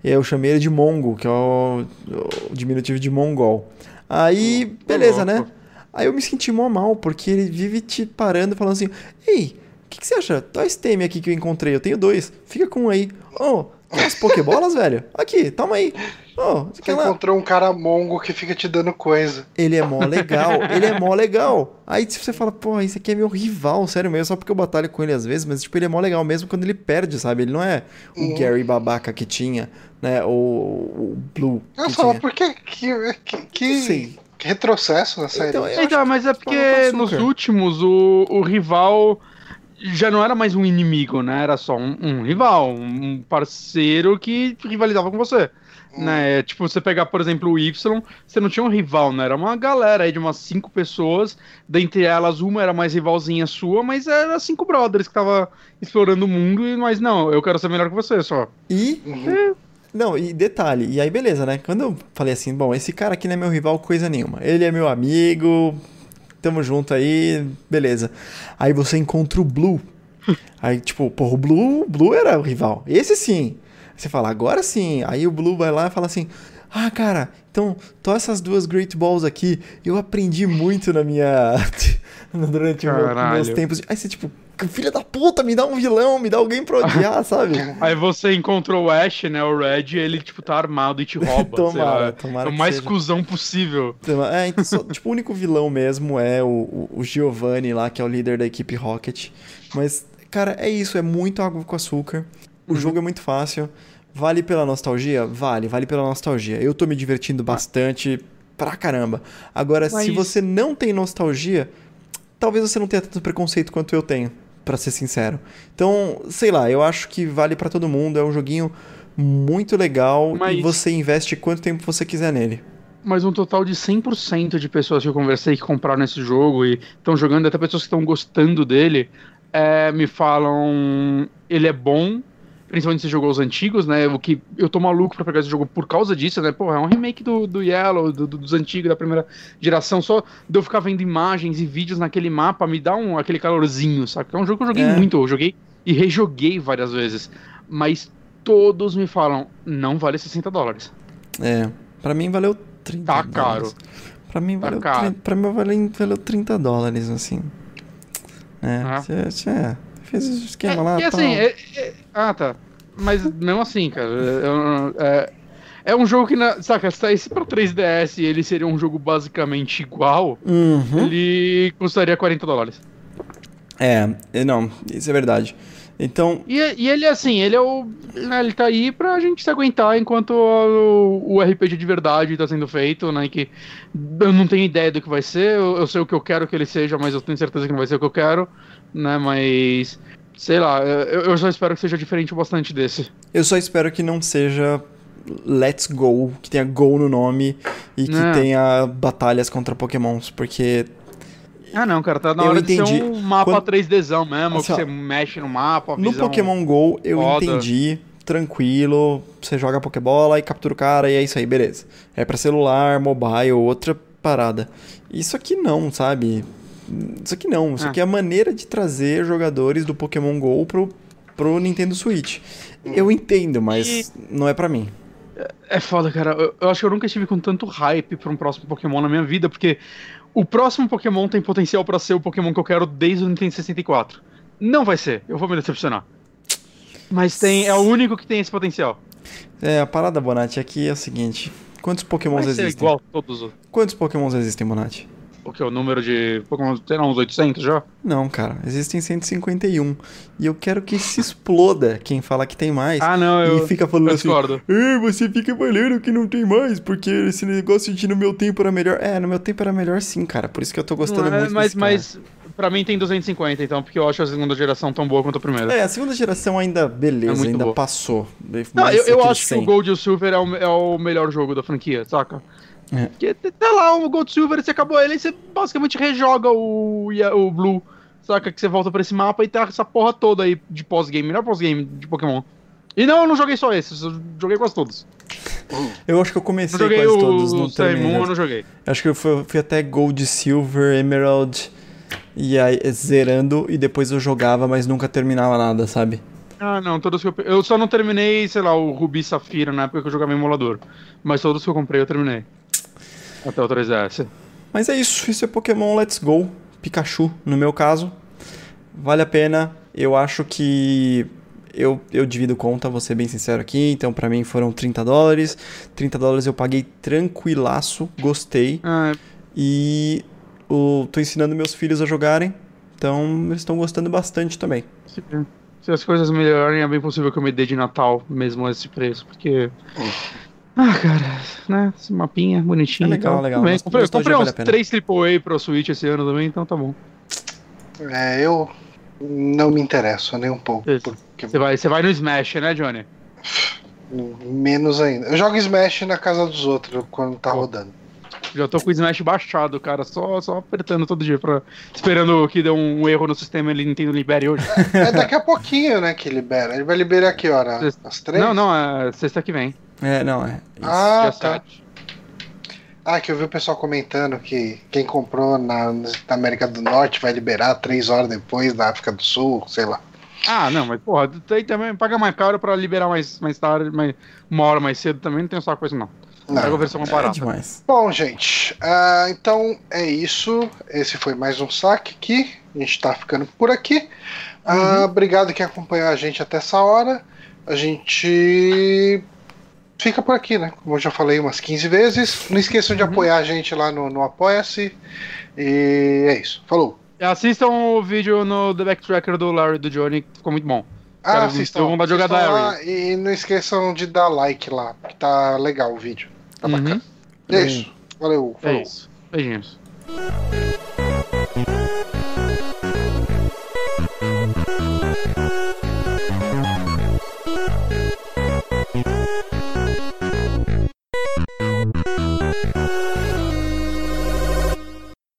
Eu chamei ele de Mongo, que é o, o diminutivo de Mongol. Aí, beleza, né? Aí eu me senti mó mal, porque ele vive te parando falando assim: Ei, o que, que você acha? Dá esse TM aqui que eu encontrei, eu tenho dois. Fica com um aí. Ô, tem umas Pokébolas, velho? Aqui, toma aí. Ô, você Você encontrou um cara mongo que fica te dando coisa. Ele é mó legal, ele é mó legal. Aí se você fala, pô, esse aqui é meu rival, sério mesmo, só porque eu batalho com ele às vezes, mas tipo, ele é mó legal mesmo quando ele perde, sabe? Ele não é o Uhum. Gary babaca que tinha, né? Ou o Blue Eu falo, tinha. por que que, que, que, Sei. que retrocesso na série? Então, Então, mas é que porque nos últimos o, o rival já não era mais um inimigo, né? Era só um, um rival, um parceiro que rivalizava com você. Né? Tipo, você pegar, por exemplo, o Y, você não tinha um rival, né? Era uma galera aí de umas cinco pessoas. Dentre elas, uma era mais rivalzinha sua, mas era cinco brothers que tava explorando o mundo. e Mas não, eu quero ser melhor que você só. E. Uhum. Não, e detalhe, e aí beleza, né? Quando eu falei assim, bom, esse cara aqui não é meu rival coisa nenhuma. Ele é meu amigo, tamo junto aí, beleza. Aí você encontra o Blue. Aí, tipo, porra, o Blue, Blue era o rival. Esse sim. Você fala, agora sim. Aí o Blue vai lá e fala assim: Ah, cara, então, tô essas duas Great Balls aqui. Eu aprendi muito na minha. durante Caralho. meus tempos. Aí você, tipo, filha da puta, me dá um vilão, me dá alguém pra odiar, sabe? Aí você encontrou o Ash, né? O Red, e ele, tipo, tá armado e te rouba. sei Tomara, lá. tomara É o que mais seja. cuzão possível. É, então, só- tipo, o único vilão mesmo é o, o, o Giovanni lá, que é o líder da equipe Rocket. Mas, cara, é isso, é muito água com açúcar. O Uhum. jogo é muito fácil. Vale pela nostalgia? Vale, vale pela nostalgia. Eu tô me divertindo bastante pra caramba. Agora, se Mas- você não tem nostalgia, talvez você não tenha tanto preconceito quanto eu tenho, pra ser sincero. Então, sei lá, eu acho que vale pra todo mundo. É um joguinho muito legal e Mas- você investe quanto tempo você quiser nele. Mas um total de 100% de pessoas que eu conversei que compraram esse jogo e estão jogando, até pessoas que estão gostando dele, é, me falam ele é bom, principalmente se jogou os antigos, né? O que eu tô maluco pra pegar esse jogo por causa disso, né? Porra, é um remake do, do Yellow, do- do- dos antigos, da primeira geração. Só de eu ficar vendo imagens e vídeos naquele mapa me dá um, aquele calorzinho, sabe? É um jogo que eu joguei É. muito, eu joguei e rejoguei várias vezes. Mas todos me falam, não vale 60 dólares. É, pra mim valeu 30 Tá dólares. caro. Pra mim Tá valeu, caro. 30, pra mim valeu, valeu 30 dólares, assim. É, você você fez o esquema É, lá, e assim, é- é- ah, tá. Mas mesmo assim, cara, é, é- é um jogo que, na, saca, se saísse pra 3DS e ele seria um jogo basicamente igual, Uhum. ele custaria 40 dólares. É, é, não, isso é verdade. Então, E, e ele, assim, ele é o. né, ele tá aí pra gente se aguentar enquanto o, o RPG de verdade tá sendo feito, né? Que eu não tenho ideia do que vai ser, eu, eu sei o que eu quero que ele seja, mas eu tenho certeza que não vai ser o que eu quero, né? Mas. Sei lá, eu, eu só espero que seja diferente bastante desse. eu só espero que não seja Let's Go, que tenha Go no nome e que Não. tenha batalhas contra Pokémons, porque Ah, não, cara, tá na Eu hora de entendi. ser um mapa Quando- 3Dzão mesmo, Assim, que você mexe no mapa. no Pokémon Go eu foda. entendi, tranquilo, você joga Pokébola e captura o cara e é isso aí, beleza. É pra celular, mobile, outra parada. Isso aqui não, sabe? Isso aqui não, isso Ah. aqui é a maneira de trazer jogadores do Pokémon Go pro, pro Nintendo Switch. Eu entendo, mas não é pra mim. É foda, cara. Eu, eu acho que eu nunca estive com tanto hype pra um próximo Pokémon na minha vida, porque o próximo Pokémon tem potencial pra ser o Pokémon que eu quero desde o Nintendo 64. Não vai ser, eu vou me decepcionar. Mas tem, é o único que tem esse potencial. É, a parada, Bonatti, aqui é o seguinte. Quantos Pokémons existem? igual a todos os. Quantos Pokémons existem, Bonatti? O que? O número de Pokémon, lá, uns 800 já? Não, cara, existem 151. E eu quero que se exploda quem fala que tem mais. Ah, não, eu. e fica falando eu assim, discordo. "Ei, você fica valendo que não tem mais, porque esse negócio de no meu tempo era melhor. É, no meu tempo era melhor sim, cara. Por isso que eu tô gostando Não é, muito mas, desse cara. mas pra mim tem 250, então, porque eu acho a segunda geração tão boa quanto a primeira. É, a segunda geração ainda, beleza, É ainda boa. passou. Não, Mas eu, eu acho que 100. o Gold e o Silver é o, é o melhor jogo da franquia, saca? É. Porque tá lá o Gold Silver, você acabou ele, e você basicamente rejoga o, o Blue, saca? Que você volta pra esse mapa e tá essa porra toda aí de pós-game, melhor pós-game de Pokémon. E não, eu não joguei só esses, eu joguei quase todos. Eu acho que eu comecei joguei quase o, todos, não terminei. Eu não joguei. Acho que eu fui, fui até Gold, Silver, Emerald, e aí zerando, e depois eu jogava, mas nunca terminava nada, sabe? Ah, não, todos que eu. Eu só não terminei, sei lá, o Rubi Safira na época que eu jogava em emulador. Mas todos que eu comprei eu terminei. Até o 3DS. Mas é isso, isso é Pokémon Let's Go, Pikachu, no meu caso. Vale a pena, eu acho que eu, eu divido conta, vou ser bem sincero aqui, então pra mim foram 30 dólares. 30 dólares eu paguei tranquilaço, gostei. Ah, E o, tô ensinando meus filhos a jogarem, então eles estão gostando bastante também. se, se as coisas melhorarem, é bem possível que eu me dê de Natal mesmo a esse preço, porque. Ah, cara, né? Esse mapinha bonitinho. É legal, legal. Nos- comprei nostalgia comprei vale uns a pena. 3 AAA pro Switch esse ano também, então tá bom. É, eu não me interesso nem um pouco. Isso. Porque Você vai, você vai no Smash, né, Johnny? menos ainda. Eu jogo Smash na casa dos outros quando tá rodando. Já tô com o Smash baixado, cara, só, só apertando todo dia, pra, esperando que dê um erro no sistema e ele Nintendo libere hoje. É daqui a pouquinho, né, que libera. Ele vai liberar que hora? Sexta. Às três? Não, não, é sexta que vem. É, não, é. isso. Ah, dia tá. 7. Ah, que eu vi o pessoal comentando que quem comprou na, na América do Norte vai liberar três horas depois da África do Sul, sei lá. Ah, não, mas porra, tem também paga mais caro pra liberar mais, mais tarde, mais, uma hora mais cedo também, não tem só coisa não. Não. Pega a versão mais É barata. demais. Bom, gente, ah, então é isso. Esse foi mais um saque aqui. A gente tá ficando por aqui. Ah, Obrigado quem acompanhou a gente até essa hora. A gente fica por aqui, né? Como eu já falei umas 15 vezes. Não esqueçam de apoiar a gente lá no, no Apoia-se. E é isso. Falou. Assistam o vídeo no The Backtracker do Larry do Johnny, que ficou muito bom. Ah, assistam, de jogar da lá E não esqueçam de dar like lá, que tá legal o vídeo. Tá Uhum. bacana. É isso. Valeu. É Falou. isso. Beijinhos.